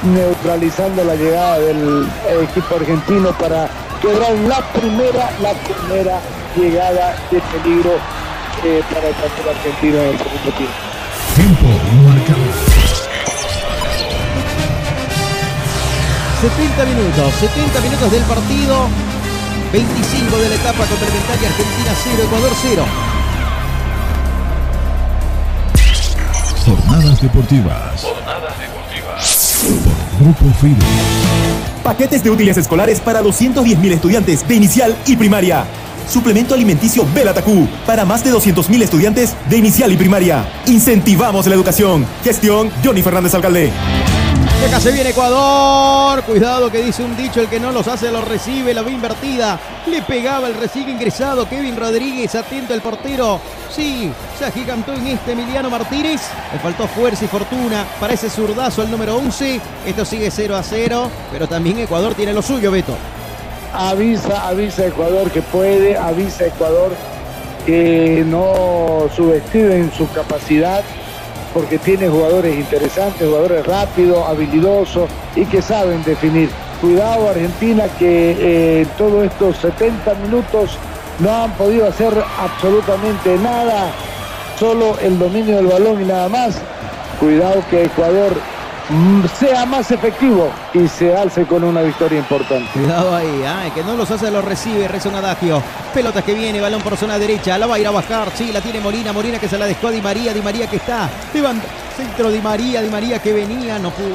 neutralizando la llegada del equipo argentino para quebrar la primera, la primera llegada de peligro eh, para el partido argentino en el segundo tiempo. Tiempo marcado. 70 minutos, 70 minutos del partido. 25 de la etapa complementaria Argentina 0, Ecuador 0. Jornadas deportivas. Jornadas deportivas. Grupo FIDE. Paquetes de útiles escolares para 210.000 estudiantes de inicial y primaria. Suplemento alimenticio Belatacú para más de 200.000 estudiantes de inicial y primaria. Incentivamos la educación. Gestión Johnny Fernández Alcalde. Y acá se viene Ecuador. Cuidado que dice un dicho, el que no los hace los recibe, la va invertida. Le pegaba el recibe ingresado Kevin Rodríguez, atento el portero. Sí, se agigantó en este Emiliano Martínez. Le faltó fuerza y fortuna para ese zurdazo al número 11. Esto sigue 0 a 0, pero también Ecuador tiene lo suyo, Beto. Avisa, avisa Ecuador que puede, avisa Ecuador que no subestimen su capacidad porque tiene jugadores interesantes, jugadores rápidos, habilidosos y que saben definir. Cuidado Argentina que eh, todos estos 70 minutos no han podido hacer absolutamente nada, solo el dominio del balón y nada más. Cuidado que Ecuador sea más efectivo y se alce con una victoria importante. Cuidado ahí, ¿ah? que no los hace, los recibe, reza un adagio. Pelota que viene, balón por zona derecha, la va a ir a bajar, sí, la tiene Molina, Molina que se la dejó a Di María, Di María que está, levanta, centro Di María, Di María que venía, no pudo,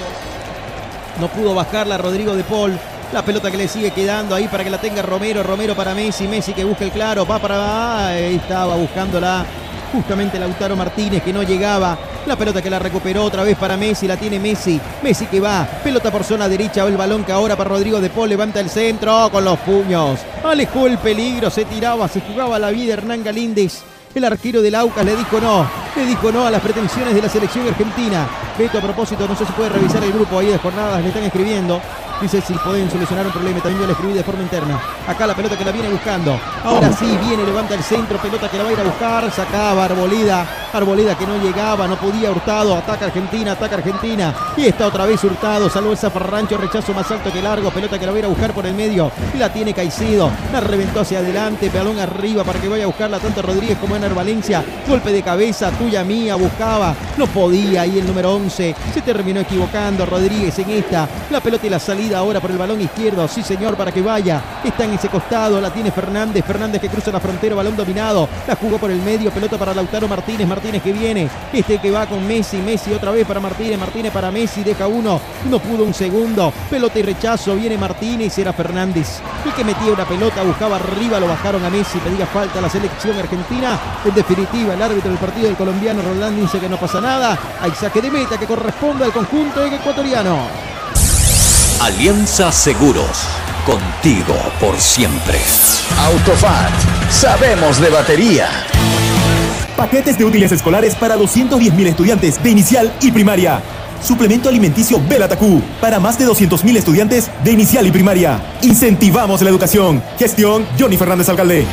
no pudo bajarla Rodrigo de Paul. La pelota que le sigue quedando ahí para que la tenga Romero, Romero para Messi, Messi que busca el claro, va para ahí estaba buscándola justamente Lautaro Martínez que no llegaba. La pelota que la recuperó otra vez para Messi, la tiene Messi. Messi que va, pelota por zona derecha, el balón que ahora para Rodrigo de Paul, levanta el centro con los puños. Alejó el peligro, se tiraba, se jugaba la vida Hernán Galíndez. El arquero del Aucas le dijo no, le dijo no a las pretensiones de la selección argentina. Beto, a propósito, no sé si puede revisar el grupo ahí de jornadas, le están escribiendo. Dice si pueden solucionar un problema. También le escribí de forma interna. Acá la pelota que la viene buscando. Ahora sí, viene, levanta el centro. Pelota que la va a ir a buscar. Sacaba Arbolida. Arboleda que no llegaba, no podía Hurtado. Ataca Argentina, ataca Argentina. Y está otra vez Hurtado. Salvo el zafarrancho, rechazo más alto que largo. Pelota que la va a ir a buscar por el medio. La tiene Caicedo. La reventó hacia adelante. Balón arriba para que vaya a buscarla tanto Rodríguez como Ener Valencia. Golpe de cabeza, tuya mía, buscaba. No podía. Y el número 11 se terminó equivocando. Rodríguez en esta. La pelota y la salida ahora por el balón izquierdo. Sí, señor, para que vaya. Está en ese costado. La tiene Fernández. Fernández que cruza la frontera. Balón dominado. La jugó por el medio. Pelota para Lautaro Martínez. Martínez que viene. Este que va con Messi. Messi otra vez para Martínez. Martínez para Messi. Deja uno. No pudo un segundo. Pelota y rechazo. Viene Martínez. Era Fernández. El que metía una pelota. Buscaba arriba. Lo bajaron a Messi. Pedía falta a la selección argentina. En definitiva, el árbitro del partido del colombiano Roland dice que no pasa nada. Hay saque de meta que corresponde al conjunto ecuatoriano. Alianza Seguros. Contigo por siempre. Autofat. Sabemos de batería. Paquetes de útiles escolares para 210.000 estudiantes de inicial y primaria. Suplemento alimenticio Belatacú para más de 200.000 estudiantes de inicial y primaria. Incentivamos la educación. Gestión Johnny Fernández Alcalde.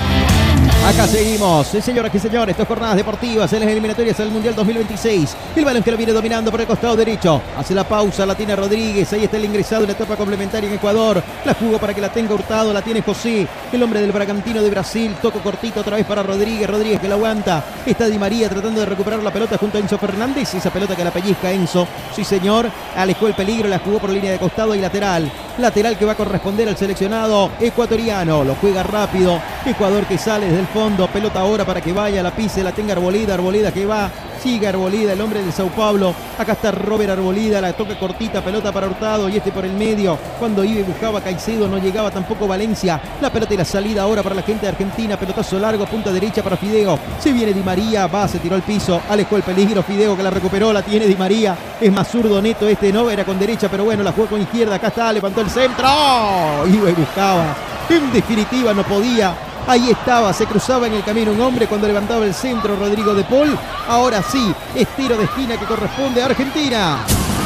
Acá seguimos, señoras y señores, estas jornadas deportivas en las eliminatorias del Mundial 2026. El balón que lo viene dominando por el costado derecho. Hace la pausa, la tiene Rodríguez. Ahí está el ingresado en la etapa complementaria en Ecuador. La jugó para que la tenga Hurtado, la tiene José, el hombre del Bragantino de Brasil. Toco cortito otra vez para Rodríguez. Rodríguez que la aguanta. Está Di María tratando de recuperar la pelota junto a Enzo Fernández. Esa pelota que la pellizca Enzo. Sí, señor. Alejó el peligro, la jugó por línea de costado y lateral. Lateral que va a corresponder al seleccionado ecuatoriano. Lo juega rápido. Ecuador que sale desde el fondo. Pelota ahora para que vaya, la pise, la tenga Arbolida. Arbolida que va. Sigue Arbolida, el hombre de Sao Paulo. Acá está Robert Arbolida, la toca cortita, pelota para Hurtado y este por el medio. Cuando iba y buscaba Caicedo, no llegaba tampoco Valencia. La pelota y la salida ahora para la gente de Argentina. Pelotazo largo, punta derecha para Fideo. Se viene Di María, va, se tiró al piso. Alejó el peligro. Fideo que la recuperó, la tiene Di María. Es más zurdo neto este, no, era con derecha, pero bueno, la jugó con izquierda. Acá está, levantó el centro. Y buscaba. En definitiva no podía. Ahí estaba, se cruzaba en el camino un hombre cuando levantaba el centro Rodrigo de Paul. Ahora sí, estiro de esquina que corresponde a Argentina.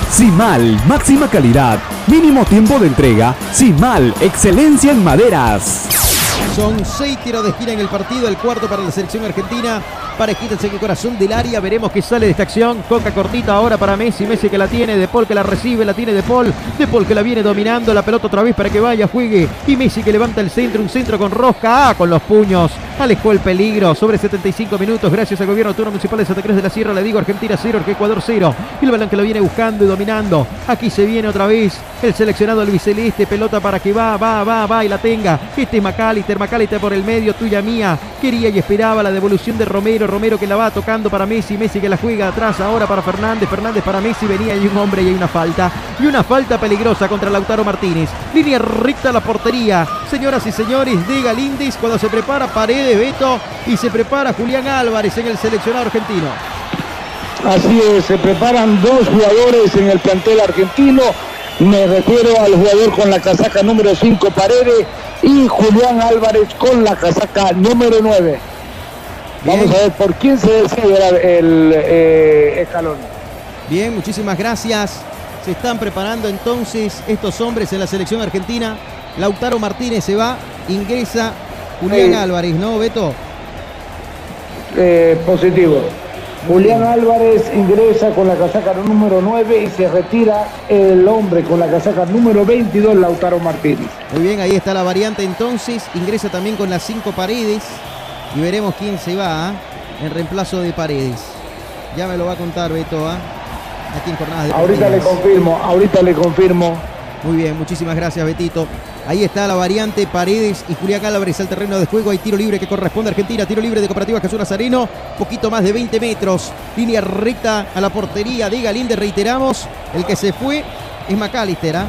Simal, máxima calidad, mínimo tiempo de entrega. Simal, excelencia en maderas. Son seis tiros de esquina en el partido, el cuarto para la selección argentina. Parejita en el corazón del área, veremos qué sale de esta acción. Coca cortita ahora para Messi, Messi que la tiene, De Paul que la recibe, la tiene De Paul, De Paul que la viene dominando, la pelota otra vez para que vaya, juegue. Y Messi que levanta el centro, un centro con rosca, ah, con los puños. Alejó el peligro sobre 75 minutos, gracias al gobierno autónomo municipal de Santa Cruz de la Sierra. Le digo Argentina 0, Ecuador 0. Y el balón que lo viene buscando y dominando. Aquí se viene otra vez el seleccionado albiceleste, pelota para que va, va, va, va y la tenga. Este es Macalister por el medio, tuya mía. Quería y esperaba la devolución de Romero, Romero que la va tocando para Messi, Messi que la juega atrás ahora para Fernández, Fernández para Messi, venía y un hombre y hay una falta. Y una falta peligrosa contra Lautaro Martínez. Línea recta a la portería. Señoras y señores, de Galindis cuando se prepara Paredes, Beto y se prepara Julián Álvarez en el seleccionado argentino. Así es, se preparan dos jugadores en el plantel argentino. Me refiero al jugador con la casaca número 5 Paredes y Julián Álvarez con la casaca número 9. Vamos a ver por quién se decide el eh, escalón. Bien, muchísimas gracias. Se están preparando entonces estos hombres en la selección argentina. Lautaro Martínez se va, ingresa Julián Sí. Álvarez, ¿no, Beto? Eh, positivo. Julián Álvarez ingresa con la casaca número 9 y se retira el hombre con la casaca número 22, Lautaro Martínez. Muy bien, ahí está la variante entonces. Ingresa también con las cinco paredes. Y veremos quién se va ¿ah? en reemplazo de paredes. Ya me lo va a contar Beto, ¿ah? aquí en jornadas de Ahorita le confirmo, ahorita le confirmo. Muy bien, muchísimas gracias, Betito. Ahí está la variante Paredes y Julián Álvarez al terreno de juego. Hay tiro libre que corresponde a Argentina. Tiro libre de Cooperativa Jesús Nazareno. Poquito más de 20 metros. Línea recta a la portería de Galíndez. Reiteramos, el que se fue es McAllister, ¿ah?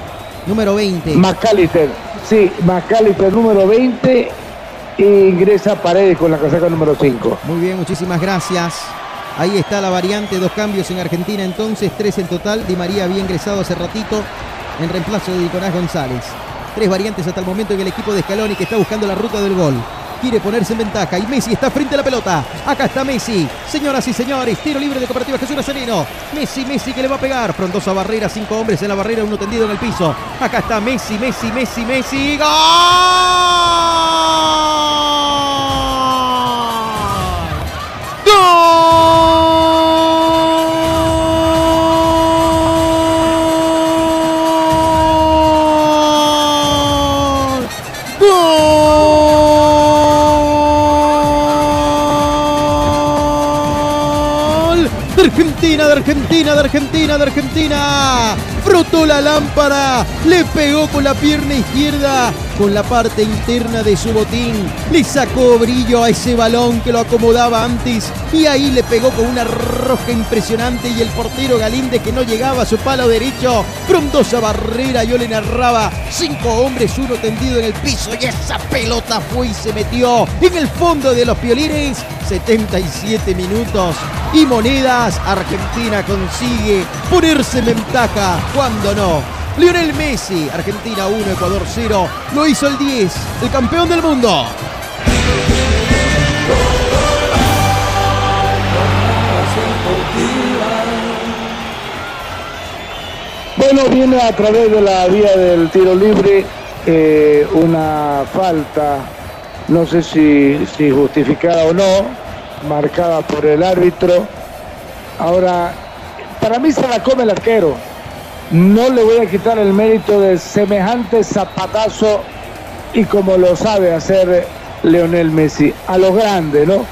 número 20. Macalister, sí, Macalister número 20 e ingresa Paredes con la casaca número 5. Muy bien, muchísimas gracias. Ahí está la variante, dos cambios en Argentina entonces, tres en total. Di María había ingresado hace ratito en reemplazo de Nicolás González. Tres variantes hasta el momento en el equipo de Scaloni que está buscando la ruta del gol. Quiere ponerse en ventaja y Messi está frente a la pelota. Acá está Messi. Señoras y señores, tiro libre de Cooperativa Jesús Nazareno. Messi, Messi que le va a pegar. Frondosa barrera, cinco hombres en la barrera, uno tendido en el piso. Acá está Messi, Messi, Messi, Messi. ¡Gol! Argentina, de Argentina, de Argentina, de Argentina. Frotó la lámpara, le pegó con la pierna izquierda, con la parte interna de su botín. Le sacó brillo a ese balón que lo acomodaba antes y ahí le pegó con una roja impresionante y el portero Galíndez que no llegaba a su palo derecho. Frondosa barrera, yo le narraba cinco hombres, uno tendido en el piso y esa pelota fue y se metió en el fondo de los piolines. 77 minutos y monedas. Argentina consigue ponerse en ventaja cuando no. Lionel Messi, Argentina 1, Ecuador 0, lo hizo el 10, el campeón del mundo. Bueno, viene a través de la vía del tiro libre eh, una falta, no sé si, si justificada o no, marcada por el árbitro. Ahora, para mí se la come el arquero. No le voy a quitar el mérito de semejante zapatazo y como lo sabe hacer Leonel Messi, a lo grande, ¿no?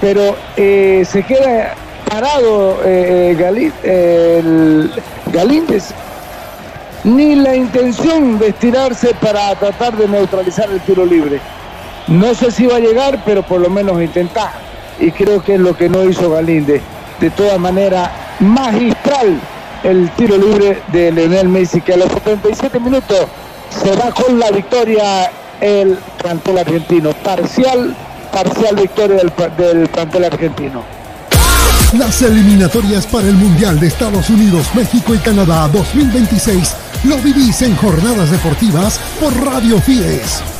Pero eh, se queda parado eh, eh, el Galíndez. Ni la intención de estirarse para tratar de neutralizar el tiro libre. No sé si va a llegar, pero por lo menos intentar. Y creo que es lo que no hizo Galíndez. De todas maneras, magistral el tiro libre de Leonel Messi, que a los 77 minutos se va con la victoria el plantel argentino. Parcial, parcial victoria del, del plantel argentino. Las eliminatorias para el Mundial de Estados Unidos, México y Canadá 2026 lo vivís en jornadas deportivas por Radio Fides.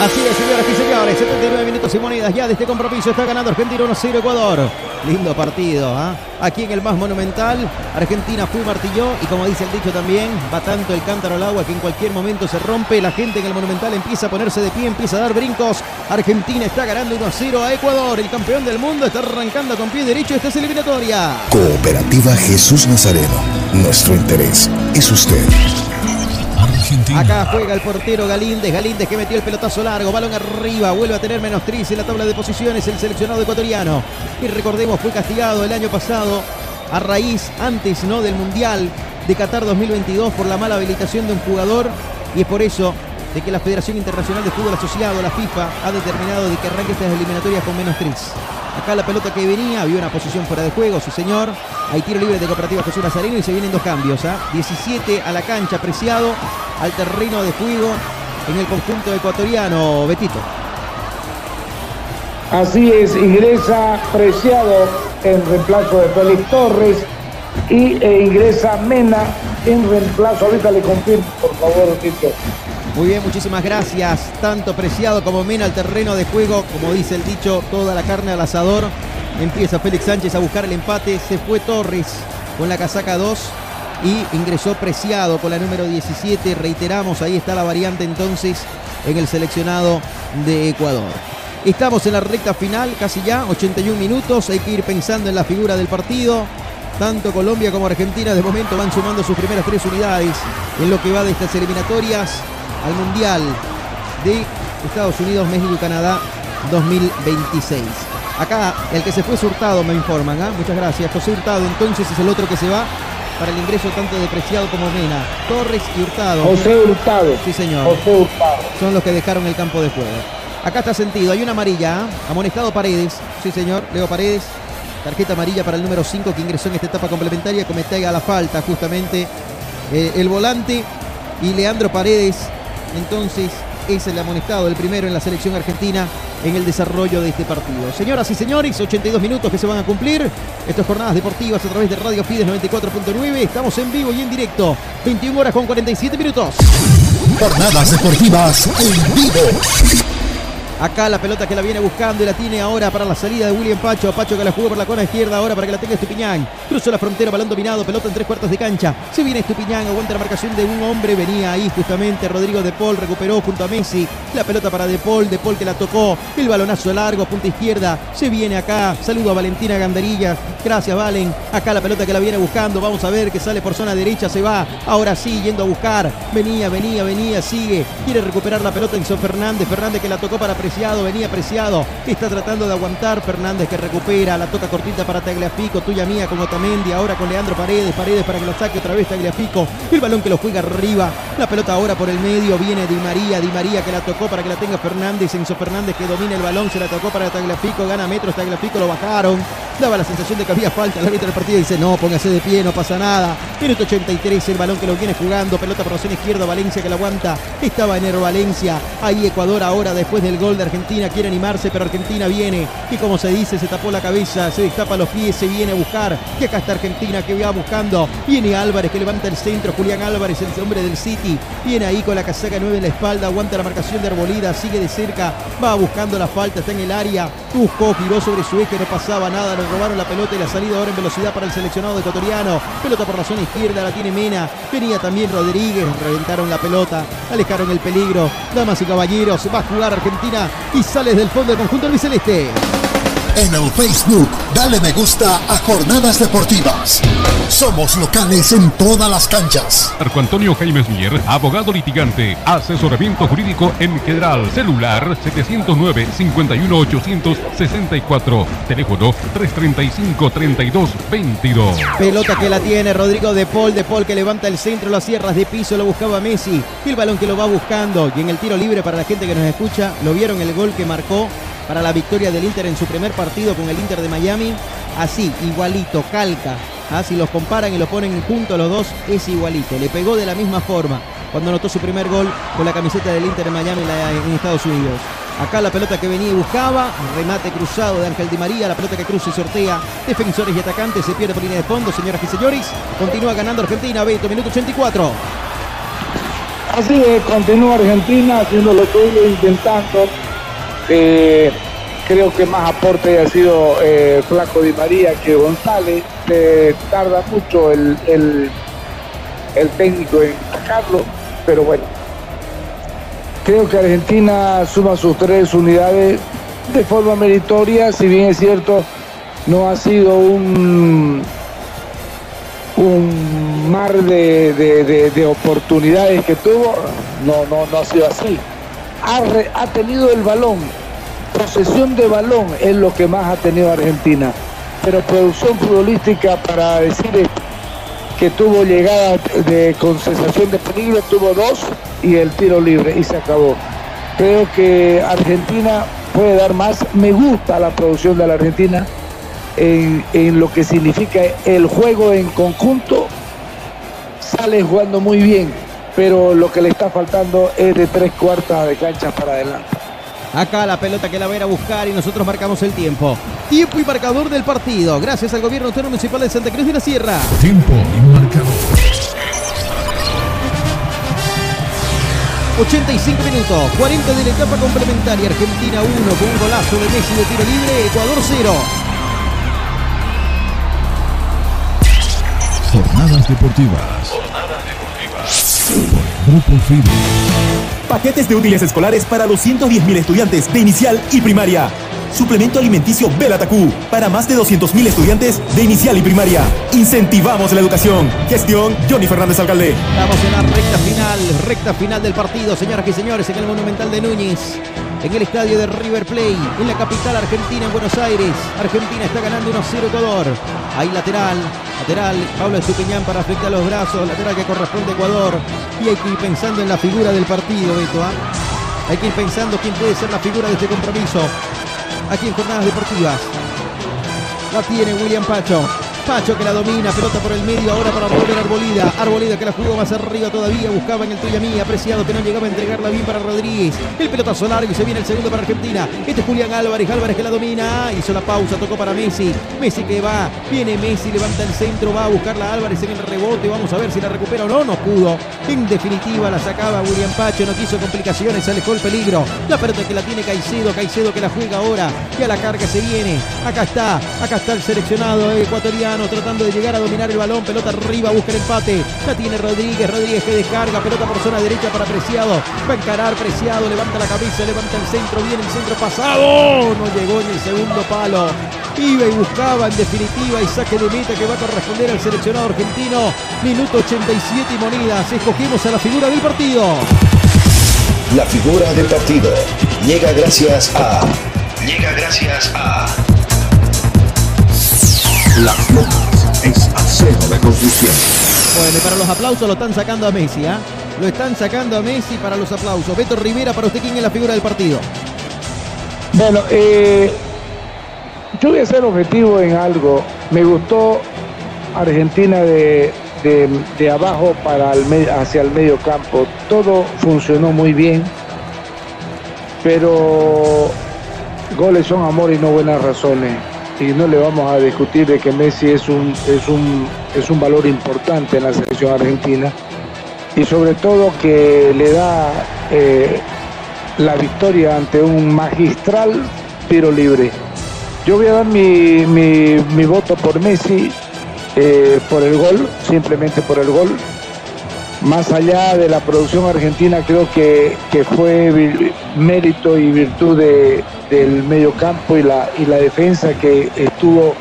Así es, señoras y señores, 79 minutos y monedas ya de este compromiso. Está ganando Argentina 1-0 Ecuador. Lindo partido, ¿ah? Aquí en el más monumental, Argentina fue martilló y como dice el dicho también, va tanto el cántaro al agua que en cualquier momento se rompe. La gente en el monumental empieza a ponerse de pie, empieza a dar brincos. Argentina está ganando 1-0 a Ecuador. El campeón del mundo está arrancando con pie derecho esta es eliminatoria. Cooperativa Jesús Nazareno. Nuestro interés es usted. Acá juega el portero Galíndez, Galíndez que metió el pelotazo largo, balón arriba, vuelve a tener menos 3 en la tabla de posiciones el seleccionado ecuatoriano. Y recordemos, fue castigado el año pasado a raíz, antes no del Mundial de Qatar 2022 por la mala habilitación de un jugador y es por eso de que la Federación Internacional de Fútbol Asociado, la FIFA, ha determinado de que arranque estas eliminatorias con menos 3. Acá la pelota que venía, había una posición fuera de juego, sí señor. Hay tiro libre de Cooperativa Jesús Nazareno y se vienen dos cambios. ¿ah? 17 a la cancha, apreciado al terreno de juego en el conjunto ecuatoriano. Betito. Así es, ingresa Preciado en reemplazo de Félix Torres y e ingresa Mena en reemplazo. Ahorita le confirmo, por favor, Tito. Muy bien, muchísimas gracias. Tanto Preciado como Mena al terreno de juego. Como dice el dicho, toda la carne al asador. Empieza Félix Sánchez a buscar el empate. Se fue Torres con la casaca 2 y ingresó Preciado con la número 17. Reiteramos, ahí está la variante entonces en el seleccionado de Ecuador. Estamos en la recta final, casi ya, 81 minutos. Hay que ir pensando en la figura del partido. Tanto Colombia como Argentina de momento van sumando sus primeras tres unidades en lo que va de estas eliminatorias al Mundial de Estados Unidos, México y Canadá 2026. Acá el que se fue es Hurtado, me informan. ¿ah? Muchas gracias. José Hurtado entonces es el otro que se va para el ingreso tanto de Preciado como Mena. Torres y Hurtado. José Hurtado. Sí, señor. José Hurtado. Son los que dejaron el campo de juego. Acá está sentido. Hay una amarilla. ¿ah? Amonestado Paredes. Sí, señor. Leo Paredes. Tarjeta amarilla para el número 5 que ingresó en esta etapa complementaria. Comete a la falta justamente eh, el volante. Y Leandro Paredes. Entonces es el amonestado, el primero en la selección argentina en el desarrollo de este partido. Señoras y señores, 82 minutos que se van a cumplir. Estas jornadas deportivas a través de Radio Fides 94.9. Estamos en vivo y en directo. 21 horas con 47 minutos. Jornadas deportivas en vivo. Acá la pelota que la viene buscando y la tiene ahora para la salida de William Pacho. Pacho que la jugó por la cona izquierda ahora para que la tenga Estupiñán. Cruzó la frontera, balón dominado, pelota en tres cuartos de cancha. Se viene Estupiñán, aguanta la marcación de un hombre. Venía ahí justamente Rodrigo De Paul, recuperó junto a Messi. La pelota para De Paul, De Paul que la tocó. El balonazo largo, punta izquierda. Se viene acá. Saludo a Valentina Gandarilla. Gracias, Valen. Acá la pelota que la viene buscando. Vamos a ver que sale por zona derecha. Se va. Ahora sí, yendo a buscar. Venía, venía, venía. Sigue. Quiere recuperar la pelota Enzo Fernández. Fernández que la tocó para Preciado, venía Preciado, está tratando de aguantar. Fernández que recupera, la toca cortita para Tagliafico, tuya mía con Otamendi, ahora con Leandro Paredes, Paredes para que lo saque otra vez Tagliafico. El balón que lo juega arriba, la pelota ahora por el medio, viene Di María, Di María que la tocó para que la tenga Fernández, Enzo Fernández que domina el balón, se la tocó para Tagliafico, gana metros, Tagliafico lo bajaron. Daba la sensación de que había falta, el árbitro del partido dice, no, póngase de pie, no pasa nada. Minuto 83, el balón que lo viene jugando, pelota por la zona izquierda, Valencia que la aguanta, estaba en Valencia, ahí Ecuador ahora después del gol Argentina quiere animarse, pero Argentina viene. Y como se dice, se tapó la cabeza, se destapa los pies, se viene a buscar, y acá está Argentina que va buscando, viene Álvarez que levanta el centro, Julián Álvarez, el hombre del City, viene ahí con la casaca 9 en la espalda, aguanta la marcación de Arbolida, sigue de cerca, va buscando la falta, está en el área, buscó, giró sobre su eje, no pasaba nada, le robaron la pelota y la salida ahora en velocidad para el seleccionado ecuatoriano, pelota por la zona izquierda, la tiene Mena, venía también Rodríguez, reventaron la pelota, alejaron el peligro, damas y caballeros, va a jugar Argentina y sale del fondo del conjunto albiceleste. En el Facebook, dale me gusta a Jornadas Deportivas. Somos locales en todas las canchas. Marco Antonio Jaimes Mier, abogado litigante, asesoramiento jurídico en general, celular 709-51864, teléfono 335-3222. Pelota que la tiene Rodrigo De Paul, De Paul que levanta el centro, las sierras de piso, lo buscaba Messi, y el balón que lo va buscando, y en el tiro libre para la gente que nos escucha, lo vieron el gol que marcó para la victoria del Inter en su primer partido con el Inter de Miami, así, igualito, calca. Ah, si los comparan y los ponen juntos los dos, es igualito. Le pegó de la misma forma cuando anotó su primer gol con la camiseta del Inter de Miami en, Estados Unidos. Acá la pelota que venía y buscaba, remate cruzado de Ángel Di María, la pelota que cruza y sortea, defensores y atacantes, se pierde por línea de fondo, señoras y señores. Continúa ganando Argentina, Beto, minuto 84. Así es, continúa Argentina haciendo lo suyo, intentando. Eh, creo que más aporte ha sido eh, Flaco Di María que González. Tarda mucho el, el, técnico en sacarlo, pero bueno. Creo que Argentina suma sus tres unidades de forma meritoria, si bien es cierto, no ha sido un, un mar de, de- de- de oportunidades que tuvo, no, no, no ha sido así. Ha, ha tenido el balón, posesión de balón es lo que más ha tenido Argentina, pero producción futbolística para decir que tuvo llegada de, con sensación de peligro, tuvo dos y el tiro libre y se acabó. Creo que Argentina puede dar más, me gusta la producción de la Argentina en, en lo que significa el juego en conjunto, sale jugando muy bien, pero lo que le está faltando es de tres cuartas de cancha para adelante. Acá la pelota que la va a ir a buscar y nosotros marcamos el tiempo. Tiempo y marcador del partido. Gracias al gobierno autónomo municipal de Santa Cruz de la Sierra. Tiempo y marcador. 85 minutos, 40 de la etapa complementaria. Argentina 1 con un golazo de Messi de tiro libre, Ecuador 0. Jornadas deportivas. Grupo FIDE. Paquetes de útiles escolares para 210.000 estudiantes de inicial y primaria. Suplemento alimenticio Belatacú para más de 200.000 estudiantes de inicial y primaria. Incentivamos la educación. Gestión Johnny Fernández Alcalde. Estamos en la recta final, recta final del partido, señoras y señores, en el Monumental de Núñez, en el estadio de River Plate, en la capital argentina, en Buenos Aires. Argentina está ganando 1-0 Ecuador. Ahí lateral, lateral, Pablo Estupiñán para frente a los brazos, lateral que corresponde a Ecuador. Y hay que ir pensando en la figura del partido, Beto. ¿ah? Hay que ir pensando quién puede ser la figura de este compromiso. Aquí en Jornadas Deportivas. La tiene William Pacho. Pacho que la domina, pelota por el medio, ahora para volver Arbolida. Arbolida que la jugó más arriba todavía, buscaba en el tuya mía, apreciado que no llegaba a entregarla bien para Rodríguez. El pelotazo largo y se viene el segundo para Argentina. Este es Julián Álvarez, Álvarez que la domina, hizo la pausa, tocó para Messi. Messi que va, viene Messi, levanta el centro, va a buscarla Álvarez en el rebote, vamos a ver si la recupera o no, no pudo. En definitiva la sacaba William Pacho, no quiso complicaciones, se alejó el peligro. La pelota que la tiene Caicedo, Caicedo que la juega ahora, que a la carga se viene. Acá está, acá está el seleccionado ecuatoriano tratando de llegar a dominar el balón, pelota arriba, busca el empate. La tiene Rodríguez, Rodríguez que descarga, pelota por zona derecha para Preciado. Va a encarar Preciado, levanta la cabeza, levanta el centro, viene el centro pasado. No llegó en el segundo palo. Iba y buscaba en definitiva y saque de meta que va a corresponder al seleccionado argentino. Minuto 87 y monedas. Escogemos a la figura del partido. La figura del partido. llega gracias a... Llega gracias a... Las Lomas es acero de construcción. Bueno, y para los aplausos lo están sacando a Messi, ¿ah? Lo están sacando a Messi para los aplausos. Beto Rivera, para usted, ¿quién es la figura del partido? Bueno, eh, yo voy a ser objetivo en algo. Me gustó Argentina de, de- de abajo para el me- hacia el medio campo. Todo funcionó muy bien, pero goles son amor y no buenas razones. Y no le vamos a discutir de que Messi es un, es un, es un valor importante en la selección argentina. Y sobre todo que le da eh, la victoria ante un magistral tiro libre. Yo voy a dar mi, mi- mi voto por Messi, eh, por el gol, simplemente por el gol. Más allá de la producción argentina, creo que, que fue mérito y virtud de- del medio campo y la, y la defensa que estuvo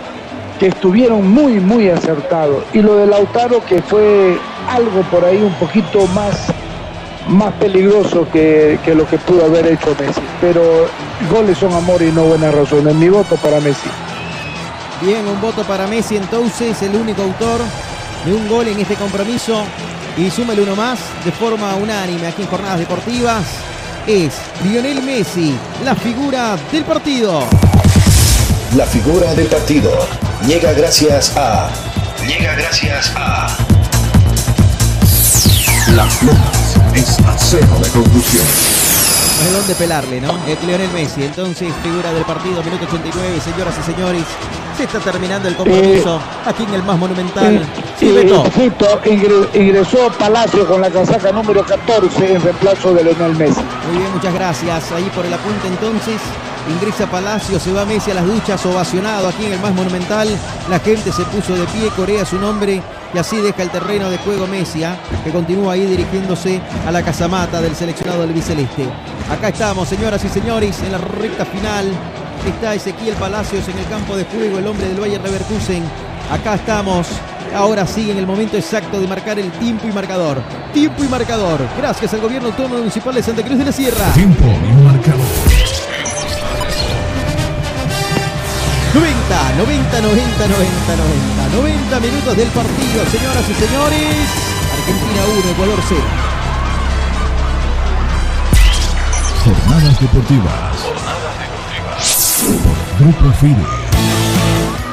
que estuvieron muy, muy acertados. Y lo de Lautaro, que fue algo por ahí un poquito más, más peligroso que, que lo que pudo haber hecho Messi. Pero goles son amor y no buenas razones. Mi voto para Messi. Bien, un voto para Messi entonces, el único autor de un gol en este compromiso. Y súmele uno más de forma unánime aquí en Jornadas Deportivas. Es Lionel Messi, la figura del partido. La figura del partido llega gracias a... Llega gracias a... Las Lomas es acero de conclusión. No hay dónde pelarle, ¿no? Es Lionel Messi, entonces figura del partido, minuto 89, señoras y señores. Se está terminando el compromiso aquí en el más monumental. Sí, Beto. Ingre- ingresó Palacio con la casaca número 14 en reemplazo de Leonel Messi. Muy bien, muchas gracias. Ahí por el apunte entonces. Ingresa Palacio, se va Messi a las duchas, ovacionado aquí en el más monumental. La gente se puso de pie, corea su nombre y así deja el terreno de juego Messi, ¿ah? que continúa ahí dirigiéndose a la casamata del seleccionado del biceleste. Acá estamos, señoras y señores, en la recta final. Está Ezequiel Palacios en el campo de juego, el hombre del Valle Leverkusen. Acá estamos. Ahora sí, en el momento exacto de marcar el tiempo y marcador. Tiempo y marcador. Gracias al gobierno autónomo municipal de Santa Cruz de la Sierra. Tiempo y marcador. 90, 90, 90, 90, 90. 90 minutos del partido, señoras y señores. Argentina 1, Ecuador 0. Jornadas deportivas. Grupo Fide.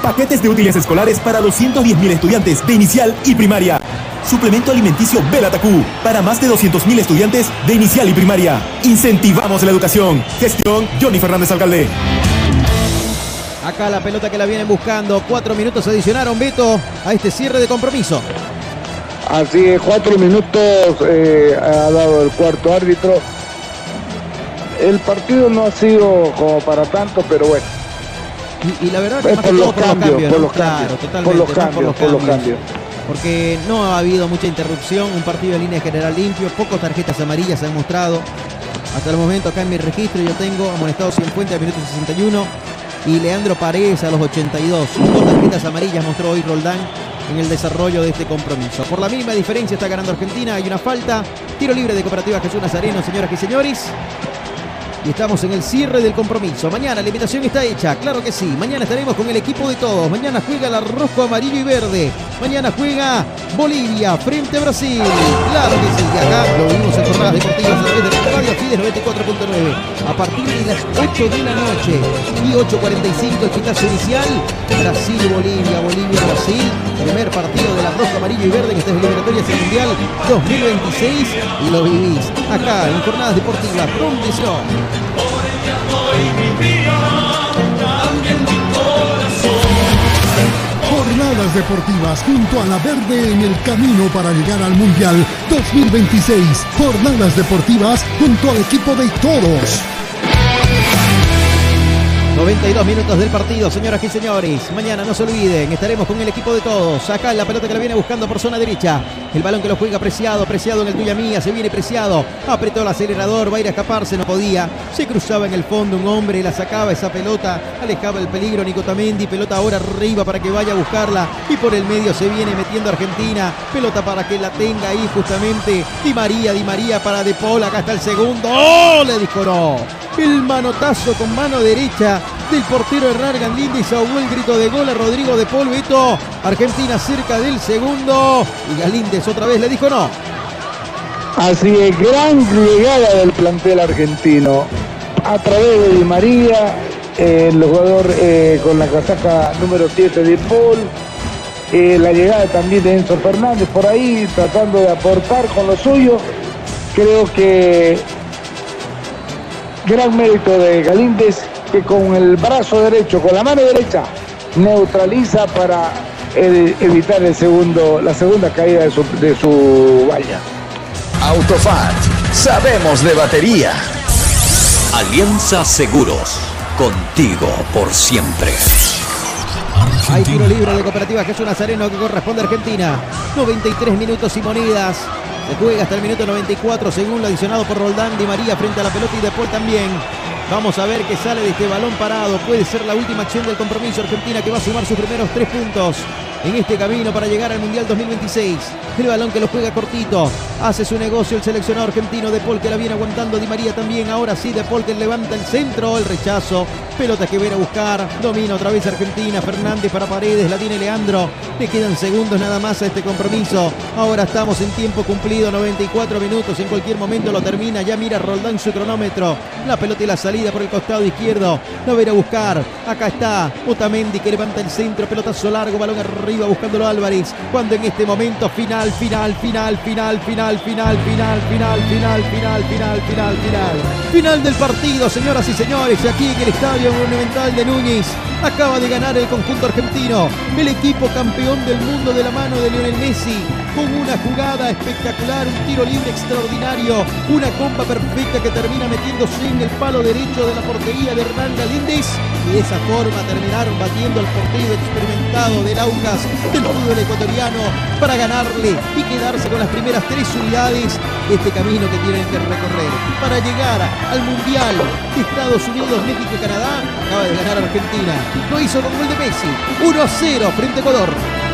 Paquetes de útiles escolares para 210.000 estudiantes de inicial y primaria. Suplemento alimenticio Belatacú para más de 200.000 estudiantes de inicial y primaria. Incentivamos la educación. Gestión Johnny Fernández Alcalde. Acá la pelota que la vienen buscando. Cuatro minutos adicionaron, Beto, a este cierre de compromiso. Así es, cuatro minutos eh, ha dado el cuarto árbitro. El partido no ha sido como para tanto, pero bueno. Y, y la verdad que Es más por que todo los por cambios, los cambios, por los cambios, por los cambios, por los cambios. Porque no ha habido mucha interrupción, un partido de línea general limpio, pocas tarjetas amarillas se han mostrado. Hasta el momento acá en mi registro yo tengo amonestado Cienfuentes al minuto 61 y Leandro Paredes a los 82. Dos tarjetas amarillas mostró hoy Roldán en el desarrollo de este compromiso. Por la misma diferencia está ganando Argentina, hay una falta. Tiro libre de Cooperativa Jesús Nazareno, señoras y señores. Y estamos en el cierre del compromiso. Mañana la invitación está hecha, claro que sí. Mañana estaremos con el equipo de todos. Mañana juega el rojo, amarillo y verde. Mañana juega Bolivia frente a Brasil. Claro que sí. Y acá lo vimos en jornadas deportivas a través de Radio Fides 94.9. A partir de las 8 de la noche y 8.45 el inicial. Brasil-Bolivia, Bolivia-Brasil. Primer partido de la roja, amarillo y verde en estas eliminatorias del Mundial 2026. Y lo vivís acá en jornadas deportivas. ¿Dónde son? Jornadas deportivas junto a la verde en el camino para llegar al Mundial 2026. Jornadas deportivas junto al equipo de todos. 92 minutos del partido, señoras y señores. Mañana no se olviden, estaremos con el equipo de todos. Acá la pelota que la viene buscando por zona derecha. El balón que lo juega Preciado, Preciado en el tuya mía, se viene Preciado. Apretó el acelerador, va a ir a escaparse, no podía. Se cruzaba en el fondo un hombre, la sacaba esa pelota, alejaba el peligro Nicotamendi. Pelota ahora arriba para que vaya a buscarla. Y por el medio se viene metiendo Argentina. Pelota para que la tenga ahí justamente. Di María, Di María para De Paul. Acá está el segundo. ¡Oh! Le discoró. El manotazo con mano derecha del portero Hernán Gandini se ahogó el grito de gol a Rodrigo de Paul Beto. Argentina cerca del segundo. Y Galíndez otra vez le dijo no. Así es, gran llegada del plantel argentino. A través de Di María, eh, el jugador eh, con la casaca número 7 de Paul. eh, la llegada también de Enzo Fernández por ahí, tratando de aportar con lo suyo. Creo que gran mérito de Galíndez, que con el brazo derecho, con la mano derecha, neutraliza para eh, evitar el segundo, la segunda caída de su, de su valla. Autofat, sabemos de batería. Alianza Seguros, contigo por siempre. Hay tiro libre de Cooperativa Jesús Nazareno que corresponde a Argentina. 93 minutos y monedas. Se juega hasta el minuto 94, según lo adicionado por Roldán Di María frente a la pelota y después también. Vamos a ver qué sale de este balón parado. Puede ser la última acción del compromiso Argentina que va a sumar sus primeros tres puntos en este camino para llegar al Mundial 2026. El balón que lo juega cortito. Hace su negocio el seleccionado argentino de Paul que la viene aguantando Di María también. Ahora sí, de Paul que levanta el centro, el rechazo. Pelota que viene a buscar. Domina otra vez Argentina. Fernández para Paredes. La tiene Leandro. Le quedan segundos nada más a este compromiso. Ahora estamos en tiempo cumplido. 94 minutos. En cualquier momento lo termina. Ya mira Roldán su cronómetro. La pelota y la salida por el costado izquierdo. A ir a buscar. Acá está Otamendi que levanta el centro. Pelotazo largo. Balón arriba buscándolo Álvarez. Cuando en este momento final, final, final, final, final, final, final, final, final, final, final, final, final. Final del partido, señoras y señores. Aquí en el Estadio Monumental de Núñez. Acaba de ganar el conjunto argentino. El equipo campeón del mundo de la mano de Lionel Messi. Con una jugada espectacular, un tiro libre extraordinario. Una comba perfecta que termina metiéndose en el palo derecho de la portería de Hernán Galíndez. Y de esa forma terminaron batiendo al portero experimentado del Aucas del fútbol ecuatoriano para ganarle y quedarse con las primeras tres unidades de este camino que tienen que recorrer. Para llegar al Mundial de Estados Unidos, México y Canadá, acaba de ganar Argentina. Lo hizo con gol de Messi. 1 a 0 frente a Ecuador.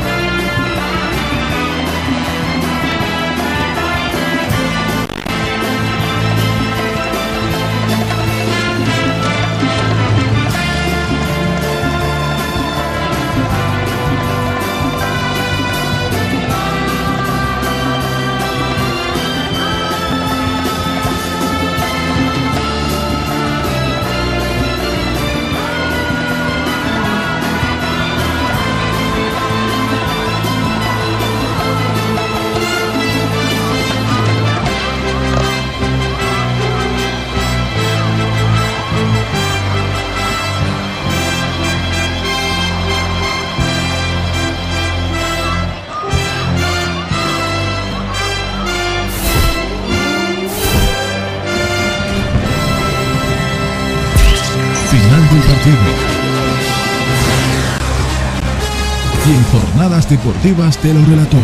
deportivas te lo relató.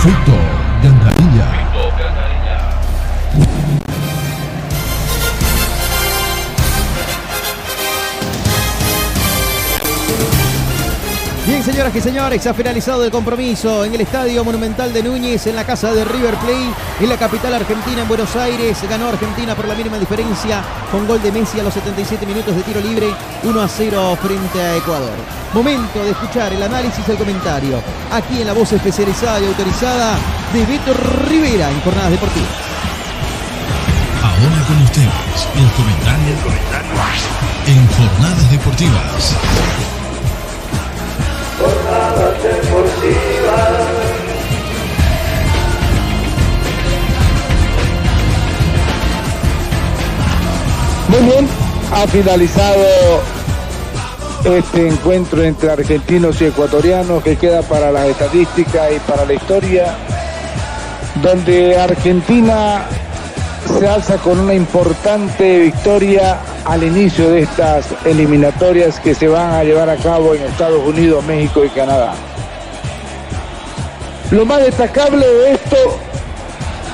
Fútbol señoras señores, ha finalizado el compromiso en el Estadio Monumental de Núñez, en la casa de River Plate, en la capital argentina, en Buenos Aires. Ganó Argentina por la mínima diferencia con gol de Messi a los 77 minutos de tiro libre, 1 a 0 frente a Ecuador. Momento de escuchar el análisis y el comentario aquí en la voz especializada y autorizada de Beto Rivera en Jornadas Deportivas. Ahora con ustedes, el comentario en jornadas deportivas. Muy bien, ha finalizado este encuentro entre argentinos y ecuatorianos que queda para las estadísticas y para la historia, donde Argentina se alza con una importante victoria al inicio de estas eliminatorias que se van a llevar a cabo en Estados Unidos, México y Canadá. Lo más destacable de esto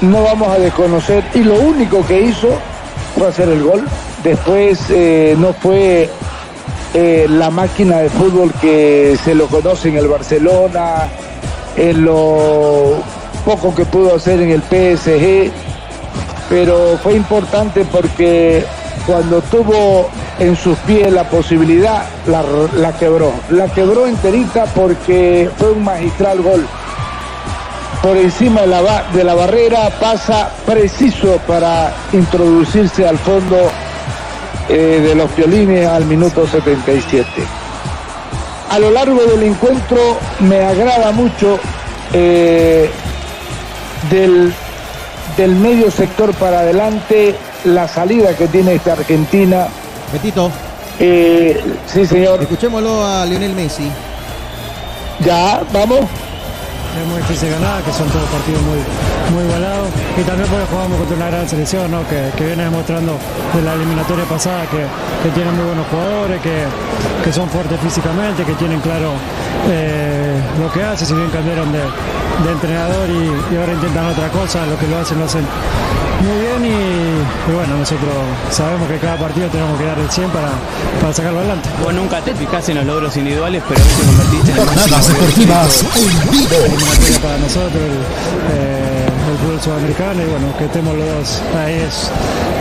no vamos a desconocer y lo único que hizo fue hacer el gol. Después eh, no fue eh, la máquina de fútbol que se lo conoce en el Barcelona, en lo poco que pudo hacer en el PSG, pero fue importante porque cuando tuvo en sus pies la posibilidad, la, la quebró. La quebró enterita porque fue un magistral gol. Por encima de la, de la barrera pasa preciso para introducirse al fondo eh, de los violines al minuto 77. A lo largo del encuentro me agrada mucho eh, del, del medio sector para adelante la salida que tiene esta Argentina. Betito. Eh, sí, señor. Escuchémoslo a Lionel Messi. Ya, vamos. Es muy difícil ganar, que son todos partidos muy, muy igualados. Y también porque jugamos contra una gran selección, ¿no? que, que viene demostrando de la eliminatoria pasada que, que tienen muy buenos jugadores, que, que son fuertes físicamente, que tienen claro eh, lo que hace, si bien cambiaron de, de entrenador y, y ahora intentan otra cosa, lo que lo hacen lo hacen muy bien y, y bueno, nosotros sabemos que cada partido tenemos que dar el 100 para, para sacarlo adelante. Vos nunca te fijás en los logros individuales, pero hoy te convertiste en el Jornadas deportivas en vivo. para nosotros, el, eh, el fútbol sudamericano y bueno, que estemos los dos ahí es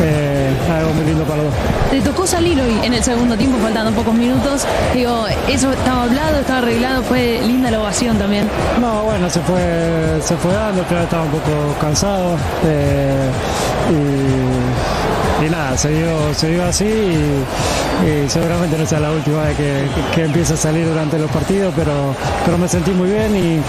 eh, algo muy lindo para los dos. Te tocó salir hoy en el segundo tiempo, faltando pocos minutos. Digo, eso estaba hablado, estaba arreglado, fue linda la ovación también. No, bueno, se fue, se fue dando, claro, estaba un poco cansado eh, y, y nada, se dio, se dio así y, y seguramente no sea la última vez que, que empiece a salir durante los partidos, pero, pero me sentí muy bien y,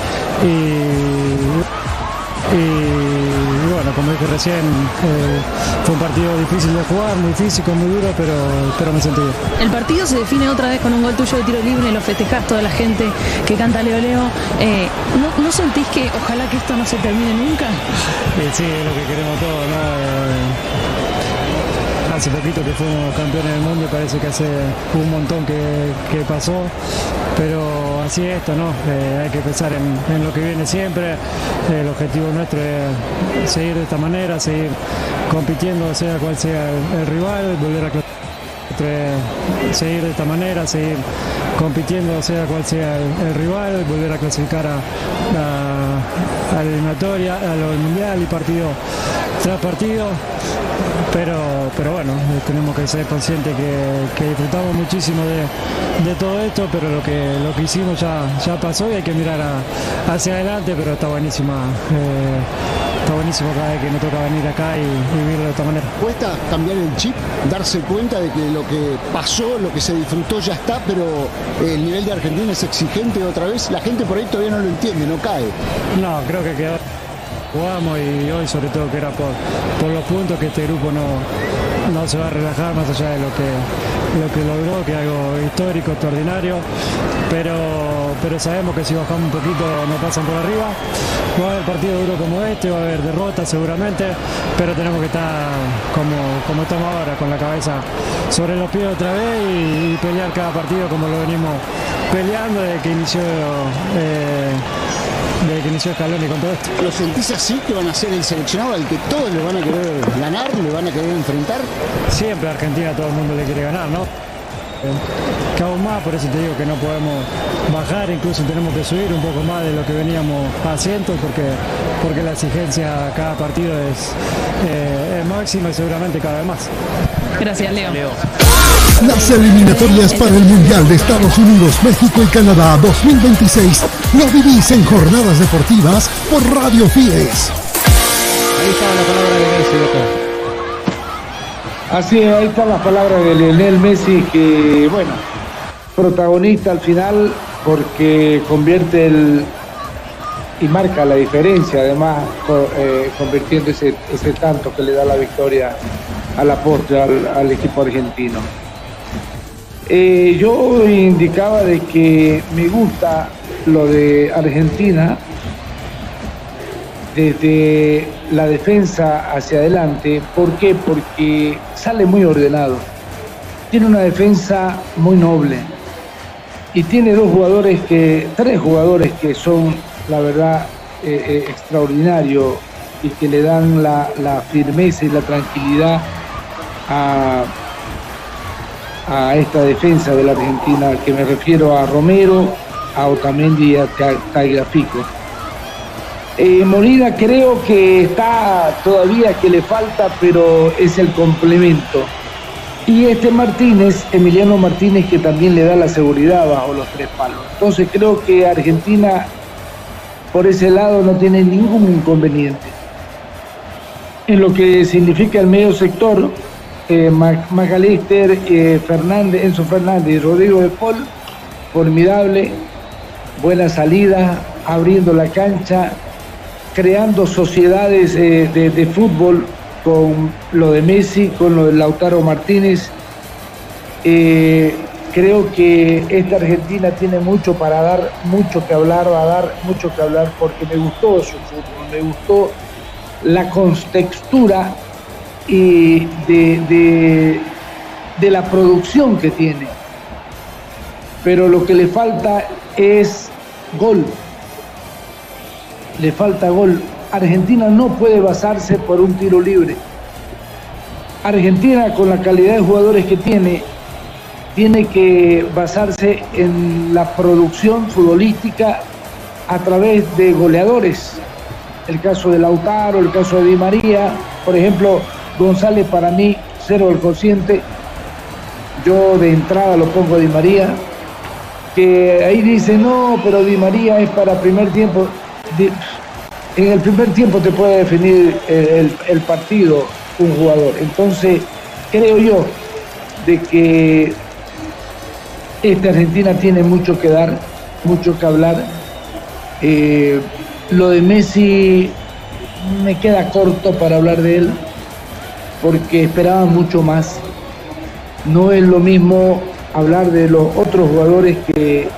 como dije recién, eh, fue un partido difícil de jugar, muy físico, muy duro, pero, pero me sentí bien. El partido se define otra vez con un gol tuyo de tiro libre, lo festejás toda la gente que canta Leo Leo. Eh, ¿no, no sentís que ojalá que esto no se termine nunca? Y sí, es lo que queremos todos, ¿no? Eh, hace poquito que fuimos campeones del mundo parece que hace un montón que, que pasó, pero así es esto, ¿no? Eh, hay que pensar en, lo que viene siempre. el objetivo nuestro es seguir de esta manera, seguir compitiendo, sea cual sea el, rival, volver a entre seguir de esta manera, seguir compitiendo, sea cual sea el, rival, volver a clasificar a, a- a la eliminatoria, a lo del mundial y partido tras partido. Pero, pero bueno, tenemos que ser conscientes que, que disfrutamos muchísimo de, de todo esto, pero lo que, lo que hicimos ya, ya pasó y hay que mirar a- hacia adelante, pero está buenísima. eh, está buenísimo cada vez que nos toca venir acá y, y vivirlo de esta manera. Cuesta cambiar el chip, darse cuenta de que lo que pasó, lo que se disfrutó ya está, pero el nivel de Argentina es exigente otra vez. La gente por ahí todavía no lo entiende, no cae. No, creo que quedó. Jugamos y hoy sobre todo que era por, por los puntos que este grupo no, no se va a relajar más allá de lo que, lo que logró, que es algo histórico, extraordinario. Pero, pero sabemos que si bajamos un poquito nos pasan por arriba. Va a haber partido duro como este, va a haber derrotas seguramente, pero tenemos que estar como, como estamos ahora, con la cabeza sobre los pies otra vez y, y pelear cada partido como lo venimos peleando desde que inició eh, desde que inició Scaloni con todo esto. ¿Lo sentís así que van a ser el seleccionado al que todos le van a querer ganar, le van a querer enfrentar? Siempre a Argentina todo el mundo le quiere ganar, ¿no? Que aún más, por eso te digo que no podemos bajar, incluso tenemos que subir un poco más de lo que veníamos haciendo porque, porque la exigencia a cada partido es, eh, es máxima y seguramente cada vez más. Gracias, Leo. Las eliminatorias para el Mundial de Estados Unidos, México y Canadá 2026 lo vivís en jornadas deportivas por Radio Fides. Ahí estaba la palabra de Messi, Beto. Así es, ahí están las palabras de Lionel Messi, que bueno, protagonista al final porque convierte el y marca la diferencia, además eh, convirtiendo ese, tanto que le da la victoria a la postre al, al equipo argentino. Eh, yo indicaba de que me gusta lo de Argentina desde la defensa hacia adelante. ¿Por qué? Porque sale muy ordenado. Tiene una defensa muy noble. Y tiene dos jugadores que, tres jugadores que son, la verdad, eh, eh, extraordinarios y que le dan la, la firmeza y la tranquilidad a, a esta defensa de la Argentina, que me refiero a Romero, a Otamendi y a Ta- Tagliafico. Eh, Molina creo que está todavía que le falta, pero es el complemento. Y este Martínez, Emiliano Martínez, que también le da la seguridad bajo los tres palos. Entonces creo que Argentina por ese lado no tiene ningún inconveniente. En lo que significa el medio sector, eh, Mac- Macalister, eh, Fernández, Enzo Fernández y Rodrigo de Paul, formidable, buena salida, abriendo la cancha, creando sociedades eh, de, de fútbol con lo de Messi, con lo de Lautaro Martínez. Eh, creo que esta Argentina tiene mucho para dar, mucho que hablar, va a dar mucho que hablar porque me gustó su fútbol, me gustó la contextura y de, de- de la producción que tiene. Pero lo que le falta es gol. Le falta gol. Argentina no puede basarse por un tiro libre. Argentina con la calidad de jugadores que tiene, tiene que basarse en la producción futbolística a través de goleadores. El caso de Lautaro, el caso de Di María, por ejemplo, González para mí, cero del consciente. Yo de entrada lo pongo a Di María, que ahí dice, no, pero Di María es para primer tiempo. En el primer tiempo te puede definir el, el- el partido un jugador. Entonces, creo yo de que esta Argentina tiene mucho que dar, mucho que hablar. Eh, lo de Messi me queda corto para hablar de él, porque esperaba mucho más. No es lo mismo hablar de los otros jugadores que,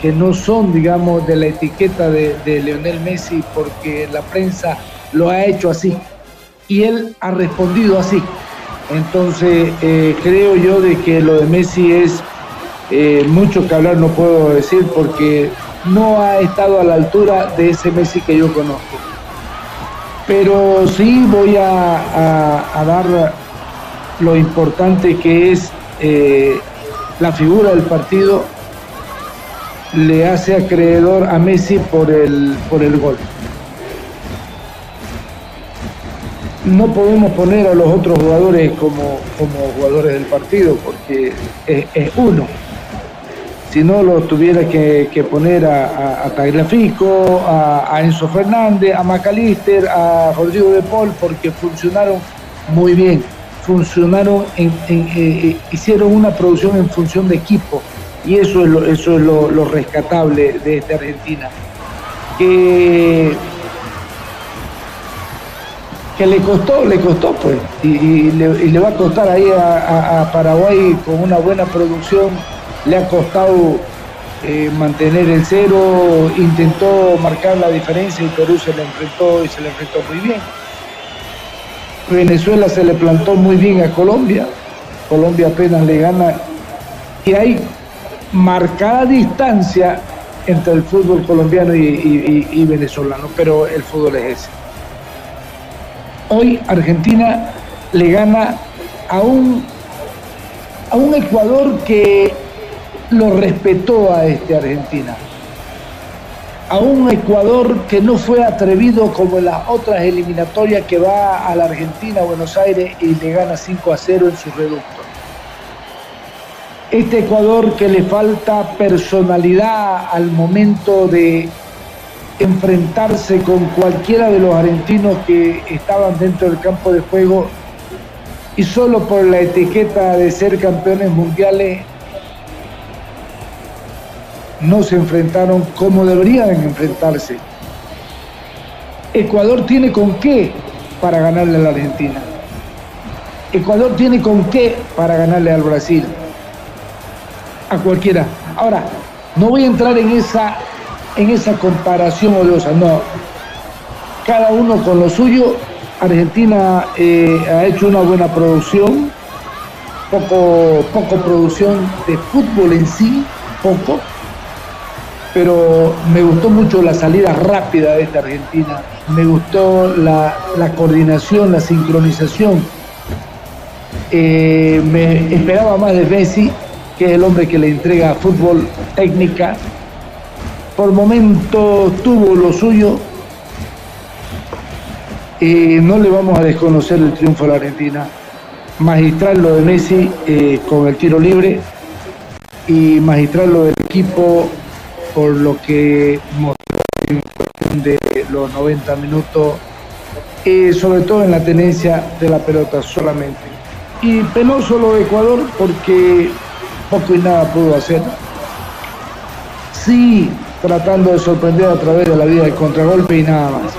que no son, digamos, de la etiqueta de, de Leonel Messi, porque la prensa lo ha hecho así y él ha respondido así. Entonces, eh, creo yo de que lo de Messi es eh, mucho que hablar, no puedo decir, porque no ha estado a la altura de ese Messi que yo conozco. Pero sí voy a, a- dar lo importante que es eh, la figura del partido, le hace acreedor a Messi por el, por el gol. no podemos poner a los otros jugadores como, como jugadores del partido, porque es uno. Si no, lo tuviera que, poner a, a, a a, Enzo Fernández, a Macalister, a Rodrigo de Paul, porque funcionaron muy bien. Funcionaron, eh, eh, hicieron una producción en función de equipo. Y eso es lo, rescatable de esta Argentina. Que le costó, le costó pues, y, le, va a costar ahí a Paraguay con una buena producción, le ha costado eh, mantener el cero, intentó marcar la diferencia y Perú se le enfrentó y se le enfrentó muy bien. Venezuela se le plantó muy bien a Colombia, Colombia apenas le gana y hay marcada distancia entre el fútbol colombiano y, y- venezolano, pero el fútbol es ese. Hoy Argentina le gana a un, a un Ecuador que lo respetó a este Argentina. A un Ecuador que no fue atrevido como en las otras eliminatorias que va a la Argentina, Buenos Aires y le gana 5 a 0 en su reducto. Este Ecuador que le falta personalidad al momento de enfrentarse con cualquiera de los argentinos que estaban dentro del campo de juego y solo por la etiqueta de ser campeones mundiales no se enfrentaron como deberían enfrentarse. Ecuador tiene con qué para ganarle a la Argentina. Ecuador tiene con qué para ganarle al Brasil. A cualquiera. Ahora, no voy a entrar en esa, en esa comparación odiosa, no. cada uno con lo suyo. Argentina eh, ha hecho una buena producción, poco, poco producción de fútbol en sí, poco, pero me gustó mucho la salida rápida de esta Argentina, me gustó la, coordinación, la sincronización. Eh, me esperaba más de Messi, que es el hombre que le entrega fútbol técnica. Por momentos tuvo lo suyo. Eh, no le vamos a desconocer el triunfo a la Argentina. Magistral lo de Messi eh, con el tiro libre y magistral lo del equipo por lo que mostró en cuestión de los 90 minutos, eh, sobre todo en la tenencia de la pelota solamente. Y penoso lo de Ecuador porque poco y nada pudo hacer. Sí, tratando de sorprender a través de la vía del contragolpe y nada más.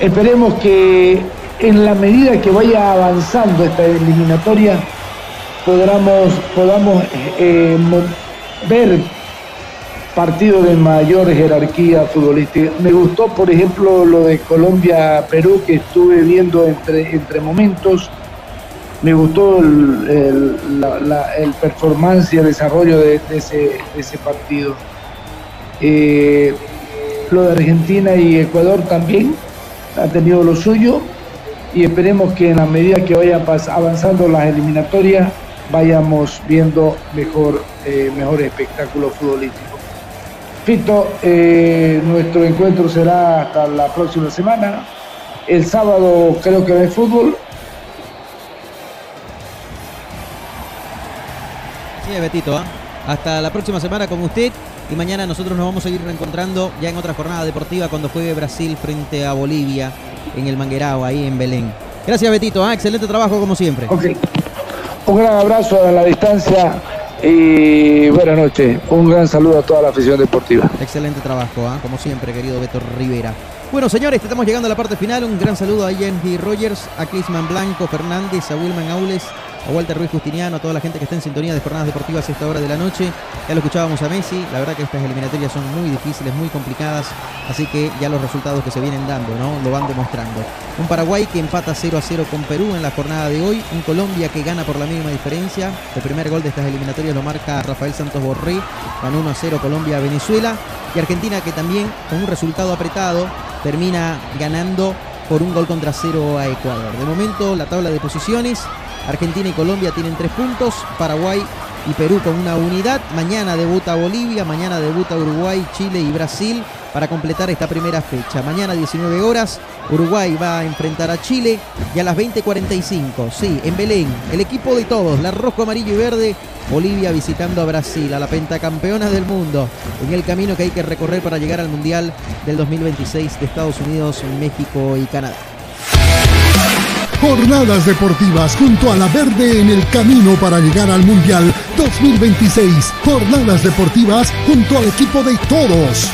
Esperemos que en la medida que vaya avanzando esta eliminatoria, podamos, podamos eh, ver partidos de mayor jerarquía futbolística. Me gustó, por ejemplo, lo de Colombia-Perú, que estuve viendo entre, entre momentos. Me gustó el, el, performance y el desarrollo de, ese, ese, partido. Eh, lo de Argentina y Ecuador también ha tenido lo suyo y esperemos que en la medida que vayan avanzando las eliminatorias vayamos viendo mejor, eh, mejor espectáculo futbolístico. Fito, eh, nuestro encuentro será hasta la próxima semana. El sábado creo que hay fútbol. Sí, Betito, ¿eh? hasta la próxima semana con usted y mañana nosotros nos vamos a ir reencontrando ya en otra jornada deportiva cuando juegue Brasil frente a Bolivia en el Manguerao, ahí en Belén. Gracias, Betito. ¿eh? Excelente trabajo como siempre. Ok. Un gran abrazo a la distancia y buenas noches. Un gran saludo a toda la afición deportiva. Excelente trabajo, ¿eh? como siempre, querido Beto Rivera. Bueno, señores, estamos llegando a la parte final. Un gran saludo a Henry Rogers, a Clisman Blanco Fernández, a Wilman Aules, a Walter Ruiz Justiniano, a toda la gente que está en sintonía de jornadas deportivas a esta hora de la noche. Ya lo escuchábamos a Messi, la verdad que estas eliminatorias son muy difíciles, muy complicadas, así que ya los resultados que se vienen dando, ¿no? Lo van demostrando. Un Paraguay que empata 0 a 0 con Perú en la jornada de hoy, un Colombia que gana por la mínima diferencia. El primer gol de estas eliminatorias lo marca Rafael Santos Borré, ganó 1 a 0 Colombia Venezuela y Argentina que también con un resultado apretado termina ganando por un gol contra cero a Ecuador. De momento la tabla de posiciones Argentina y Colombia tienen tres puntos, Paraguay y Perú con una unidad. Mañana debuta Bolivia, mañana debuta Uruguay, Chile y Brasil para completar esta primera fecha. Mañana 19 horas, Uruguay va a enfrentar a Chile y a las 20:45, sí, en Belén, el equipo de todos, la rojo, amarillo y verde, Bolivia visitando a Brasil, a la pentacampeona del mundo, en el camino que hay que recorrer para llegar al Mundial del 2026 de Estados Unidos, México y Canadá. Jornadas deportivas junto a la verde en el camino para llegar al Mundial 2026. Jornadas deportivas junto al equipo de todos.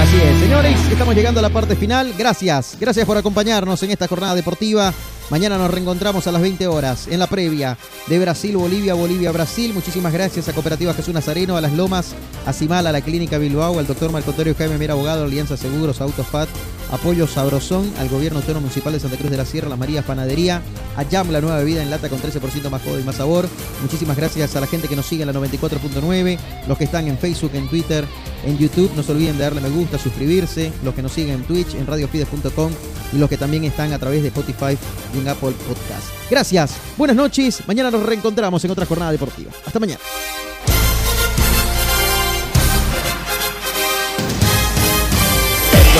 Así es, señores, estamos llegando a la parte final. Gracias, gracias por acompañarnos en esta jornada deportiva. Mañana nos reencontramos a las 20 horas en la previa de Brasil, Bolivia, Bolivia, Brasil. Muchísimas gracias a Cooperativa Jesús Nazareno, a Las Lomas, a Cimal, a la Clínica Bilbao, al doctor Marco Antonio Jaime Mera Abogado, Alianza Seguros, Autofat, Apoyo Sabrosón, al Gobierno Autónomo Municipal de Santa Cruz de la Sierra, Las Marías Panadería, a Jam, la nueva bebida en lata con 13% más jodo y más sabor. Muchísimas gracias a la gente que nos sigue en la 94.9, los que están en Facebook, en Twitter, en YouTube. No se olviden de darle me gusta, suscribirse, los que nos siguen en Twitch, en radiofides.com y los que también están a través de Spotify y en Apple Podcast. Gracias, buenas noches. Mañana nos reencontramos en otra jornada deportiva. Hasta mañana.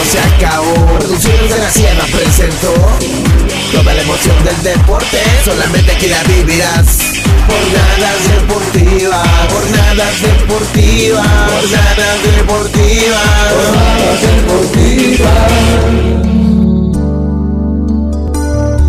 se acabó. Reducidos de la sierra presentó toda la emoción del deporte. Solamente aquí la vivirás. Jornadas deportivas, jornadas deportivas, jornadas deportivas, jornadas deportivas.